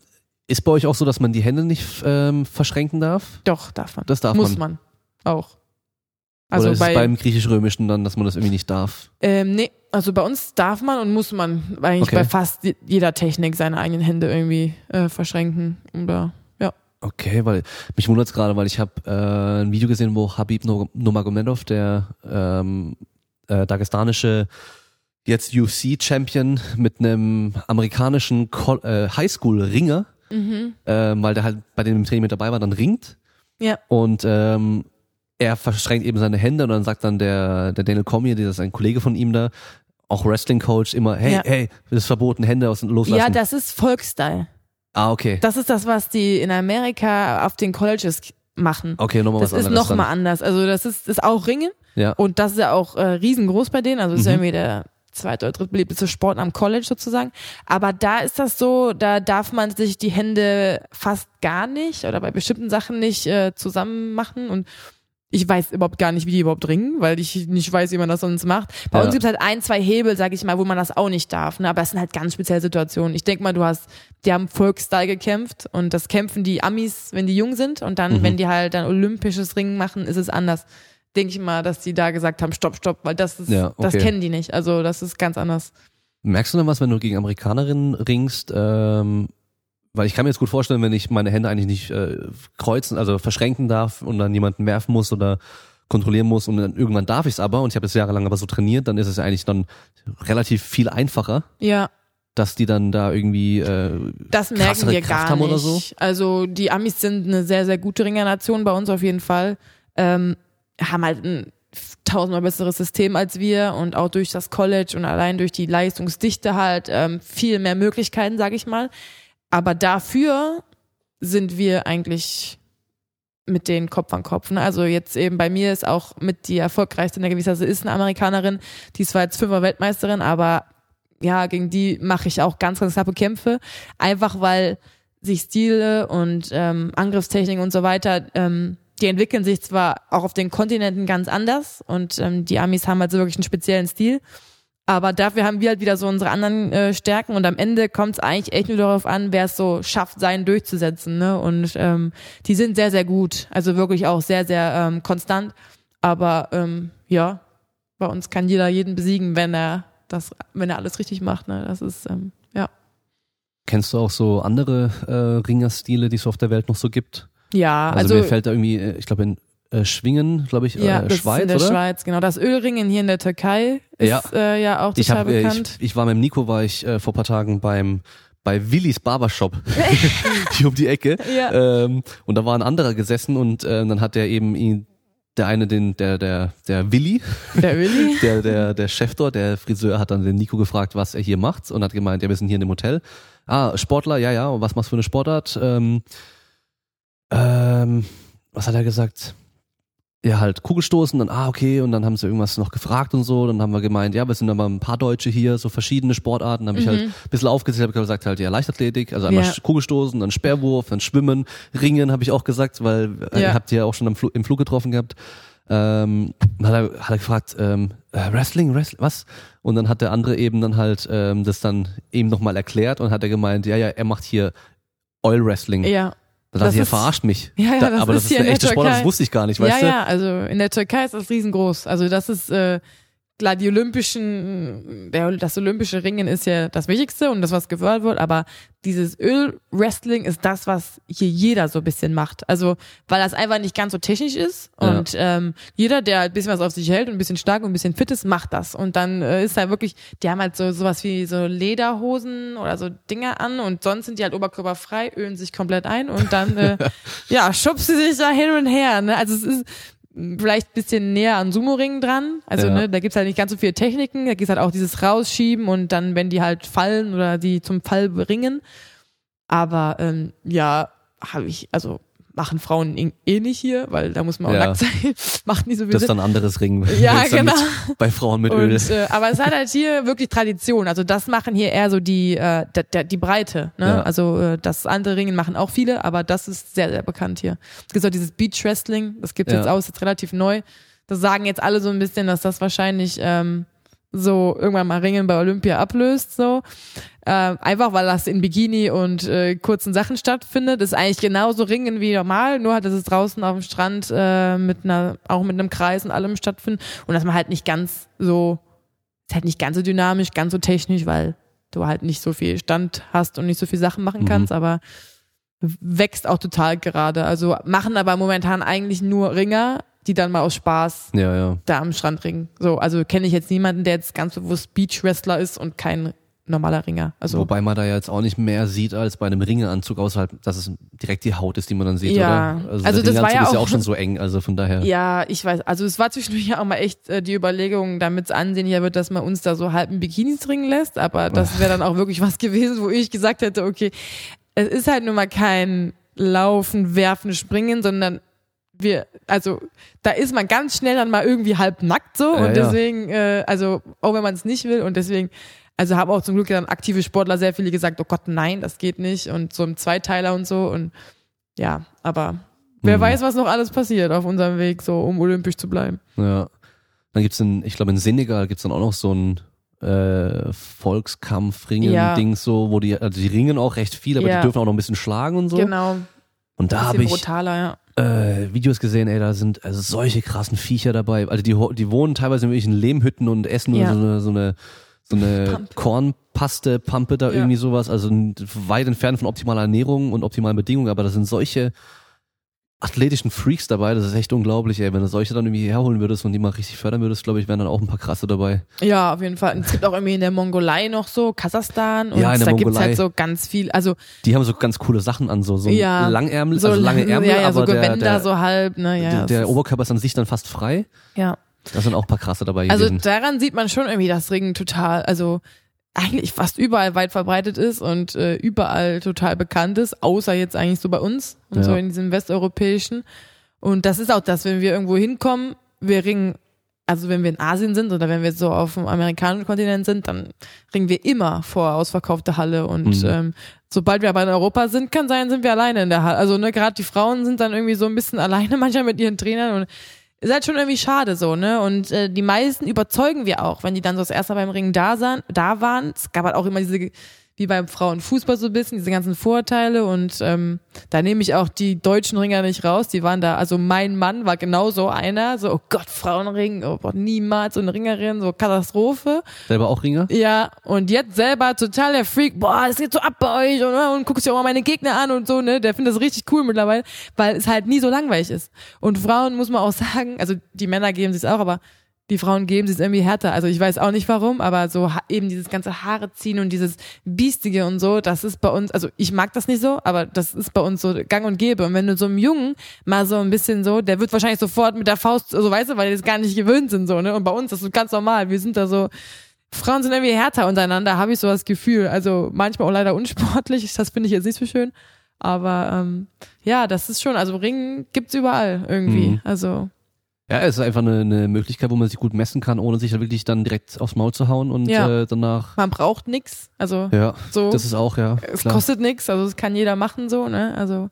ist bei euch auch so, dass man die Hände nicht ähm, verschränken darf? doch, darf man. Das darf Muss man. man. Auch. Also Oder ist bei, es beim griechisch-römischen dann, dass man das irgendwie nicht darf? Ähm, nee, also bei uns darf man und muss man eigentlich Okay. bei fast je- jeder Technik seine eigenen Hände irgendwie äh, verschränken. Oder ja. Okay, weil mich wundert's gerade, weil ich habe äh, ein Video gesehen, wo Habib Nurmagomedov, der ähm, äh, dagestanische jetzt UFC-Champion mit einem amerikanischen äh, Highschool-Ringer, Mhm. ähm, weil der halt bei dem Training mit dabei war, dann ringt. Ja. Und ähm, er verschränkt eben seine Hände und dann sagt dann der, der Daniel Cormier, der ist ein Kollege von ihm da, auch Wrestling-Coach, immer, hey, Ja. hey, das ist verboten, Hände aus loslassen. Ja, das ist Volksstyle. ah, okay. Das ist das, was die in Amerika auf den Colleges machen. Okay, nochmal Das was ist anderes. nochmal anders. Also das ist, ist auch Ringen. Ja. und das ist ja auch äh, riesengroß bei denen. Also das ist ja Mhm. irgendwie der zweite oder drittbeliebteste Sport am College sozusagen. Aber da ist das so, da darf man sich die Hände fast gar nicht oder bei bestimmten Sachen nicht äh, zusammen machen und ich weiß überhaupt gar nicht, wie die überhaupt ringen, weil ich nicht weiß, wie man das sonst macht. Bei Ja. uns gibt es halt ein, zwei Hebel, sag ich mal, wo man das auch nicht darf. Ne? Aber es sind halt ganz spezielle Situationen. Ich denk mal, du hast, die haben Volksstyle gekämpft und das kämpfen die Amis, wenn die jung sind und dann, Mhm. wenn die halt dann olympisches Ringen machen, ist es anders. Denke ich mal, dass die da gesagt haben, stopp, stopp, weil das ist, Ja, das okay. kennen die nicht. Also das ist ganz anders. Merkst du denn was, wenn du gegen Amerikanerinnen ringst? Ähm, weil ich kann mir jetzt gut vorstellen, wenn ich meine Hände eigentlich nicht äh, kreuzen, also verschränken darf und dann jemanden werfen muss oder kontrollieren muss und dann irgendwann darf ich es aber und ich habe das jahrelang aber so trainiert, dann ist es ja eigentlich dann relativ viel einfacher, Ja, dass die dann da irgendwie äh, das merken wir Kraft gar nicht. so? Also die Amis sind eine sehr, sehr gute Ringernation bei uns auf jeden Fall. Ähm, haben halt ein tausendmal besseres System als wir und auch durch das College und allein durch die Leistungsdichte halt ähm, viel mehr Möglichkeiten, sage ich mal. Aber dafür sind wir eigentlich mit denen Kopf an Kopf. Ne? Also jetzt eben bei mir ist auch mit die erfolgreichste in der Gewissheit ist eine Amerikanerin, die ist zwar jetzt fünfer Weltmeisterin, aber ja, gegen die mache ich auch ganz, ganz knappe Kämpfe. Einfach weil sich Stile und ähm, Angriffstechnik und so weiter, ähm, die entwickeln sich zwar auch auf den Kontinenten ganz anders und ähm, die Amis haben halt so wirklich einen speziellen Stil. Aber dafür haben wir halt wieder so unsere anderen äh, Stärken und am Ende kommt es eigentlich echt nur darauf an, wer es so schafft, seinen durchzusetzen. Ne? Und ähm, die sind sehr, sehr gut. Also wirklich auch sehr, sehr ähm, konstant. Aber ähm, ja, bei uns kann jeder jeden besiegen, wenn er das, wenn er alles richtig macht. Ne? Das ist ähm, ja. kennst du auch so andere äh, Ringerstile, die es auf der Welt noch so gibt? Ja, Also, also, mir fällt da irgendwie, äh, ich glaube in äh, Schwingen, glaube ich, ja, äh, Schweiz, in der oder? Schweiz, genau. Das Ölringen hier in der Türkei ist Ja. ja, äh, ja auch Ich, total hab, äh, bekannt. ich, ich war mit dem Nico, war ich äh, vor paar Tagen beim bei Willis Barbershop hier um die Ecke. Ja. Ähm, und da war ein anderer gesessen und äh, dann hat der eben ihn, der eine, den, der, der, der Willi, der Öli. der, der, der Chef dort, der Friseur, hat dann den Nico gefragt, was er hier macht und hat gemeint, ja, wir sind hier in dem Hotel. Ah, Sportler, ja, ja, und was machst du für eine Sportart? Ähm, ähm, was hat er gesagt? Ja, halt Kugelstoßen, dann, ah, okay, und dann haben sie irgendwas noch gefragt und so, dann haben wir gemeint, ja, wir sind aber ein paar Deutsche hier, so verschiedene Sportarten, dann habe ich halt ein bisschen aufgezählt, habe gesagt, halt, ja, Leichtathletik, also einmal Ja. Kugelstoßen, dann Speerwurf, dann Schwimmen, Ringen, habe ich auch gesagt, weil äh, Ja. habt ihr ja auch schon am Flu im Flug getroffen gehabt. Ähm, dann hat er, hat er gefragt, ähm, äh, Wrestling, Wrestling, was? Und dann hat der andere eben dann halt ähm, das dann eben nochmal erklärt und hat er gemeint, ja, ja, er macht hier Oil Wrestling. Ja, Da dachte Das ich, er ist- verarscht mich. Ja, ja, da, das aber ist das ist der echte Sport, das wusste ich gar nicht, ja, weißt du? ja, also in der Türkei ist das riesengroß. Also das ist äh, klar, die olympischen, der, das olympische Ringen ist ja das Wichtigste und das, was gefördert wird, aber dieses Ölwrestling ist das, was hier jeder so ein bisschen macht. Also, weil das einfach nicht ganz so technisch ist Ja. und ähm, jeder, der ein bisschen was auf sich hält und ein bisschen stark und ein bisschen fit ist, macht das. Und dann äh, ist da wirklich, die haben halt so sowas wie so Lederhosen oder so Dinger an und sonst sind die halt oberkörperfrei, ölen sich komplett ein und dann äh, ja, schubst sie sich da hin und her. Ne? Also es ist vielleicht ein bisschen näher an Sumo-Ringen dran. Also Ja. ne, da gibt's halt nicht ganz so viele Techniken. Da gibt's halt auch dieses Rausschieben und dann, wenn die halt fallen oder die zum Fall bringen. Aber ähm, ja, habe ich, also machen Frauen eh- nicht hier, weil da muss man auch Ja. nackt sein. Macht nicht so viel Das ist dann ein anderes Ring. Ja, genau. Mit, bei Frauen mit Öl. Und, äh, aber es hat halt hier wirklich Tradition. Also das machen hier eher so die äh, die Breite. Ne? Ja. Also äh, das andere Ringen machen auch viele, aber das ist sehr sehr bekannt hier. Es gibt auch dieses Beach Wrestling. Das gibt's Ja. jetzt auch, ist jetzt relativ neu. Das sagen jetzt alle so ein bisschen, dass das wahrscheinlich ähm, so irgendwann mal Ringen bei Olympia ablöst. So äh, einfach weil das in Bikini und äh, kurzen Sachen stattfindet. Ist eigentlich genauso Ringen wie normal, nur halt, dass es draußen auf dem Strand äh, mit einer, auch mit einem Kreis und allem stattfindet und dass man halt nicht ganz so, ist halt nicht ganz so dynamisch, ganz so technisch, weil du halt nicht so viel Stand hast und nicht so viel Sachen machen Mhm. kannst, aber wächst auch total gerade. Also machen aber momentan eigentlich nur Ringer, die dann mal aus Spaß ja, ja. da am Strand ringen. So, also kenne ich jetzt niemanden, der jetzt ganz bewusst Beach-Wrestler ist und kein normaler Ringer. Also Wobei man da ja jetzt auch nicht mehr sieht als bei einem Ringeanzug, außer halt, dass es direkt die Haut ist, die man dann sieht, Ja. oder? Also der das war ja ist ja auch- auch schon so eng, also von daher. Ja, ich weiß. Also es war zwischendurch ja auch mal echt äh, die Überlegung, damit es ansehnlicher wird, dass man uns da so halb in Bikinis ringen lässt. Aber das wäre dann auch wirklich was gewesen, wo ich gesagt hätte, okay, es ist halt nun mal kein Laufen, Werfen, Springen, sondern wir, also da ist man ganz schnell dann mal irgendwie halb nackt so Ja, und ja. deswegen, äh, also auch wenn man es nicht will und deswegen, also haben auch zum Glück dann aktive Sportler sehr viele gesagt, oh Gott, nein, das geht nicht und so im Zweiteiler und so und ja, aber wer Mhm. weiß, was noch alles passiert auf unserem Weg, so um olympisch zu bleiben. Ja. Dann gibt's in, ich glaube in Senegal gibt's dann auch noch so ein äh, Volkskampf-Ringen-Ding so, wo die, also die ringen auch recht viel, aber Ja. die dürfen auch noch ein bisschen schlagen und so. Genau. Und da habe ich brutaler, ja. Äh, Videos gesehen, ey, da sind also solche krassen Viecher dabei. Also die, die wohnen teilweise in irgendwelchen Lehmhütten und essen nur Ja. so eine, so eine, so eine. Kornpaste, Pampe da Ja. irgendwie sowas. Also weit entfernt von optimaler Ernährung und optimalen Bedingungen, aber da sind solche athletischen Freaks dabei, das ist echt unglaublich, ey. Wenn du solche dann irgendwie herholen würdest und die mal richtig fördern würdest, glaube ich, wären dann auch ein paar krasse dabei. Ja, auf jeden Fall. Und es gibt auch irgendwie in der Mongolei noch so, Kasachstan und Ja, in der da gibt's Mongolei. halt so ganz viel, also Die haben so ganz coole Sachen an, so, so Ja. Langärmel, so also lange Ärmel, ja, ja, so aber der, Gewänder der, so halb, ne, ja. der, der ist- Oberkörper ist an sich dann fast frei. ja. Da sind auch ein paar krasse dabei Also gewesen. daran sieht man schon irgendwie, dass Ringen total, also eigentlich fast überall weit verbreitet ist und äh, überall total bekannt ist, außer jetzt eigentlich so bei uns und Ja. so in diesem westeuropäischen. Und das ist auch das, wenn wir irgendwo hinkommen, wir ringen, also wenn wir in Asien sind oder wenn wir so auf dem amerikanischen Kontinent sind, dann ringen wir immer vor ausverkaufte Halle und Mhm. ähm, sobald wir aber in Europa sind, kann sein, sind wir alleine in der Halle. Also ne, gerade die Frauen sind dann irgendwie so ein bisschen alleine manchmal mit ihren Trainern und ist halt schon irgendwie schade so, ne? Und äh, die meisten überzeugen wir auch, wenn die dann so das erste Mal beim Ringen da, sahen, da waren. Es gab halt auch immer diese, wie beim Frauenfußball so ein bisschen, diese ganzen Vorteile und ähm, da nehme ich auch die deutschen Ringer nicht raus. Die waren da, also mein Mann war genau so einer, so, oh Gott, Frauenring, oh Gott, niemals so eine Ringerin, so Katastrophe. Selber auch Ringer? Ja, und jetzt selber total der Freak, boah, das geht so ab bei euch und, und guckst dir auch mal meine Gegner an und so, ne? Der findet das richtig cool mittlerweile, weil es halt nie so langweilig ist. Und Frauen muss man auch sagen, also die Männer geben sich auch, aber die Frauen geben sich irgendwie härter. Also ich weiß auch nicht warum, aber so eben dieses ganze Haare ziehen und dieses Biestige und so, das ist bei uns, also ich mag das nicht so, aber das ist bei uns so gang und gäbe. Und wenn du so einem Jungen mal so ein bisschen so, der wird wahrscheinlich sofort mit der Faust, so weißt du, weil die das gar nicht gewöhnt sind, so, ne? Und bei uns, das ist ganz normal. Wir sind da so, Frauen sind irgendwie härter untereinander, habe ich so das Gefühl. Also manchmal auch leider unsportlich, das finde ich jetzt nicht so schön. Aber ähm, ja, das ist schon, also Ringen gibt's überall irgendwie. Mhm. Also Ja, es ist einfach eine, eine Möglichkeit, wo man sich gut messen kann, ohne sich da wirklich dann direkt aufs Maul zu hauen und Ja. äh, danach. man braucht nix. Also Ja, so, das ist auch, ja. es klar. kostet nix, also es kann jeder machen so, ne? Also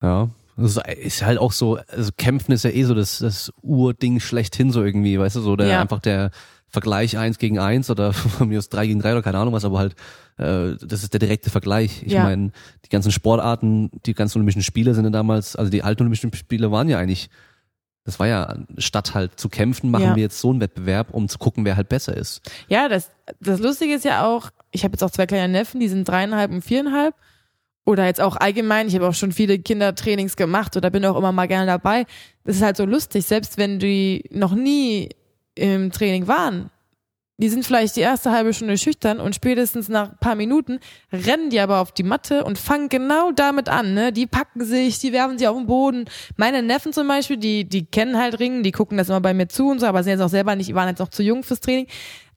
Ja. Das ist- ist halt auch so, also Kämpfen ist ja eh so das, das Urding schlechthin so irgendwie, weißt du, so der Ja. einfach der Vergleich eins gegen eins oder von mir aus drei gegen drei oder keine Ahnung was, aber halt äh, das ist der direkte Vergleich. Ich Ja. meine, die ganzen Sportarten, die ganzen Olympischen Spiele sind ja damals, also die alten Olympischen Spiele waren ja eigentlich, das war ja statt halt zu kämpfen, machen Ja. wir jetzt so einen Wettbewerb, um zu gucken, wer halt besser ist. Ja, das, das Lustige ist ja auch, ich habe jetzt auch zwei kleine Neffen, die sind dreieinhalb und viereinhalb. Oder jetzt auch allgemein, ich habe auch schon viele Kindertrainings gemacht oder bin auch immer mal gerne dabei. Das ist halt so lustig, selbst wenn die noch nie im Training waren. Die sind vielleicht die erste halbe Stunde schüchtern und spätestens nach ein paar Minuten rennen die aber auf die Matte und fangen genau damit an. Ne? Die packen sich, die werfen sich auf den Boden. Meine Neffen zum Beispiel, die, die kennen halt Ringen, die gucken das immer bei mir zu und so, aber sind jetzt auch selber nicht, waren jetzt noch zu jung fürs Training.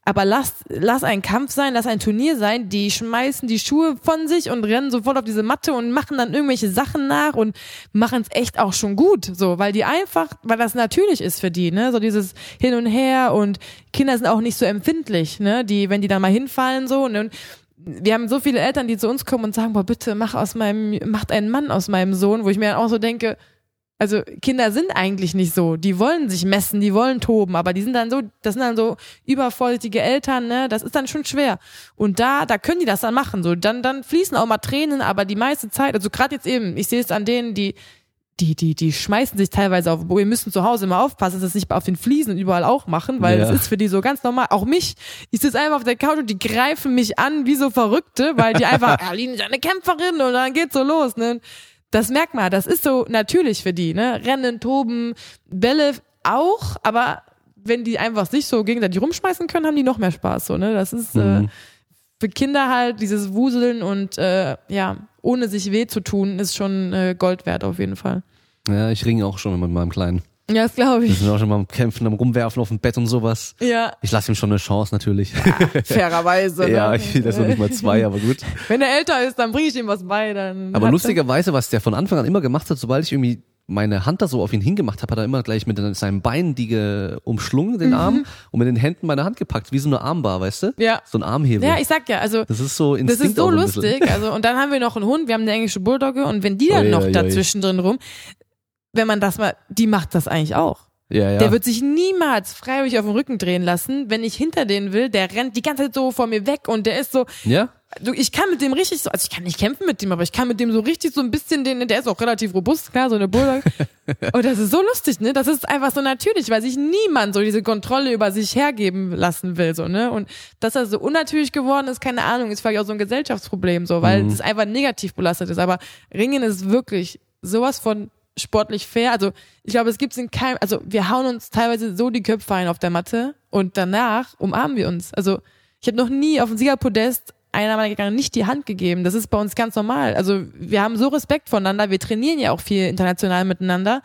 Aber lass, lass ein Kampf sein, lass ein Turnier sein, die schmeißen die Schuhe von sich und rennen sofort auf diese Matte und machen dann irgendwelche Sachen nach und machen es echt auch schon gut, so, weil die einfach, weil das natürlich ist für die, ne, so dieses Hin und Her und Kinder sind auch nicht so empfindlich, ne, die, wenn die dann mal hinfallen, so, und wir haben so viele Eltern, die zu uns kommen und sagen, boah, bitte mach aus meinem, macht einen Mann aus meinem Sohn, wo ich mir dann auch so denke, also Kinder sind eigentlich nicht so. Die wollen sich messen, die wollen toben, aber die sind dann so, das sind dann so übervorsichtige Eltern, ne? Das ist dann schon schwer. Und da, da können die das dann machen. So, dann, dann fließen auch mal Tränen, aber die meiste Zeit, also gerade jetzt eben, ich sehe es an denen, die, die, die, die schmeißen sich teilweise auf, wo wir müssen zu Hause immer aufpassen, dass das nicht auf den Fliesen überall auch machen, weil Ja. das ist für die so ganz normal. Auch mich, ich sitze einfach auf der Couch und die greifen mich an wie so Verrückte, weil die einfach, Aline ist eine Kämpferin und dann geht's so los, ne? Das merkt man, das ist so natürlich für die, ne? Rennen, toben, Bälle auch, aber wenn die einfach sich so gegenseitig rumschmeißen können, haben die noch mehr Spaß, so, ne? Das ist äh, Mhm. für Kinder halt dieses Wuseln und äh, ja, ohne sich weh zu tun, ist schon äh, Gold wert auf jeden Fall. Ja, ich ringe auch schon mit meinem Kleinen. Ja, das glaube Wir ich. sind auch schon mal am Kämpfen, am Rumwerfen auf dem Bett und sowas. Ja, Ich lasse ihm schon eine Chance natürlich. fairerweise. ja, ne? ich, das ist noch nicht mal zwei, aber gut. Wenn er älter ist, dann bringe ich ihm was bei. Dann Aber lustigerweise, was der von Anfang an immer gemacht hat, sobald ich irgendwie meine Hand da so auf ihn hingemacht habe, hat er immer gleich mit seinem Bein die ge- umschlungen, den Arm, und mit den Händen meine Hand gepackt, wie so eine Armbar, weißt du? Ja. So ein Armhebel. Ja, ich sag ja, also das ist so das Instinkt ist so lustig. Also und dann haben wir noch einen Hund, wir haben eine englische Bulldogge und wenn die dann Ui, noch ui. dazwischen drin rum, wenn man das mal, die macht das eigentlich auch. Ja, ja. Der wird sich niemals freiwillig auf den Rücken drehen lassen, wenn ich hinter den will. Der rennt die ganze Zeit so vor mir weg und der ist so, ja? ich kann mit dem richtig so, also ich kann nicht kämpfen mit dem, aber ich kann mit dem so richtig so ein bisschen den, der ist auch relativ robust, klar, so eine Bulldog. und das ist so lustig, ne? Das ist einfach so natürlich, weil sich niemand so diese Kontrolle über sich hergeben lassen will, so, ne? Und dass er so unnatürlich geworden ist, keine Ahnung, ist vielleicht auch so ein Gesellschaftsproblem, so, weil Mhm. es einfach negativ belastet ist. Aber Ringen ist wirklich sowas von sportlich fair. Also ich glaube, es gibt in keinem, also wir hauen uns teilweise so die Köpfe ein auf der Matte und danach umarmen wir uns. Also ich habe noch nie auf dem Siegerpodest einer meiner Gegner nicht die Hand gegeben. Das ist bei uns ganz normal. Also wir haben so Respekt voneinander. Wir trainieren ja auch viel international miteinander.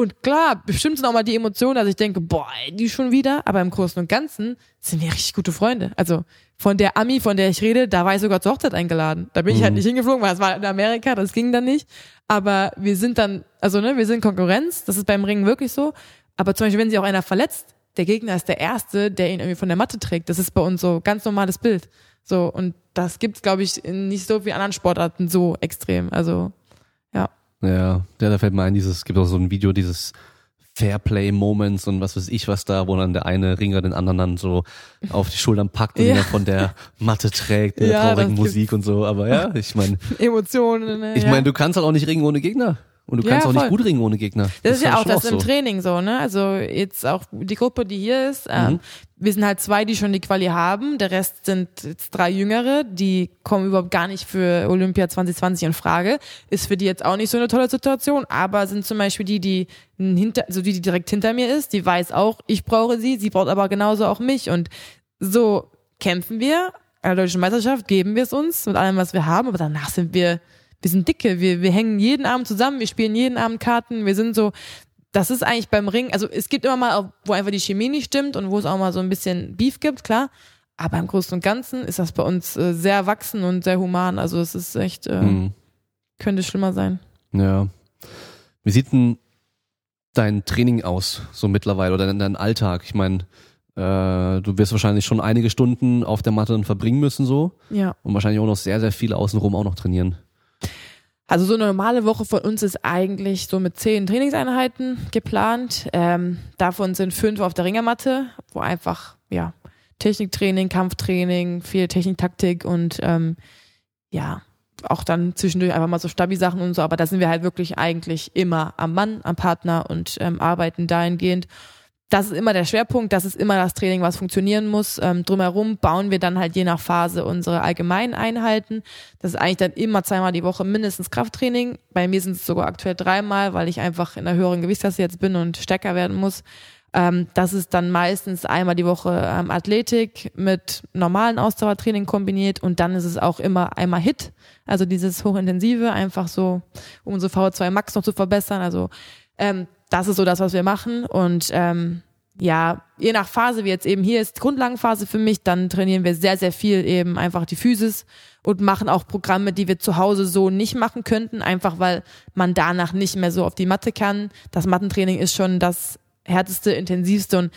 Und klar, bestimmt sind auch mal die Emotionen, dass ich denke, boah, die schon wieder. Aber im Großen und Ganzen sind wir richtig gute Freunde. Also von der Ami, von der ich rede, da war ich sogar zur Hochzeit eingeladen. Da bin ich halt nicht hingeflogen, weil es war in Amerika, das ging dann nicht. Aber wir sind dann, also ne, wir sind Konkurrenz. Das ist beim Ringen wirklich so. Aber zum Beispiel, wenn sich auch einer verletzt, der Gegner ist der Erste, der ihn irgendwie von der Matte trägt. Das ist bei uns so ganz normales Bild. So, und das gibt's, glaube ich, in nicht so vielen anderen Sportarten so extrem. Also, ja. Ja, ja, da fällt mir ein, dieses, es gibt auch so ein Video, dieses Fairplay Moments und was weiß ich was da, wo dann der eine Ringer den anderen dann so auf die Schultern packt und Ja. ihn dann von der Matte trägt, mit der Ja, traurigen das Musik und so. Aber ja, ich meine, Emotionen. Ne? ich ja. meine, du kannst halt auch nicht ringen ohne Gegner. Und du Ja, kannst auch voll. nicht gut ringen ohne Gegner. Das ist ja auch das im so. Training so, ne? Also jetzt auch die Gruppe, die hier ist, ähm, Mhm. Wir sind halt zwei, die schon die Quali haben. Der Rest sind jetzt drei Jüngere, die kommen überhaupt gar nicht für Olympia 2020 in Frage. Ist für die jetzt auch nicht so eine tolle Situation, aber sind zum Beispiel die, die hinter, also die, die direkt hinter mir ist, die weiß auch, ich brauche sie, sie braucht aber genauso auch mich und so kämpfen wir. An der deutschen Meisterschaft geben wir es uns mit allem, was wir haben, aber danach sind wir wir sind dicke, wir, wir hängen jeden Abend zusammen, wir spielen jeden Abend Karten, wir sind so, das ist eigentlich beim Ring, also es gibt immer mal, wo einfach die Chemie nicht stimmt und wo es auch mal so ein bisschen Beef gibt, klar. Aber im Großen und Ganzen ist das bei uns äh, sehr erwachsen und sehr human. Also es ist echt, äh, Mhm. könnte schlimmer sein. Ja. Wie sieht denn dein Training aus, so mittlerweile, oder dein, Alltag? Ich meine, äh, du wirst wahrscheinlich schon einige Stunden auf der Matte dann verbringen müssen, so. Ja. Und wahrscheinlich auch noch sehr, sehr viel außenrum auch noch trainieren. Also so eine normale Woche von uns ist eigentlich so mit zehn Trainingseinheiten geplant. Ähm, davon sind fünf auf der Ringermatte, wo einfach, ja, Techniktraining, Kampftraining, viel Techniktaktik und ähm, ja, auch dann zwischendurch einfach mal so Stabi-Sachen und so, aber da sind wir halt wirklich eigentlich immer am Mann, am Partner und ähm, arbeiten dahingehend. Das ist immer der Schwerpunkt, das ist immer das Training, was funktionieren muss. Ähm, drumherum bauen wir dann halt je nach Phase unsere allgemeinen Einheiten. Das ist eigentlich dann immer zweimal die Woche mindestens Krafttraining. Bei mir sind es sogar aktuell dreimal, weil ich einfach in der höheren Gewichtsklasse jetzt bin und stärker werden muss. Ähm, das ist dann meistens einmal die Woche ähm, Athletik mit normalen Ausdauertraining kombiniert und dann ist es auch immer einmal Hit, also dieses hochintensive, einfach so, um unsere VO2 Max noch zu verbessern. Also ähm, das ist so das, was wir machen und ähm, ja, je nach Phase, wie jetzt eben hier ist Grundlagenphase für mich, dann trainieren wir sehr, sehr viel eben einfach die Physis und machen auch Programme, die wir zu Hause so nicht machen könnten, einfach weil man danach nicht mehr so auf die Matte kann. Das Mattentraining ist schon das härteste, intensivste und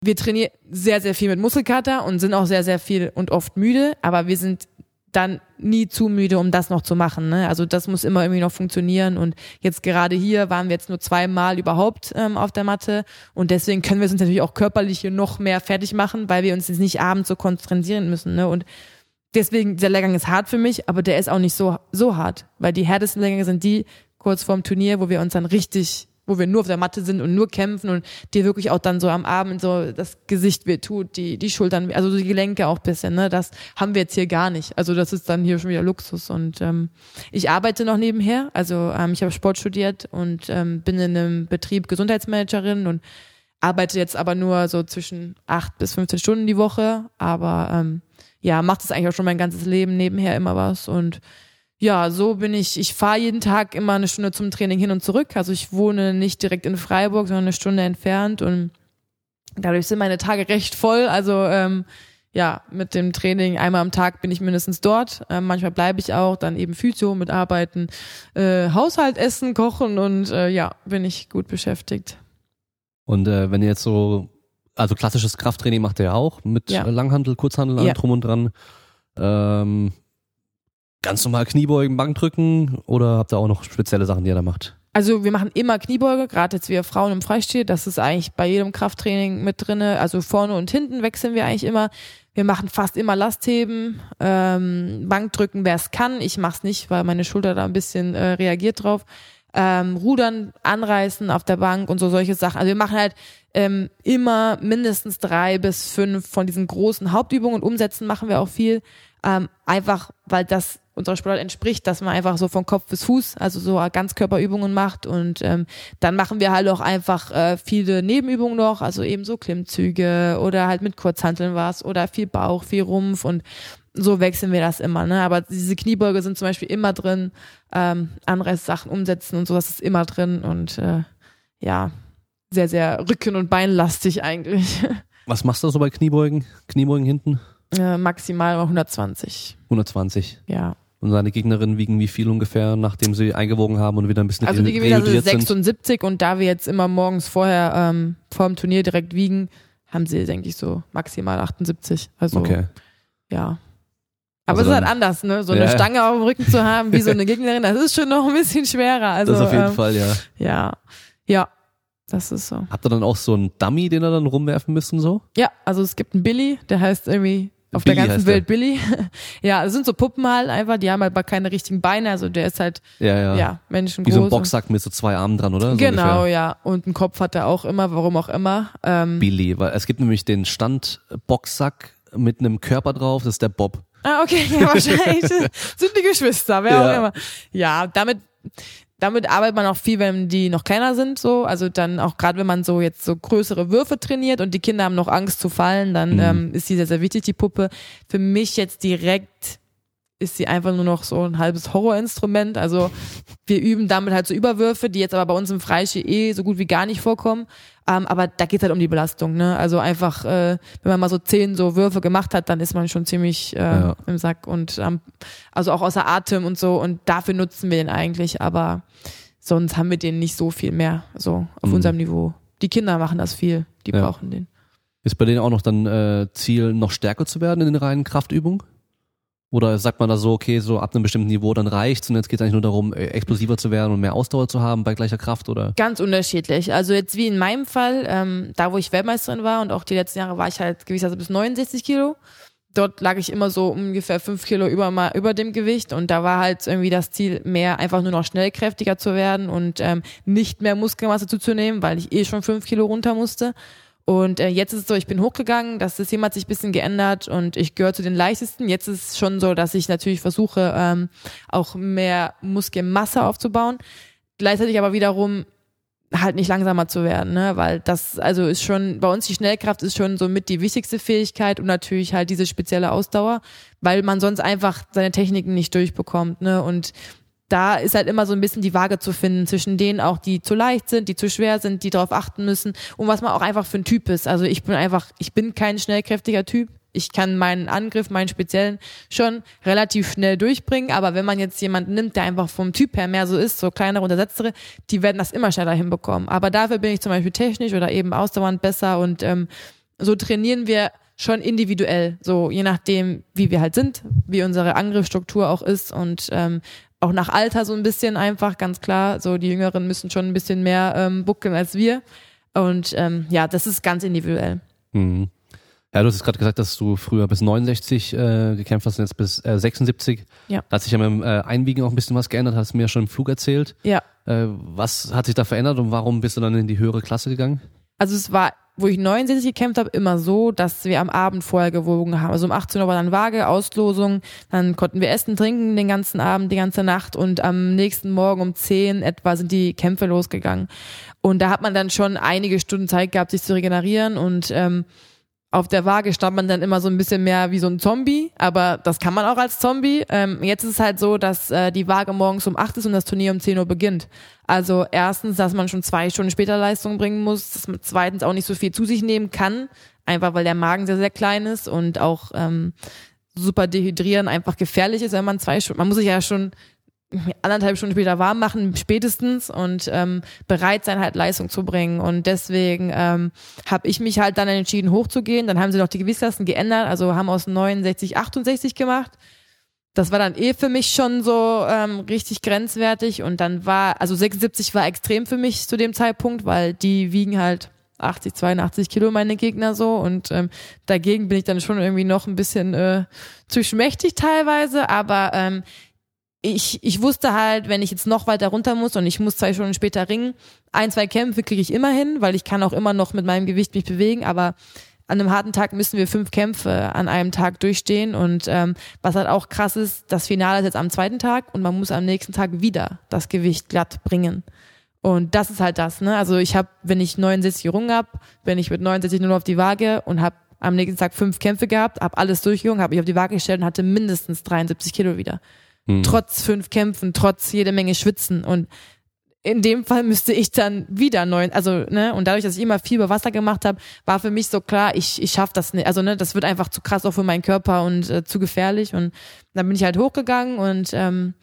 wir trainieren sehr, sehr viel mit Muskelkater und sind auch sehr, sehr viel und oft müde, aber wir sind dann nie zu müde, um das noch zu machen. Ne? Also das muss immer irgendwie noch funktionieren. Und jetzt gerade hier waren wir jetzt nur zweimal überhaupt ähm, auf der Matte. Und deswegen können wir uns natürlich auch körperlich hier noch mehr fertig machen, weil wir uns jetzt nicht abends so konzentrieren müssen. Ne? Und deswegen, der Lehrgang ist hart für mich, aber der ist auch nicht so, so hart. Weil die härtesten Lehrgänge sind die kurz vorm Turnier, wo wir uns dann richtig wo wir nur auf der Matte sind und nur kämpfen und dir wirklich auch dann so am Abend so das Gesicht weh tut, die, die Schultern, also die Gelenke auch bisschen, ne? Das haben wir jetzt hier gar nicht. Also das ist dann hier schon wieder Luxus. Und ähm, ich arbeite noch nebenher. Also ähm, ich habe Sport studiert und ähm, bin in einem Betrieb Gesundheitsmanagerin und arbeite jetzt aber nur so zwischen acht bis 15 Stunden die Woche. Aber ähm, ja, macht es eigentlich auch schon mein ganzes Leben nebenher immer was und ja, so bin ich. Ich fahre jeden Tag immer eine Stunde zum Training hin und zurück. Also ich wohne nicht direkt in Freiburg, sondern eine Stunde entfernt und dadurch sind meine Tage recht voll. Also ähm, ja, mit dem Training einmal am Tag bin ich mindestens dort. Ähm, manchmal bleibe ich auch, dann eben Physio mit Arbeiten, äh, Haushalt, Essen, Kochen und äh, ja, bin ich gut beschäftigt. Und äh, wenn ihr jetzt so, also klassisches Krafttraining macht ihr ja auch mit ja. Langhandel, Kurzhandel, allem ja. drum und dran. Ähm, ganz normal Kniebeugen, Bankdrücken oder habt ihr auch noch spezielle Sachen, die ihr da macht? Also wir machen immer Kniebeuge, gerade jetzt wir Frauen im Freistil, das ist eigentlich bei jedem Krafttraining mit drinne. Also vorne und hinten wechseln wir eigentlich immer. Wir machen fast immer Lastheben, ähm, Bankdrücken, wer es kann. Ich mach's nicht, weil meine Schulter da ein bisschen äh, reagiert drauf. Ähm, Rudern, anreißen auf der Bank und so solche Sachen. Also wir machen halt ähm, immer mindestens drei bis fünf von diesen großen Hauptübungen. Umsetzen machen wir auch viel. Ähm, einfach, weil das unserer Sportart entspricht, dass man einfach so von Kopf bis Fuß, also so Ganzkörperübungen macht und ähm, dann machen wir halt auch einfach äh, viele Nebenübungen noch, also eben so Klimmzüge oder halt mit Kurzhanteln was oder viel Bauch, viel Rumpf und so wechseln wir das immer, ne? Aber diese Kniebeuge sind zum Beispiel immer drin, ähm, Anreißsachen umsetzen und so, das ist immer drin und äh, ja, sehr, sehr rücken- und beinlastig eigentlich. Was machst du so bei Kniebeugen? Kniebeugen hinten? Äh, maximal 120. 120. Ja. Und seine Gegnerinnen wiegen wie viel ungefähr, nachdem sie eingewogen haben und wieder ein bisschen Also die wiegen also 76 und da wir jetzt immer morgens vorher ähm, vor dem Turnier direkt wiegen, haben sie, denke ich, so maximal 78. Also okay. ja. Aber also es ist halt anders, ne? So eine ja. Stange auf dem Rücken zu haben, wie so eine Gegnerin, das ist schon noch ein bisschen schwerer. Also, das auf jeden ähm, Fall, ja. Ja. Ja. Das ist so. Habt ihr dann auch so einen Dummy, den ihr dann rumwerfen müssen, so? Ja, also es gibt einen Billy, der heißt irgendwie auf Billy der ganzen Welt der. Billy. ja, das sind so Puppen halt einfach, die haben halt aber keine richtigen Beine, also der ist halt, ja, ja. ja menschengroß. Wie so ein Boxsack mit so zwei Armen dran, oder? So genau, ungefähr. ja. Und einen Kopf hat er auch immer, warum auch immer. Ähm, Billy, weil es gibt nämlich den Stand-Boxsack mit einem Körper drauf, das ist der Bob. Ah, okay, ja, wahrscheinlich sind die Geschwister, wer ja. auch immer. Ja, damit, damit arbeitet man auch viel, wenn die noch kleiner sind, so. Also dann auch gerade, wenn man so jetzt so größere Würfe trainiert und die Kinder haben noch Angst zu fallen, dann mhm. ähm, ist sie sehr, sehr wichtig, die Puppe. Für mich jetzt direkt ist sie einfach nur noch so ein halbes Horrorinstrument. Also wir üben damit halt so Überwürfe, die jetzt aber bei uns im Freistil eh so gut wie gar nicht vorkommen. Ähm, aber da geht's halt um die Belastung. Ne? Also einfach, äh, wenn man mal so zehn so Würfe gemacht hat, dann ist man schon ziemlich äh, ja. im Sack und ähm, also auch außer Atem und so. Und dafür nutzen wir den eigentlich. Aber sonst haben wir den nicht so viel mehr so auf mhm. unserem Niveau. Die Kinder machen das viel. Die ja. brauchen den. Ist bei denen auch noch dann äh, Ziel, noch stärker zu werden in den reinen Kraftübungen? Oder sagt man da so, okay, so ab einem bestimmten Niveau dann reicht's und jetzt geht es eigentlich nur darum, äh, explosiver zu werden und mehr Ausdauer zu haben bei gleicher Kraft oder? Ganz unterschiedlich. Also jetzt wie in meinem Fall, ähm, da wo ich Weltmeisterin war und auch die letzten Jahre war ich halt gewisserweise bis 69 Kilo. Dort lag ich immer so ungefähr fünf Kilo über, mal über dem Gewicht und da war halt irgendwie das Ziel, mehr einfach nur noch schnellkräftiger zu werden und ähm, nicht mehr Muskelmasse zuzunehmen, weil ich eh schon fünf Kilo runter musste. Und äh, jetzt ist es so, ich bin hochgegangen, das System hat sich ein bisschen geändert und ich gehöre zu den leichtesten. Jetzt ist es schon so, dass ich natürlich versuche, ähm, auch mehr Muskelmasse aufzubauen. Gleichzeitig aber wiederum halt nicht langsamer zu werden, ne? Weil das, also ist schon, bei uns die Schnellkraft ist schon so mit die wichtigste Fähigkeit und natürlich halt diese spezielle Ausdauer, weil man sonst einfach seine Techniken nicht durchbekommt, ne? Und da ist halt immer so ein bisschen die Waage zu finden zwischen denen auch, die zu leicht sind, die zu schwer sind, die darauf achten müssen und was man auch einfach für ein Typ ist. Also ich bin einfach, ich bin kein schnellkräftiger Typ. Ich kann meinen Angriff, meinen speziellen schon relativ schnell durchbringen, aber wenn man jetzt jemanden nimmt, der einfach vom Typ her mehr so ist, so kleinere, untersetztere, die werden das immer schneller hinbekommen. Aber dafür bin ich zum Beispiel technisch oder eben ausdauernd besser und ähm, so trainieren wir schon individuell, so je nachdem, wie wir halt sind, wie unsere Angriffsstruktur auch ist und ähm, auch nach Alter so ein bisschen einfach, ganz klar. So die Jüngeren müssen schon ein bisschen mehr ähm, buckeln als wir. Und ähm, ja, das ist ganz individuell. Mhm. Ja, du hast gerade gesagt, dass du früher bis 69 äh, gekämpft hast und jetzt bis äh, 76. Ja. Da hat sich ja mit dem äh, Einwiegen auch ein bisschen was geändert, hast du mir schon im Flug erzählt. Ja. Äh, was hat sich da verändert und warum bist du dann in die höhere Klasse gegangen? Also es war, wo ich 69 gekämpft habe, immer so, dass wir am Abend vorher gewogen haben. Also um 18 Uhr war dann Waage, Auslosung, dann konnten wir essen, trinken den ganzen Abend, die ganze Nacht und am nächsten Morgen um 10 etwa sind die Kämpfe losgegangen. Und da hat man dann schon einige Stunden Zeit gehabt, sich zu regenerieren und ähm, auf der Waage stand man dann immer so ein bisschen mehr wie so ein Zombie, aber das kann man auch als Zombie. Ähm, jetzt ist es halt so, dass äh, die Waage morgens um 8 ist und das Turnier um 10 Uhr beginnt. Also erstens, dass man schon zwei Stunden später Leistung bringen muss, dass man zweitens auch nicht so viel zu sich nehmen kann, einfach weil der Magen sehr, sehr klein ist und auch ähm, super dehydrieren einfach gefährlich ist, wenn man zwei Stunden, man muss sich ja schon anderthalb Stunden später warm machen, spätestens und ähm, bereit sein, halt Leistung zu bringen. Und deswegen ähm, habe ich mich halt dann entschieden, hochzugehen. Dann haben sie noch die Gewisslasten geändert, also haben aus 69 68 gemacht. Das war dann eh für mich schon so ähm, richtig grenzwertig. Und dann war, also 76 war extrem für mich zu dem Zeitpunkt, weil die wiegen halt 80, 82 Kilo meine Gegner so und ähm, dagegen bin ich dann schon irgendwie noch ein bisschen äh, zu schmächtig teilweise, aber ähm, ich, ich wusste halt, wenn ich jetzt noch weiter runter muss und ich muss zwei Stunden später ringen, ein, zwei Kämpfe kriege ich immer hin, weil ich kann auch immer noch mit meinem Gewicht mich bewegen, aber an einem harten Tag müssen wir fünf Kämpfe an einem Tag durchstehen und ähm, was halt auch krass ist, das Finale ist jetzt am zweiten Tag und man muss am nächsten Tag wieder das Gewicht glatt bringen. Und das ist halt das, ne? Also ich habe, wenn ich 69 gerungen hab, bin ich mit 69 nur auf die Waage und habe am nächsten Tag fünf Kämpfe gehabt, habe alles durchgerungen, habe mich auf die Waage gestellt und hatte mindestens 73 Kilo wieder. Mhm. Trotz fünf Kämpfen, trotz jede Menge Schwitzen. Und in dem Fall müsste ich dann wieder neun, also ne, und dadurch, dass ich immer viel über Wasser gemacht habe, war für mich so klar, ich ich schaff das nicht, also ne, das wird einfach zu krass auch für meinen Körper und äh, zu gefährlich und dann bin ich halt hochgegangen und ähm,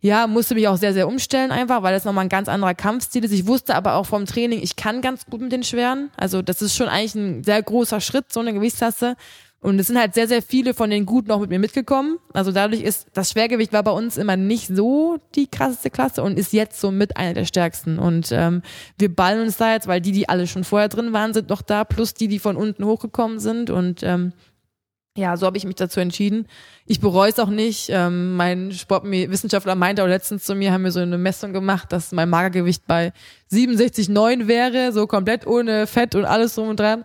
ja, musste mich auch sehr sehr umstellen einfach, weil das nochmal ein ganz anderer Kampfstil ist. Ich wusste aber auch vom Training, ich kann ganz gut mit den Schweren, also das ist schon eigentlich ein sehr großer Schritt, so eine Gewichtstasse und es sind halt sehr, sehr viele von den Guten auch mit mir mitgekommen. Also dadurch ist das Schwergewicht war bei uns immer nicht so die krasseste Klasse und ist jetzt so mit einer der stärksten. Und ähm, wir ballen uns da jetzt, weil die, die alle schon vorher drin waren, sind noch da, plus die, die von unten hochgekommen sind. Und ähm, ja, so habe ich mich dazu entschieden. Ich bereue es auch nicht. Ähm, mein Sportwissenschaftler meinte auch letztens zu mir, haben wir so eine Messung gemacht, dass mein Magergewicht bei 67,9 wäre, so komplett ohne Fett und alles drum und dran.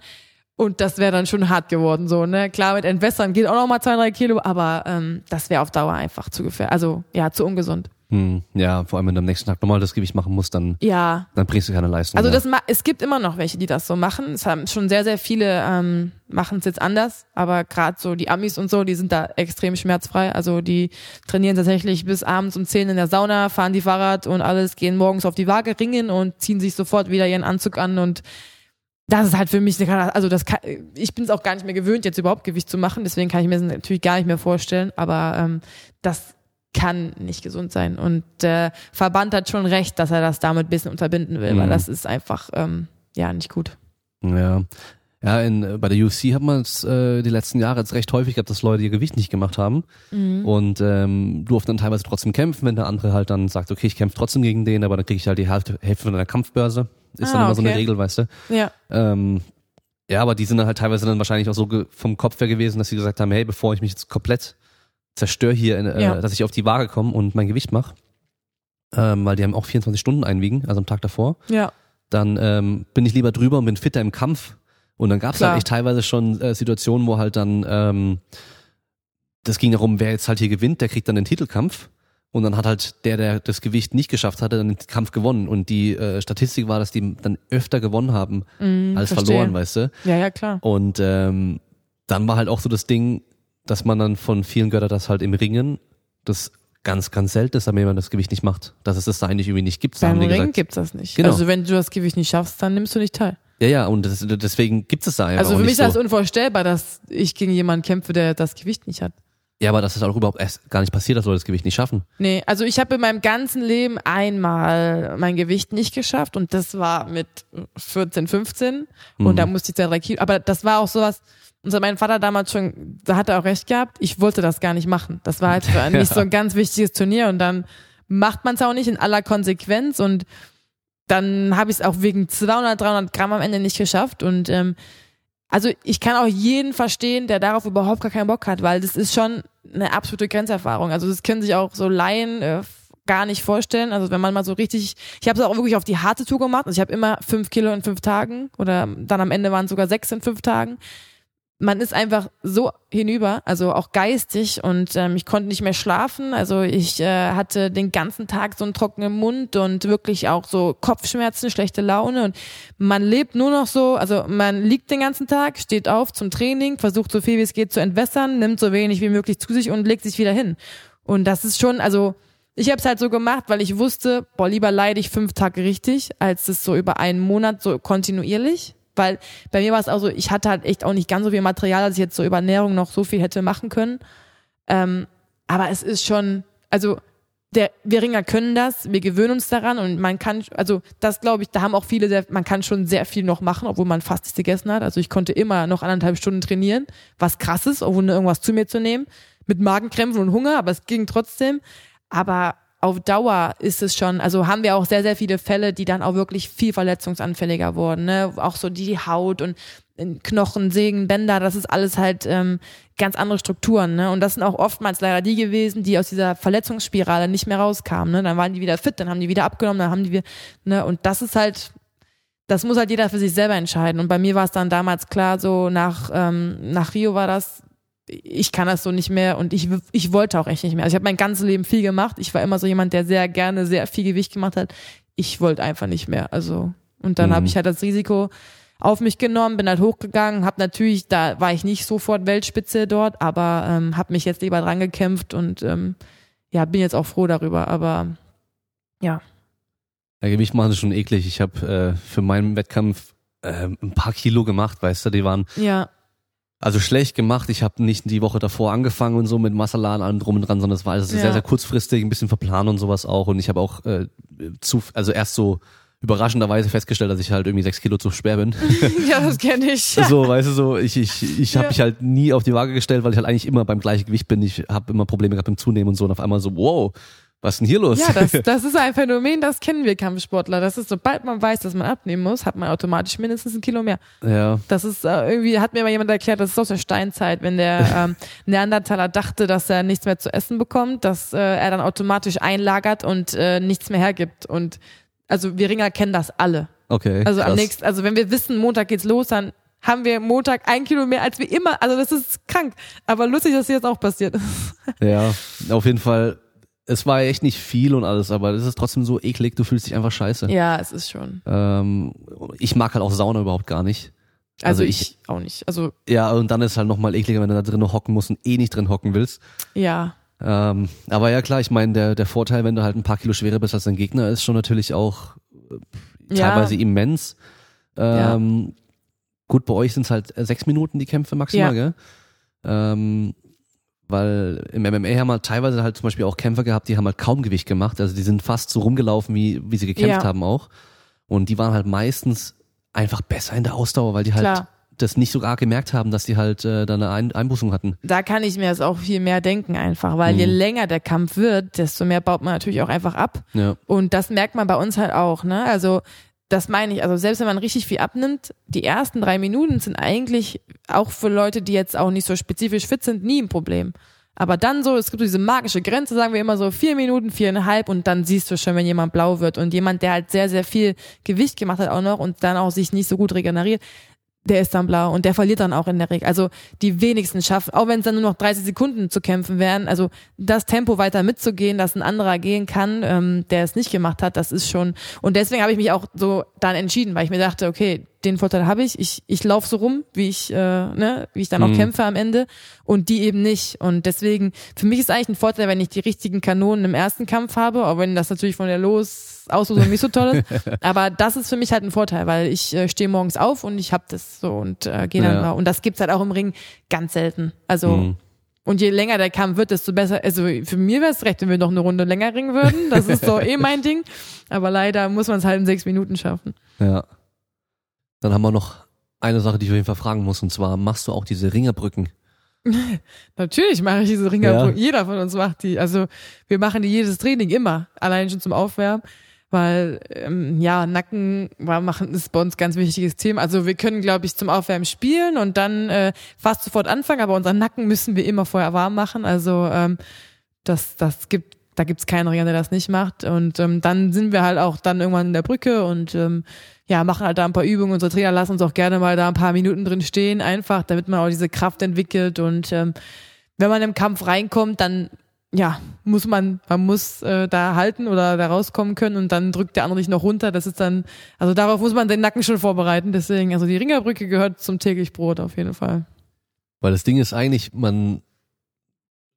Und das wäre dann schon hart geworden, so, ne? Klar, mit Entwässern geht auch noch mal zwei, drei Kilo, aber ähm, das wäre auf Dauer einfach zu gefährlich, also ja, zu ungesund. Hm, ja, vor allem wenn du am nächsten Tag nochmal das Gewicht machen musst, dann, ja. dann bringst du keine Leistung. Also das es gibt immer noch welche, die das so machen. Es haben schon sehr, sehr viele ähm, machen es jetzt anders, aber gerade so die Amis und so, die sind da extrem schmerzfrei. Also die trainieren tatsächlich bis abends um zehn in der Sauna, fahren die Fahrrad und alles, gehen morgens auf die Waage, ringen und ziehen sich sofort wieder ihren Anzug an und das ist halt für mich, also das kann, ich bin es auch gar nicht mehr gewöhnt, jetzt überhaupt Gewicht zu machen, deswegen kann ich mir das natürlich gar nicht mehr vorstellen, aber ähm, das kann nicht gesund sein. Und der Verband hat schon recht, dass er das damit ein bisschen unterbinden will, mhm. weil das ist einfach ähm, ja nicht gut. Ja. Ja, in, bei der UFC hat man es äh, die letzten Jahre jetzt recht häufig gehabt, dass Leute ihr Gewicht nicht gemacht haben Mhm. und ähm, durften dann teilweise trotzdem kämpfen, wenn der andere halt dann sagt, okay, ich kämpfe trotzdem gegen den, aber dann kriege ich halt die Hälfte, Hälfte von der Kampfbörse. Ist dann Ah, immer so eine okay. Regel, weißt du. Ja. Ähm, ja, aber die sind dann halt teilweise dann wahrscheinlich auch so vom Kopf her gewesen, dass sie gesagt haben, hey, bevor ich mich jetzt komplett zerstöre hier, äh, Ja. dass ich auf die Waage komme und mein Gewicht mache, ähm, weil die haben auch 24 Stunden einwiegen, also am Tag davor, Ja. dann ähm, bin ich lieber drüber und bin fitter im Kampf. Und dann gab es halt echt teilweise schon äh, Situationen, wo halt dann ähm, das ging darum, wer jetzt halt hier gewinnt, der kriegt dann den Titelkampf. Und dann hat halt der, der das Gewicht nicht geschafft hatte, dann den Kampf gewonnen. Und die äh, Statistik war, dass die dann öfter gewonnen haben Mhm, als verstehe. verloren, weißt du. Ja, ja, klar. Und ähm, dann war halt auch so das Ding, dass man dann von vielen hat, dass halt im Ringen das ganz, ganz selten ist, wenn man das Gewicht nicht macht. Dass es das da eigentlich irgendwie nicht gibt. Beim haben die Ring gesagt. gibt's das nicht. Genau. Also wenn du das Gewicht nicht schaffst, dann nimmst du nicht teil. Ja, ja, und das, deswegen gibt es da einfach Also für mich ist das so. unvorstellbar, dass ich gegen jemanden kämpfe, der das Gewicht nicht hat. Ja, aber das ist auch überhaupt erst gar nicht passiert, dass Leute das Gewicht nicht schaffen. Nee, also ich habe in meinem ganzen Leben einmal mein Gewicht nicht geschafft und das war mit 14, 15 Mhm. und da musste ich dann drei Kilo, aber das war auch sowas, unser mein Vater damals schon, da hat er auch recht gehabt, ich wollte das gar nicht machen. Das war halt für mich so ein ganz wichtiges Turnier und dann macht man es auch nicht in aller Konsequenz und dann habe ich es auch wegen 200, 300 Gramm am Ende nicht geschafft und ähm, also ich kann auch jeden verstehen, der darauf überhaupt gar keinen Bock hat, weil das ist schon eine absolute Grenzerfahrung. Also das können sich auch so Laien äh, gar nicht vorstellen. Also wenn man mal so richtig, ich habe es auch wirklich auf die harte Tour gemacht. Also ich habe immer fünf Kilo in fünf Tagen oder dann am Ende waren es sogar sechs in fünf Tagen. Man ist einfach so hinüber, also auch geistig und ähm, ich konnte nicht mehr schlafen. Also ich äh, hatte den ganzen Tag so einen trockenen Mund und wirklich auch so Kopfschmerzen, schlechte Laune und man lebt nur noch so, also man liegt den ganzen Tag, steht auf zum Training, versucht so viel wie es geht zu entwässern, nimmt so wenig wie möglich zu sich und legt sich wieder hin. Und das ist schon, also ich habe es halt so gemacht, weil ich wusste, boah, lieber leide ich fünf Tage richtig, als es so über einen Monat so kontinuierlich. Weil bei mir war es auch so, ich hatte halt echt auch nicht ganz so viel Material, dass ich jetzt so über Ernährung noch so viel hätte machen können. Ähm, aber es ist schon, also der, wir Ringer können das, wir gewöhnen uns daran und man kann, also das glaube ich, da haben auch viele, sehr, man kann schon sehr viel noch machen, obwohl man fast nichts gegessen hat. Also ich konnte immer noch anderthalb Stunden trainieren, was krass ist, ohne irgendwas zu mir zu nehmen, mit Magenkrämpfen und Hunger, aber es ging trotzdem. Aber auf Dauer ist es schon, also haben wir auch sehr, sehr viele Fälle, die dann auch wirklich viel verletzungsanfälliger wurden, ne? Auch so die Haut und Knochen, Sägen, Bänder, das ist alles halt ähm, ganz andere Strukturen, ne? Und das sind auch oftmals leider die gewesen, die aus dieser Verletzungsspirale nicht mehr rauskamen, ne? Dann waren die wieder fit, dann haben die wieder abgenommen, dann haben die, wieder- ne? Und das ist halt, das muss halt jeder für sich selber entscheiden. Und bei mir war es dann damals klar, so nach, ähm, nach Rio war das, ich kann das so nicht mehr und ich, ich wollte auch echt nicht mehr. Also ich habe mein ganzes Leben viel gemacht. Ich war immer so jemand, der sehr gerne sehr viel Gewicht gemacht hat. Ich wollte einfach nicht mehr. Also und dann Mhm. habe ich halt das Risiko auf mich genommen, bin halt hochgegangen, habe natürlich, da war ich nicht sofort Weltspitze dort, aber ähm, habe mich jetzt lieber dran gekämpft und ähm, ja, bin jetzt auch froh darüber. Aber ja, Ja, Gewicht machen ist schon eklig. Ich habe äh, für meinen Wettkampf äh, ein paar Kilo gemacht, weißt du, die waren ja, also schlecht gemacht. Ich habe nicht die Woche davor angefangen und so mit Masala und allem drum und dran, sondern es war also Ja. sehr, sehr kurzfristig, ein bisschen verplant und sowas auch. Und ich habe auch äh, zu, also erst so überraschenderweise festgestellt, dass ich halt irgendwie sechs Kilo zu schwer bin. ja, das kenne ich. so, weißt du, so ich ich ich habe Ja. mich halt nie auf die Waage gestellt, weil ich halt eigentlich immer beim gleichen Gewicht bin. Ich habe immer Probleme gehabt im Zunehmen und so und auf einmal so, wow, was ist denn hier los? Ja, das, das ist ein Phänomen, das kennen wir Kampfsportler. Das ist, sobald man weiß, dass man abnehmen muss, hat man automatisch mindestens ein Kilo mehr. ja. Das ist äh, irgendwie, hat mir mal jemand erklärt, das ist aus der Steinzeit, wenn der ähm, Neandertaler dachte, dass er nichts mehr zu essen bekommt, dass äh, er dann automatisch einlagert und äh, nichts mehr hergibt. Und also wir Ringer kennen das alle. Okay. Also am krass. nächsten, also wenn wir wissen, Montag geht's los, dann haben wir Montag ein Kilo mehr als wir immer. Also das ist krank. Aber lustig, dass jetzt auch passiert. Ja, auf jeden Fall. Es war echt nicht viel und alles, aber es ist trotzdem so eklig, du fühlst dich einfach scheiße. ja, es ist schon. Ähm, ich mag halt auch Sauna überhaupt gar nicht. Also, Also ich, auch nicht. Also Ja, und dann ist halt nochmal ekliger, wenn du da drin hocken musst und eh nicht drin hocken willst. ja, Ähm, aber ja klar, ich meine, der, der Vorteil, wenn du halt ein paar Kilo schwerer bist als dein Gegner, ist schon natürlich auch äh, Ja. teilweise immens. Ähm, Gut, bei euch sind es halt äh, sechs Minuten die Kämpfe maximal, gell? Ähm, weil im MMA haben wir teilweise halt zum Beispiel auch Kämpfer gehabt, die haben halt kaum Gewicht gemacht. Also die sind fast so rumgelaufen, wie, wie sie gekämpft Ja. haben auch. Und die waren halt meistens einfach besser in der Ausdauer, weil die halt klar. das nicht sogar gemerkt haben, dass die halt äh, da eine Ein Einbußung hatten. Da kann ich mir das auch viel mehr denken einfach, weil je Mhm. länger der Kampf wird, desto mehr baut man natürlich auch einfach ab. Ja. Und das merkt man bei uns halt auch, ne? Also das meine ich, also selbst wenn man richtig viel abnimmt, die ersten drei Minuten sind eigentlich auch für Leute, die jetzt auch nicht so spezifisch fit sind, nie ein Problem. Aber dann so, es gibt so diese magische Grenze, sagen wir immer so vier Minuten, viereinhalb und dann siehst du schon, wenn jemand blau wird und jemand, der halt sehr, sehr viel Gewicht gemacht hat auch noch und dann auch sich nicht so gut regeneriert, der ist dann blau und der verliert dann auch in der Regel. Also die wenigsten schaffen, auch wenn es dann nur noch 30 Sekunden zu kämpfen wären, also das Tempo weiter mitzugehen, dass ein anderer gehen kann, ähm, der es nicht gemacht hat, das ist schon. Und deswegen habe ich mich auch so dann entschieden, weil ich mir dachte, okay, den Vorteil habe ich, ich, ich laufe so rum, wie ich, äh, ne, wie ich dann auch Mhm. kämpfe am Ende und die eben nicht. Und deswegen, für mich ist eigentlich ein Vorteil, wenn ich die richtigen Kanonen im ersten Kampf habe, auch wenn das natürlich von der Los Auslosung nicht so toll ist. Aber das ist für mich halt ein Vorteil, weil ich äh, stehe morgens auf und ich hab das so und äh, gehe dann Ja. mal. Und das gibt's halt auch im Ring ganz selten. Also Mhm. und je länger der Kampf wird, desto besser. Also für mir wäre es recht, wenn wir noch eine Runde länger ringen würden. Das ist so eh mein Ding. Aber leider muss man es halt in sechs Minuten schaffen. Ja. Dann haben wir noch eine Sache, die ich auf jeden Fall fragen muss, und zwar machst du auch diese Ringerbrücken? Natürlich mache ich diese Ringer. Ja. Jeder von uns macht die. Also wir machen die jedes Training immer. Allein schon zum Aufwärmen. Weil, ähm, ja, Nacken war machen ist bei uns ganz wichtiges Thema. Also wir können, glaube ich, zum Aufwärmen spielen und dann äh, fast sofort anfangen, aber unseren Nacken müssen wir immer vorher warm machen. Also ähm, das, das gibt, da gibt's keinen Ringer, der das nicht macht. Und ähm, dann sind wir halt auch dann irgendwann in der Brücke und ähm, ja, machen halt da ein paar Übungen. Unsere Trainer lassen uns auch gerne mal da ein paar Minuten drin stehen, einfach, damit man auch diese Kraft entwickelt. Und ähm, wenn man im Kampf reinkommt, dann ja, muss man, man muss äh, da halten oder da rauskommen können und dann drückt der andere dich noch runter. Das ist dann, also darauf muss man den Nacken schon vorbereiten. Deswegen, also die Ringerbrücke gehört zum täglich Brot auf jeden Fall. Weil das Ding ist eigentlich, man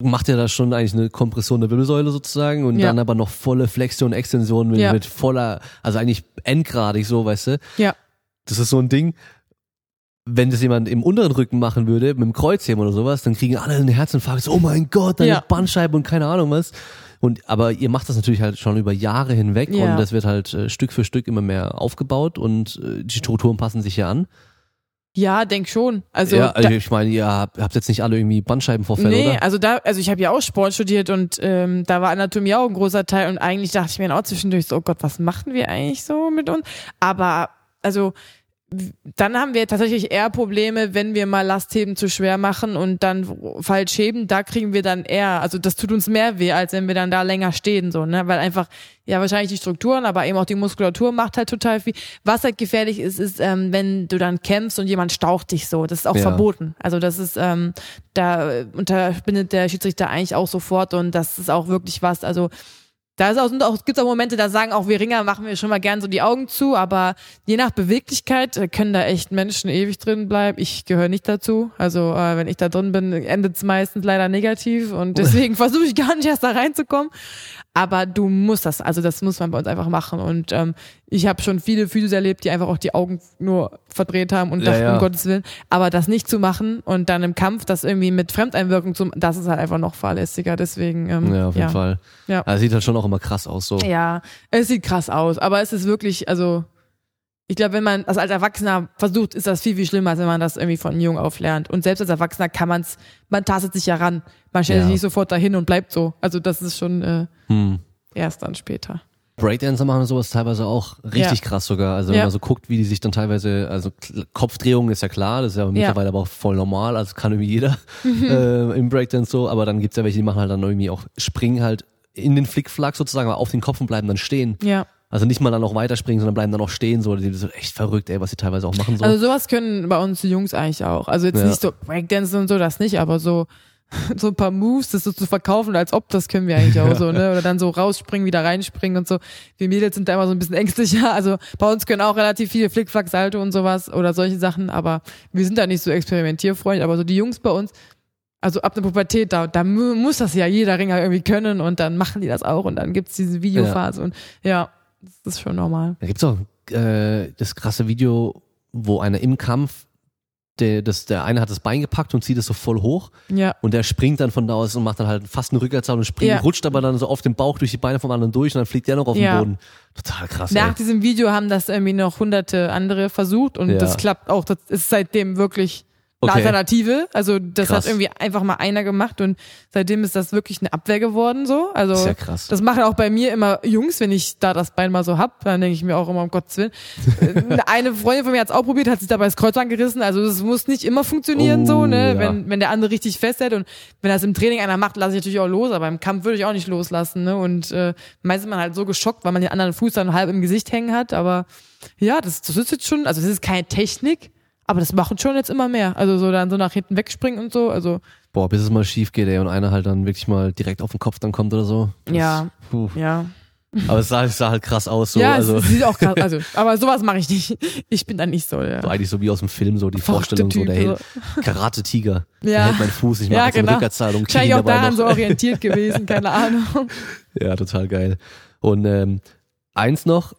macht ja da schon eigentlich eine Kompression der Wirbelsäule sozusagen und Ja. dann aber noch volle Flexion, Extension mit, Ja. mit voller, also eigentlich endgradig so, weißt du? Ja. Das ist so ein Ding, wenn das jemand im unteren Rücken machen würde, mit dem Kreuzheben oder sowas, dann kriegen alle einen Herzinfarkt, so, oh mein Gott, deine Ja. Bandscheibe und keine Ahnung was. Und, aber ihr macht das natürlich halt schon über Jahre hinweg Ja. und das wird halt äh, Stück für Stück immer mehr aufgebaut und äh, die Strukturen passen sich ja an. Ja, denk schon. Also ja, da, also ich meine, ihr habt, habt jetzt nicht alle irgendwie Bandscheibenvorfälle, nee, oder? also da, also ich habe ja auch Sport studiert und ähm, da war Anatomie auch ein großer Teil und eigentlich dachte ich mir auch zwischendurch so, oh Gott, was machen wir eigentlich so mit uns? Aber also dann haben wir tatsächlich eher Probleme, wenn wir mal Lastheben zu schwer machen und dann falsch heben, da kriegen wir dann eher, also das tut uns mehr weh, als wenn wir dann da länger stehen, so, ne, weil einfach, ja, wahrscheinlich die Strukturen, aber eben auch die Muskulatur macht halt total viel. Was halt gefährlich ist, ist, ähm, wenn du dann kämpfst und jemand staucht dich so, das ist auch Ja. verboten. Also das ist, ähm, da unterbindet der Schiedsrichter eigentlich auch sofort und das ist auch wirklich was, also da ist auch, sind auch, gibt's auch Momente, da sagen auch wir Ringer, machen wir schon mal gern so die Augen zu, aber je nach Beweglichkeit äh, können da echt Menschen ewig drin bleiben. Ich gehöre nicht dazu. Also äh, wenn ich da drin bin, endet's meistens leider negativ und deswegen versuche ich gar nicht erst da reinzukommen. Aber du musst das, also das muss man bei uns einfach machen. Und ähm, ich habe schon viele Physios erlebt, die einfach auch die Augen nur verdreht haben und Ja, dachten, ja. um Gottes Willen. Aber das nicht zu machen und dann im Kampf das irgendwie mit Fremdeinwirkung zu, das ist halt einfach noch fahrlässiger. Deswegen, ähm, Ja, auf jeden ja. Fall. Ja. Also sieht halt schon auch immer krass aus so. Ja, es sieht krass aus, aber es ist wirklich, also ich glaube, wenn man das als Erwachsener versucht, ist das viel, viel schlimmer, als wenn man das irgendwie von jung auf lernt. Und selbst als Erwachsener kann man's, man tastet sich ja ran. Man stellt Ja. sich nicht sofort dahin und bleibt so. Also das ist schon äh, Hm. erst dann später. Breakdancer machen sowas teilweise auch richtig Ja. krass sogar. Also wenn Ja. man so guckt, wie die sich dann teilweise, also Kopfdrehungen ist ja klar, das ist ja mittlerweile aber auch voll normal, also kann irgendwie jeder Mhm. äh, im Breakdance so, aber dann gibt's ja welche, die machen halt dann irgendwie auch, springen halt in den Flickflack sozusagen, aber auf den Kopf und bleiben dann stehen. Ja. Also nicht mal dann noch weiterspringen, sondern bleiben dann noch stehen, so, die sind echt verrückt, ey, was die teilweise auch machen so. Also sowas können bei uns die Jungs eigentlich auch. Also jetzt Ja. nicht so Breakdance und so, das nicht, aber so so ein paar Moves, das so zu verkaufen, als ob, das können wir eigentlich auch so, ne? Oder dann so rausspringen, wieder reinspringen und so. Wir Mädels sind da immer so ein bisschen ängstlicher. Also bei uns können auch relativ viele Flickflack, Salto und sowas oder solche Sachen, aber wir sind da nicht so experimentierfreundlich. Aber so die Jungs bei uns, also ab der Pubertät, da, da mu- muss das ja jeder Ringer irgendwie können und dann machen die das auch und dann gibt's diese Videophase und ja, das ist schon normal. Da gibt's auch äh, das krasse Video, wo einer im Kampf der, das, der eine hat das Bein gepackt und zieht es so voll hoch Ja. und der springt dann von da aus und macht dann halt fast eine Rückwärtshalte und springt, Ja. rutscht aber dann so auf den Bauch durch die Beine vom anderen durch und dann fliegt der noch auf Ja. den Boden. Total krass. Nach ey. diesem Video haben das irgendwie noch hunderte andere versucht und Ja. das klappt auch. Das ist seitdem wirklich Okay. Alternative. Also das Krass. hat irgendwie einfach mal einer gemacht und seitdem ist das wirklich eine Abwehr geworden so. Also Sehr krass. das machen auch bei mir immer Jungs, wenn ich da das Bein mal so hab, dann denke ich mir auch immer um Gottes Willen. Äh, eine Freundin von mir hat es auch probiert, hat sich dabei das Kreuz angerissen. Also das muss nicht immer funktionieren Oh, so, ne? ja. Wenn wenn der andere richtig festhält und wenn das im Training einer macht, lasse ich natürlich auch los, aber im Kampf würde ich auch nicht loslassen, ne? Und äh, meistens ist man halt so geschockt, weil man den anderen Fuß dann halb im Gesicht hängen hat, aber ja, das, das ist jetzt schon, also das ist keine Technik, aber das machen schon jetzt immer mehr. Also so dann so nach hinten wegspringen und so, also Boah, bis es mal schief geht, ey, und einer halt dann wirklich mal direkt auf den Kopf dann kommt oder so. Das, Ja. Puh. ja. Aber es sah, es sah halt krass aus, so. ja, also, es sieht auch krass, also, aber sowas mache ich nicht. Ich bin dann nicht so, ja. so eigentlich so wie aus dem Film, so die Verrückte Vorstellung, so Typ, der hält Karate-Tiger. Der Ja. hält meinen Fuß, ich mache Ja, jetzt eine genau. Kick ihn Wahrscheinlich auch daran noch. so orientiert gewesen, keine Ahnung. Ja, total geil. Und ähm, eins noch,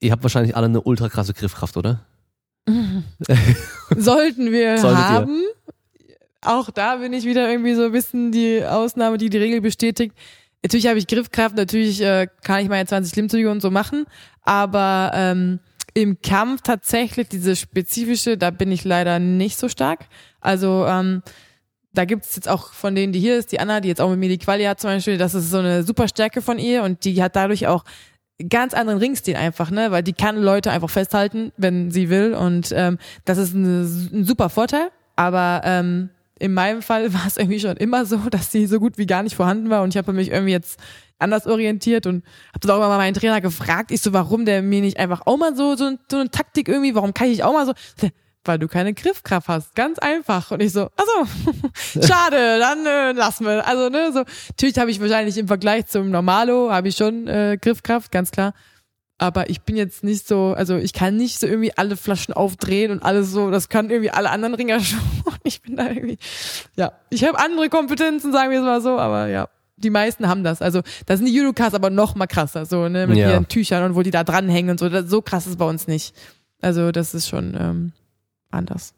ihr habt wahrscheinlich alle eine ultra krasse Griffkraft, oder? Sollten wir Solltet ihr. haben. Auch da bin ich wieder irgendwie so ein bisschen die Ausnahme, die die Regel bestätigt. Natürlich habe ich Griffkraft, natürlich äh, kann ich meine 20 Klimmzüge und so machen, aber ähm, im Kampf tatsächlich diese spezifische, da bin ich leider nicht so stark. Also ähm, da gibt's jetzt auch von denen, die hier ist, die Anna, die jetzt auch mit mir die Quali hat zum Beispiel, das ist so eine super Stärke von ihr und die hat dadurch auch ganz anderen Ringstil einfach, ne, weil die kann Leute einfach festhalten, wenn sie will. Und ähm, das ist eine, ein super Vorteil, aber ähm, in meinem Fall war es irgendwie schon immer so, dass sie so gut wie gar nicht vorhanden war. Und ich habe mich irgendwie jetzt anders orientiert und habe das auch immer mal meinen Trainer gefragt, ich so, warum der mir nicht einfach auch mal so so, so eine Taktik irgendwie, warum kann ich auch mal so weil du keine Griffkraft hast, ganz einfach und ich so, also schade, dann äh, lassen wir, also ne, so natürlich habe ich wahrscheinlich im Vergleich zum Normalo habe ich schon äh, Griffkraft, ganz klar, aber ich bin jetzt nicht so, also ich kann nicht so irgendwie alle Flaschen aufdrehen und alles so, das können irgendwie alle anderen Ringer schon. Ich bin da irgendwie, ja, ich habe andere Kompetenzen, sagen wir es mal so, aber ja, die meisten haben das. Also da sind die Judokas aber noch mal krasser, so ne, mit Ja. ihren Tüchern und wo die da dranhängen und so. Das, so krass ist bei uns nicht. Also das ist schon ähm, anders.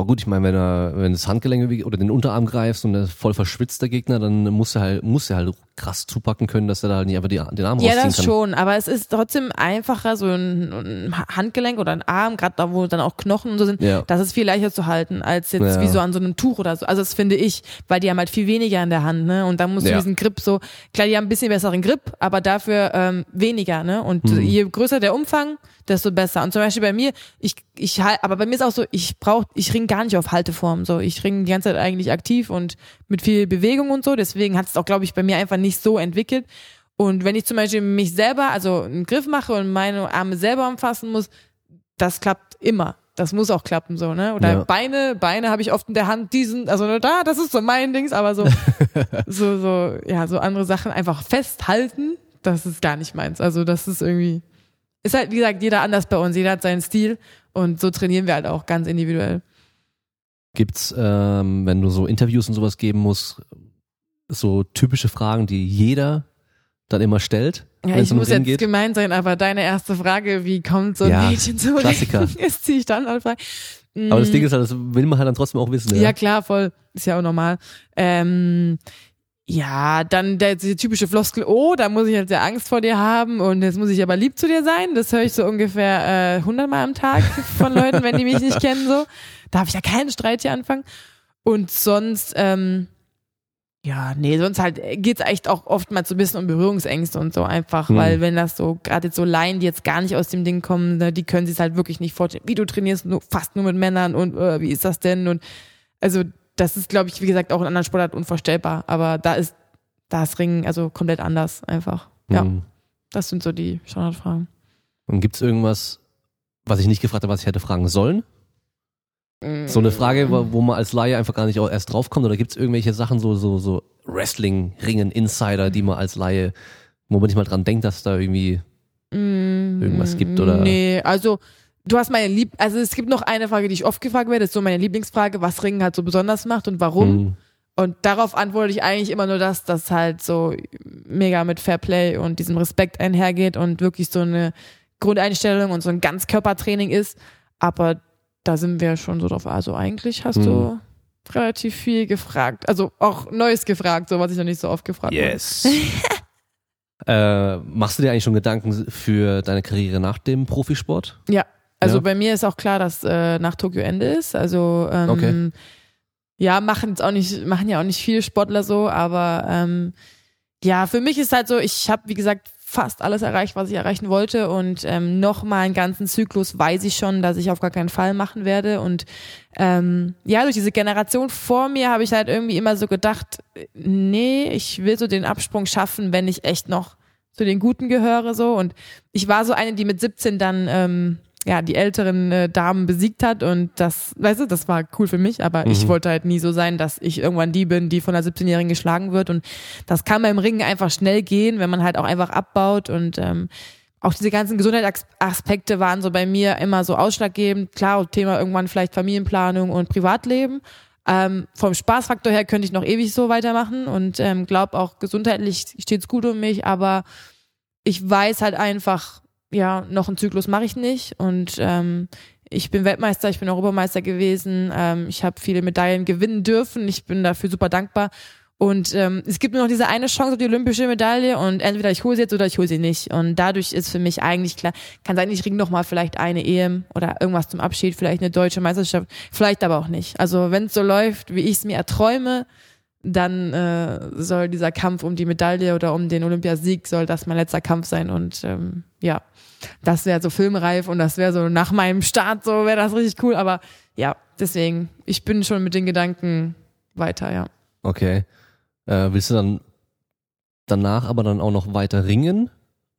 Aber gut, ich meine, wenn er, wenn das Handgelenk oder den Unterarm greifst und der voll verschwitzt, der Gegner, dann muss er halt, muss er halt krass zupacken können, dass er da halt nicht einfach die, den Arm Ja, rausziehen das kann. schon, aber es ist trotzdem einfacher, so ein, ein Handgelenk oder ein Arm, gerade da, wo dann auch Knochen und so sind, Ja. das ist viel leichter zu halten, als jetzt Ja. wie so an so einem Tuch oder so. Also das finde ich, weil die haben halt viel weniger in der Hand, ne? Und dann musst du Ja. diesen Grip so, klar, die haben ein bisschen besseren Grip, aber dafür ähm, weniger, ne? Und Mhm. je größer der Umfang, desto besser. Und zum Beispiel bei mir, ich, ich halt, aber bei mir ist auch so, ich brauch, ich ring gar nicht auf Halteform. So, ich ring die ganze Zeit eigentlich aktiv und mit viel Bewegung und so. Deswegen hat es auch, glaube ich, bei mir einfach nicht so entwickelt. Und wenn ich zum Beispiel mich selber, also einen Griff mache und meine Arme selber umfassen muss, das klappt immer. Das muss auch klappen, so, ne? Oder Ja. Beine, Beine habe ich oft in der Hand, diesen, also da, das ist so mein Dings, aber so, so, so, ja, so andere Sachen einfach festhalten, das ist gar nicht meins. Also das ist irgendwie, ist halt, wie gesagt, jeder anders bei uns, jeder hat seinen Stil und so trainieren wir halt auch ganz individuell. Gibt's, ähm, wenn du so Interviews und sowas geben musst, so typische Fragen, die jeder dann immer stellt, Ja, ich muss jetzt geht? gemein sein, aber deine erste Frage, wie kommt so ein Ja, Mädchen zu Klassiker. Ist die Standardfrage. Aber das Mm, Ding ist halt, das will man halt dann trotzdem auch wissen. Ja, Ja, klar, voll. Ist ja auch normal. Ähm, ja, dann der, die typische Floskel, oh, da muss ich jetzt ja Angst vor dir haben und jetzt muss ich aber lieb zu dir sein. Das höre ich so ungefähr äh, 100 Mal am Tag von Leuten, wenn die mich nicht kennen. so. Darf ich ja keinen Streit hier anfangen. Und sonst, ähm, ja, nee, sonst halt geht's echt auch oftmals so ein bisschen um Berührungsängste und so einfach, Hm. weil wenn das so, gerade jetzt so Laien, die jetzt gar nicht aus dem Ding kommen, ne, die können sich halt wirklich nicht vorstellen, wie du trainierst nur, fast nur mit Männern und äh, wie ist das denn? Und also das ist, glaube ich, wie gesagt, auch in anderen Sportarten unvorstellbar, aber da ist das Ringen also komplett anders einfach. Ja, Mhm. das sind so die Standardfragen. Und gibt's irgendwas, was ich nicht gefragt habe, was ich hätte fragen sollen? So eine Frage, wo, man als Laie einfach gar nicht erst draufkommt, oder gibt's irgendwelche Sachen, so, so, so Wrestling, Ringen, Insider, die man als Laie, wo man nicht mal dran denkt, dass da irgendwie irgendwas gibt, oder? Nee, also du hast meine Lieb, also es gibt noch eine Frage, die ich oft gefragt werde, das ist so meine Lieblingsfrage, was Ringen halt so besonders macht und warum. Mhm. Und darauf antworte ich eigentlich immer nur das, dass halt so mega mit Fairplay und diesem Respekt einhergeht und wirklich so eine Grundeinstellung und so ein Ganzkörpertraining ist. Aber da sind wir schon so drauf. Also eigentlich hast du Hm. relativ viel gefragt. Also auch Neues gefragt, so was ich noch nicht so oft gefragt habe. Yes. äh, machst du dir eigentlich schon Gedanken für deine Karriere nach dem Profisport? Ja, also Ja. bei mir ist auch klar, dass äh, nach Tokio Ende ist. Also ähm, Okay. ja, machen jetzt auch nicht, machen ja auch nicht viele Sportler so, aber ähm, ja, für mich ist halt so, ich habe wie gesagt fast alles erreicht, was ich erreichen wollte. Und ähm, noch mal einen ganzen Zyklus weiß ich schon, dass ich auf gar keinen Fall machen werde. Und ähm, ja, durch diese Generation vor mir habe ich halt irgendwie immer so gedacht, nee, ich will so den Absprung schaffen, wenn ich echt noch zu den Guten gehöre so. Und ich war so eine, die mit 17 dann ähm, ja die älteren äh, Damen besiegt hat und das, weißt du, das war cool für mich, aber ich Mhm. wollte halt nie so sein, dass ich irgendwann die bin, die von einer 17-Jährigen geschlagen wird und das kann beim Ringen einfach schnell gehen, wenn man halt auch einfach abbaut und ähm, auch diese ganzen Gesundheitsaspekte waren so bei mir immer so ausschlaggebend. Klar, Thema irgendwann vielleicht Familienplanung und Privatleben. Ähm, vom Spaßfaktor her könnte ich noch ewig so weitermachen und ähm, glaube auch gesundheitlich steht's gut um mich, aber ich weiß halt einfach, ja, noch einen Zyklus mache ich nicht und ähm, ich bin Weltmeister, ich bin Europameister gewesen, ähm, ich habe viele Medaillen gewinnen dürfen, ich bin dafür super dankbar und ähm, es gibt nur noch diese eine Chance auf die olympische Medaille und entweder ich hole sie jetzt oder ich hole sie nicht und dadurch ist für mich eigentlich klar, kann sein, ich ring noch mal vielleicht eine EM oder irgendwas zum Abschied, vielleicht eine deutsche Meisterschaft, vielleicht aber auch nicht. Also wenn es so läuft, wie ich es mir erträume, dann äh, soll dieser Kampf um die Medaille oder um den Olympiasieg, soll das mein letzter Kampf sein. Und ähm, ja, das wäre so filmreif und das wäre so nach meinem Start, so wäre das richtig cool. Aber ja, deswegen, ich bin schon mit den Gedanken weiter, ja. Okay. Äh, willst du dann danach aber dann auch noch weiter ringen?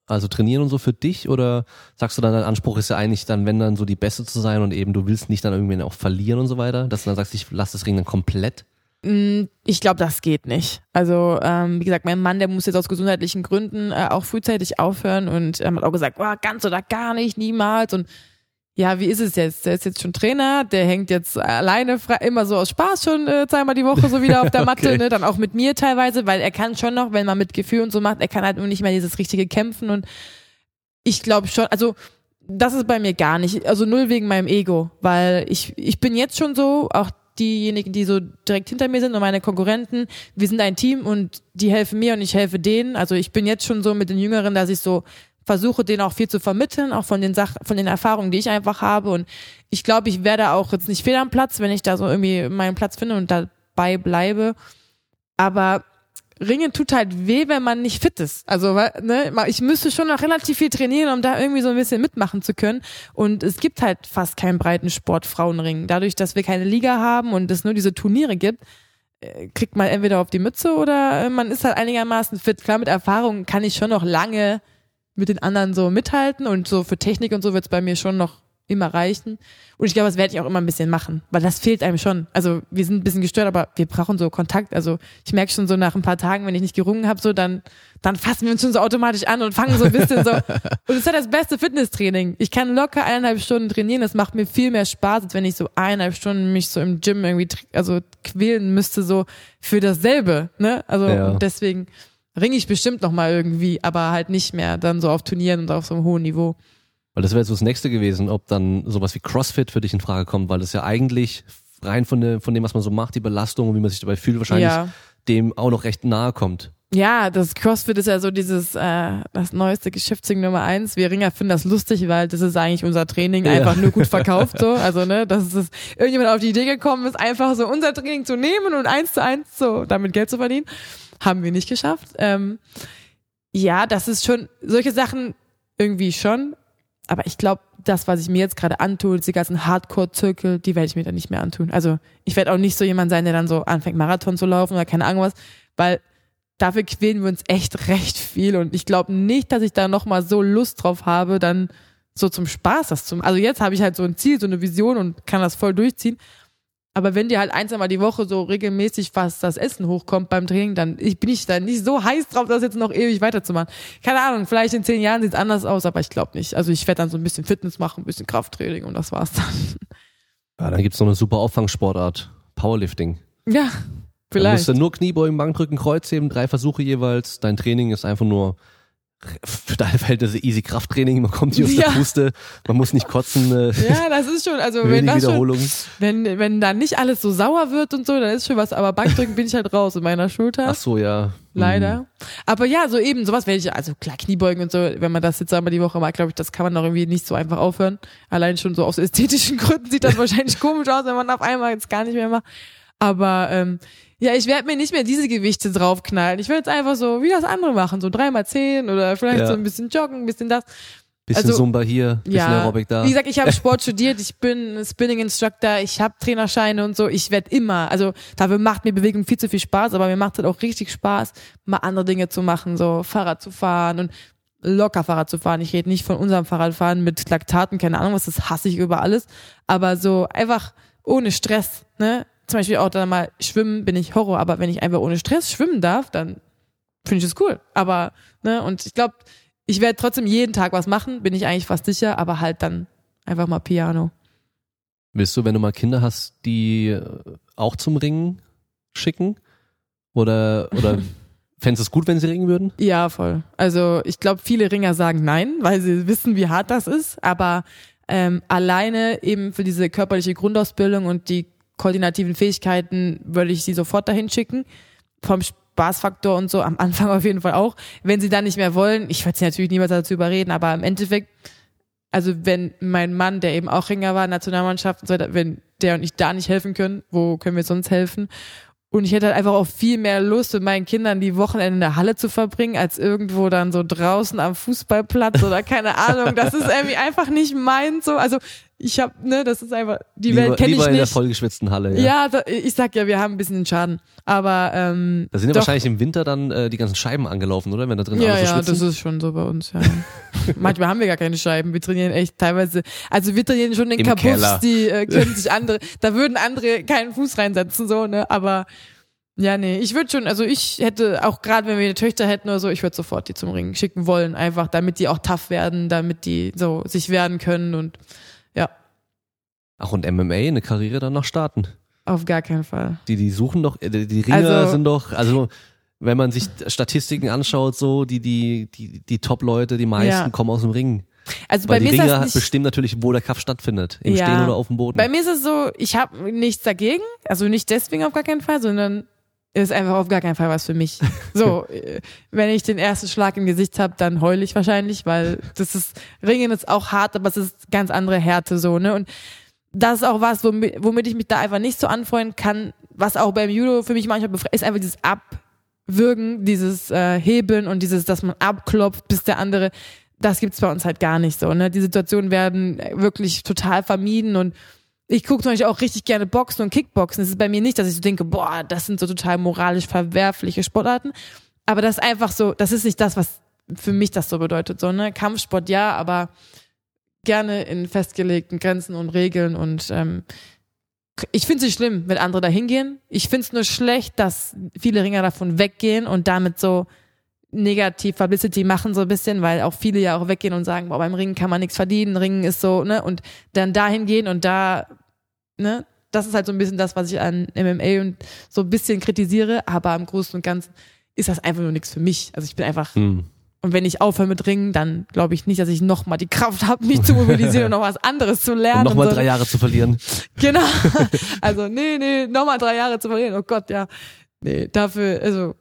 Also trainieren und so für dich? Oder sagst du dann, dein Anspruch ist ja eigentlich dann, wenn dann so die Beste zu sein und eben du willst nicht dann irgendwie auch verlieren und so weiter, dass du dann sagst, ich lass das Ringen dann komplett? Mm, Ich glaube, das geht nicht. Also, ähm, wie gesagt, mein Mann, der muss jetzt aus gesundheitlichen Gründen äh, auch frühzeitig aufhören und ähm, hat auch gesagt, oh, ganz oder gar nicht, niemals. Und ja, wie ist es jetzt? Der ist jetzt schon Trainer, der hängt jetzt alleine frei, immer so aus Spaß schon äh, zweimal die Woche so wieder auf der Matte, Okay. ne? Dann auch mit mir teilweise, weil er kann schon noch, wenn man mit Gefühl und so macht, er kann halt nur nicht mehr dieses richtige Kämpfen und ich glaube schon, also das ist bei mir gar nicht, also null wegen meinem Ego, weil ich, ich bin jetzt schon so, auch diejenigen, die so direkt hinter mir sind und meine Konkurrenten, wir sind ein Team und die helfen mir und ich helfe denen. Also ich bin jetzt schon so mit den Jüngeren, dass ich so versuche, denen auch viel zu vermitteln, auch von den Sach von den Erfahrungen, die ich einfach habe. Und ich glaube, ich werde auch jetzt nicht fehl am Platz, wenn ich da so irgendwie meinen Platz finde und dabei bleibe. Aber Ringen tut halt weh, wenn man nicht fit ist. Also, ne, ich müsste schon noch relativ viel trainieren, um da irgendwie so ein bisschen mitmachen zu können. Und es gibt halt fast keinen breiten Sport Frauenringen. Dadurch, dass wir keine Liga haben und es nur diese Turniere gibt, äh, kriegt man entweder auf die Mütze oder äh, man ist halt einigermaßen fit. Klar, mit Erfahrung kann ich schon noch lange mit den anderen so mithalten und so für Technik und so wird's bei mir schon noch immer reichen. Und ich glaube, das werde ich auch immer ein bisschen machen, weil das fehlt einem schon. Also wir sind ein bisschen gestört, aber wir brauchen so Kontakt. Also ich merke schon so nach ein paar Tagen, wenn ich nicht gerungen habe, so dann dann fassen wir uns schon so automatisch an und fangen so ein bisschen so. Und es ist halt das beste Fitnesstraining. Ich kann locker eineinhalb Stunden trainieren. Das macht mir viel mehr Spaß, als wenn ich so eineinhalb Stunden mich so im Gym irgendwie also quälen müsste so für dasselbe. Ne? Also Ja. und deswegen ringe ich bestimmt noch mal irgendwie, aber halt nicht mehr dann so auf Turnieren und auf so einem hohen Niveau. Weil das wäre jetzt so das nächste gewesen, ob dann sowas wie CrossFit für dich in Frage kommt, weil das ja eigentlich rein von, der, von dem, was man so macht, die Belastung und wie man sich dabei fühlt, wahrscheinlich Ja. dem auch noch recht nahe kommt. Ja, das CrossFit ist ja so dieses, äh, das neueste Geschäftsding Nummer eins. Wir Ringer finden das lustig, weil das ist eigentlich unser Training Ja. einfach nur gut verkauft so. Also ne, dass es irgendjemand auf die Idee gekommen ist, einfach so unser Training zu nehmen und eins zu eins so damit Geld zu verdienen, haben wir nicht geschafft. Ähm, ja, das ist schon solche Sachen irgendwie schon. Aber ich glaube, das, was ich mir jetzt gerade antue, diese ganzen Hardcore-Zirkel, die werde ich mir dann nicht mehr antun. Also ich werde auch nicht so jemand sein, der dann so anfängt, Marathon zu laufen oder keine Ahnung was, weil dafür quälen wir uns echt recht viel und ich glaube nicht, dass ich da nochmal so Lust drauf habe, dann so zum Spaß das zu Also jetzt habe ich halt so ein Ziel, so eine Vision und kann das voll durchziehen. Aber wenn dir halt ein, zweimal die Woche so regelmäßig fast das Essen hochkommt beim Training, dann ich, bin ich da nicht so heiß drauf, das jetzt noch ewig weiterzumachen. Keine Ahnung, vielleicht in zehn Jahren sieht's anders aus, aber ich glaube nicht. Also ich werde dann so ein bisschen Fitness machen, ein bisschen Krafttraining und das war's dann. Ja, dann gibt's noch eine super Auffangsportart, Powerlifting. Ja, Da musst vielleicht. du nur Kniebeugen, Bankdrücken, Kreuzheben, drei Versuche jeweils. Dein Training ist einfach nur für deine Verhältnisse easy Krafttraining, man kommt nicht aus Ja. der Puste, man muss nicht kotzen, äh, Ja, das ist schon, also wenn das schon, wenn, wenn dann nicht alles so sauer wird und so, dann ist schon was, aber Bankdrücken bin ich halt raus in meiner Schulter. Ach so, ja. Leider. Hm. Aber ja, so eben, sowas werde ich, also klar, Kniebeugen und so, wenn man das jetzt einmal die Woche macht, glaube ich, das kann man doch irgendwie nicht so einfach aufhören. Allein schon so aus ästhetischen Gründen sieht das wahrscheinlich komisch aus, wenn man auf einmal jetzt gar nicht mehr macht. Aber ähm, ja, ich werde mir nicht mehr diese Gewichte draufknallen. Ich will jetzt einfach so, wie das andere machen, so dreimal zehn oder vielleicht Ja. so ein bisschen joggen, ein bisschen das. Bisschen Also, Zumba hier, bisschen Ja, Aerobic da. wie gesagt, ich habe Sport studiert, ich bin Spinning Instructor, ich habe Trainerscheine und so. Ich werde immer, also dafür macht mir Bewegung viel zu viel Spaß, aber mir macht es auch richtig Spaß, mal andere Dinge zu machen, so Fahrrad zu fahren und locker Fahrrad zu fahren. Ich rede nicht von unserem Fahrradfahren mit Laktaten, keine Ahnung was, das hasse ich über alles. Aber so einfach ohne Stress, ne? Zum Beispiel auch dann mal schwimmen bin ich Horror, aber wenn ich einfach ohne Stress schwimmen darf, dann finde ich das cool. Aber, ne, und ich glaube, ich werde trotzdem jeden Tag was machen, bin ich eigentlich fast sicher, aber halt dann einfach mal Piano. Willst du, wenn du mal Kinder hast, die äh, auch zum Ringen schicken? Oder, oder fändest du es gut, wenn sie ringen würden? Ja, voll. Also ich glaube, viele Ringer sagen nein, weil sie wissen, wie hart das ist, aber ähm, alleine eben für diese körperliche Grundausbildung und die koordinativen Fähigkeiten würde ich sie sofort dahin schicken. Vom Spaßfaktor und so am Anfang auf jeden Fall auch. Wenn sie dann nicht mehr wollen, ich werde sie natürlich niemals dazu überreden, aber im Endeffekt, also wenn mein Mann, der eben auch Ringer war, Nationalmannschaft und so weiter, wenn der und ich da nicht helfen können, wo können wir sonst helfen? Und ich hätte halt einfach auch viel mehr Lust, mit meinen Kindern die Wochenende in der Halle zu verbringen, als irgendwo dann so draußen am Fußballplatz oder keine Ahnung. Das ist irgendwie einfach nicht meins so. Also ich habe, ne, das ist einfach, die lieber Welt kenne ich in der nicht. vollgeschwitzten Halle. Ja. Ja, da, ich sag ja, wir haben ein bisschen den Schaden. Aber ähm, Da sind ja doch, wahrscheinlich im Winter dann äh, die ganzen Scheiben angelaufen, oder? Wenn da drin ja, alle so ja, das ist schon so bei uns, ja. Manchmal haben wir gar keine Scheiben. Wir trainieren echt teilweise, also wir trainieren schon Kabuffs, Keller. die äh, können sich andere, da würden andere keinen Fuß reinsetzen, so, ne, aber ja, nee, ich würde schon, also ich hätte auch gerade, wenn wir eine Töchter hätten oder so, ich würde sofort die zum Ringen schicken wollen, einfach, damit die auch tough werden, damit die so sich werden können und Ach, und MMA, eine Karriere dann noch starten. auf gar keinen Fall. Die, die suchen doch, die, die Ringer Also- sind doch, also wenn man sich Statistiken anschaut, so, die, die, die, die Top-Leute, die meisten Ja. kommen aus dem Ring. Also Weil bei die mir ist Ringer das nicht, bestimmen natürlich, wo der Kampf stattfindet. Im Ja. Stehen oder auf dem Boden. Bei mir ist es so, ich habe nichts dagegen, also nicht deswegen auf gar keinen Fall, sondern ist einfach auf gar keinen Fall was für mich. So, wenn ich den ersten Schlag im Gesicht habe, dann heule ich wahrscheinlich, weil das ist Ringen ist auch hart, aber es ist ganz andere Härte so, ne? Und das ist auch was, womit, womit ich mich da einfach nicht so anfreunden kann, was auch beim Judo für mich manchmal ist einfach dieses Abwürgen, dieses äh, Hebeln und dieses, dass man abklopft, bis der andere, das gibt's bei uns halt gar nicht so, ne? Die Situationen werden wirklich total vermieden und ich gucke Beispiel auch richtig gerne Boxen und Kickboxen. Es ist bei mir nicht, dass ich so denke, boah, das sind so total moralisch verwerfliche Sportarten. Aber das ist einfach so, das ist nicht das, was für mich das so bedeutet. So, ne? Kampfsport ja, aber gerne in festgelegten Grenzen und Regeln und ähm, ich finde es nicht schlimm, wenn andere da hingehen. Ich finde es nur schlecht, dass viele Ringer davon weggehen und damit so negativ Publicity machen so ein bisschen, weil auch viele ja auch weggehen und sagen, boah, beim Ringen kann man nichts verdienen, Ringen ist so, ne, und dann dahin gehen und da, ne, das ist halt so ein bisschen das, was ich an MMA und so ein bisschen kritisiere, aber im Großen und Ganzen ist das einfach nur nichts für mich. Also ich bin einfach, Hm. Und wenn ich aufhöre mit Ringen, dann glaube ich nicht, dass ich nochmal die Kraft habe, mich zu mobilisieren und noch was anderes zu lernen. Nochmal so. drei Jahre zu verlieren. Genau. Also, nee, nee, nochmal drei Jahre zu verlieren. Oh Gott, ja. Nee, dafür, also,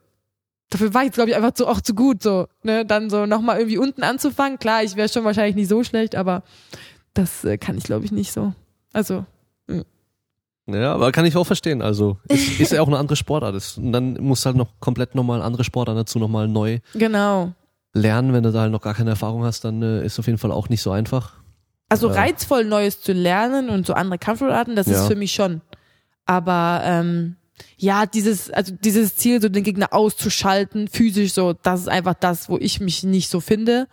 dafür war ich, glaube ich, einfach zu, auch zu gut, so, ne, dann so nochmal irgendwie unten anzufangen. Klar, ich wäre schon wahrscheinlich nicht so schlecht, aber das äh, kann ich, glaube ich, nicht so. Also, Ja, aber kann ich auch verstehen. Also ist, ist ja auch eine andere Sportart. Ist. Und dann musst du halt noch komplett nochmal andere Sportart dazu nochmal neu genau. Lernen. Wenn du da halt noch gar keine Erfahrung hast, dann äh, ist auf jeden Fall auch nicht so einfach. Also Ja. reizvoll Neues zu lernen und so andere Kampfsportarten, das Ja. ist für mich schon. Aber ähm, ja, dieses, also dieses Ziel, so den Gegner auszuschalten, physisch so, das ist einfach das, wo ich mich nicht so finde.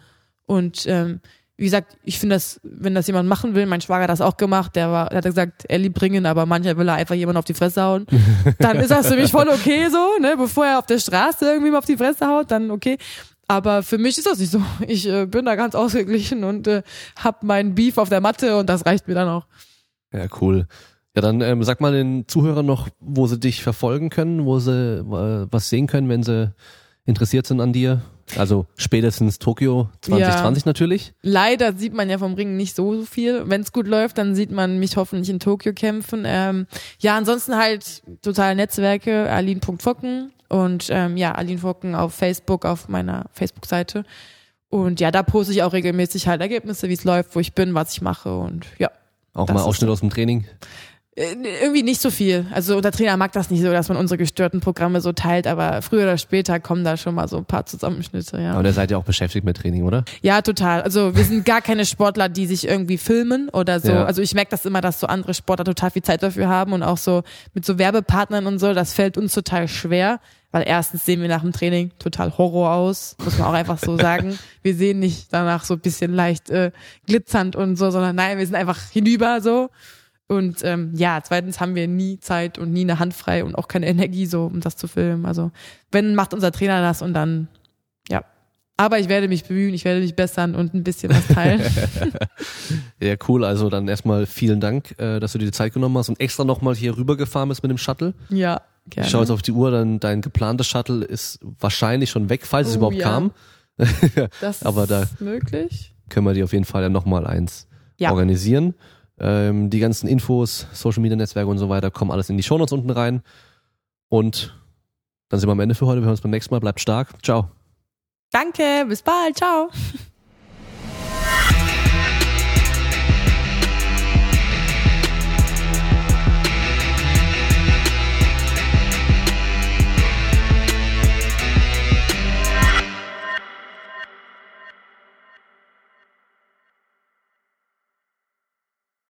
Und ähm, wie gesagt, ich finde das, wenn das jemand machen will, mein Schwager hat das auch gemacht, der war, der hat gesagt, er liebt bringen, aber mancher will er einfach jemand auf die Fresse hauen. Dann ist das für mich voll okay so, ne, bevor er auf der Straße irgendwie mal auf die Fresse haut, dann okay. Aber für mich ist das nicht so. Ich äh, bin da ganz ausgeglichen und äh, hab meinen Beef auf der Matte und das reicht mir dann auch. Ja, cool. Ja, dann ähm, sag mal den Zuhörern noch, wo sie dich verfolgen können, wo sie äh, was sehen können, wenn sie interessiert sind an dir? Also spätestens Tokio 2020 Ja. natürlich. Leider sieht man ja vom Ringen nicht so viel. Wenn es gut läuft, dann sieht man mich hoffentlich in Tokio kämpfen. Ähm, ja, ansonsten halt total Netzwerke, aline.focken und ähm, ja, Aline Focken auf Facebook, auf meiner Facebook-Seite. Und ja, da poste ich auch regelmäßig halt Ergebnisse, wie es läuft, wo ich bin, was ich mache und ja. Auch mal ist Ausschnitte aus dem Training. Äh, irgendwie nicht so viel. Also der Trainer mag das nicht so, dass man unsere gestörten Programme so teilt, aber früher oder später kommen da schon mal so ein paar Zusammenschnitte, ja. Aber da seid ihr auch beschäftigt mit Training, oder? Ja, total. Also wir sind gar keine Sportler, die sich irgendwie filmen oder so. Ja. Also ich merke das immer, dass so andere Sportler total viel Zeit dafür haben und auch so mit so Werbepartnern und so, das fällt uns total schwer. Weil erstens sehen wir nach dem Training total Horror aus, muss man auch einfach so sagen. Wir sehen nicht danach so ein bisschen leicht äh, glitzernd und so, sondern nein, wir sind einfach hinüber so. Und ähm, ja, zweitens haben wir nie Zeit und nie eine Hand frei und auch keine Energie so, um das zu filmen. Also wenn, macht unser Trainer das und dann, ja. Aber ich werde mich bemühen, ich werde mich bessern und ein bisschen was teilen. Ja, cool. Also dann erstmal vielen Dank, äh, dass du dir die Zeit genommen hast und extra nochmal hier rübergefahren bist mit dem Shuttle. ja, gerne. Ich schaue jetzt auf die Uhr, dann dein geplantes Shuttle ist wahrscheinlich schon weg, falls es Oh, überhaupt ja. kam. das aber da- ist möglich. Können wir dir auf jeden Fall ja nochmal eins Ja. organisieren. Ähm, die ganzen Infos, Social Media Netzwerke und so weiter kommen alles in die Shownotes unten rein. Und dann sind wir am Ende für heute. Wir hören uns beim nächsten Mal. Bleibt stark. Ciao. Danke, bis bald. Ciao.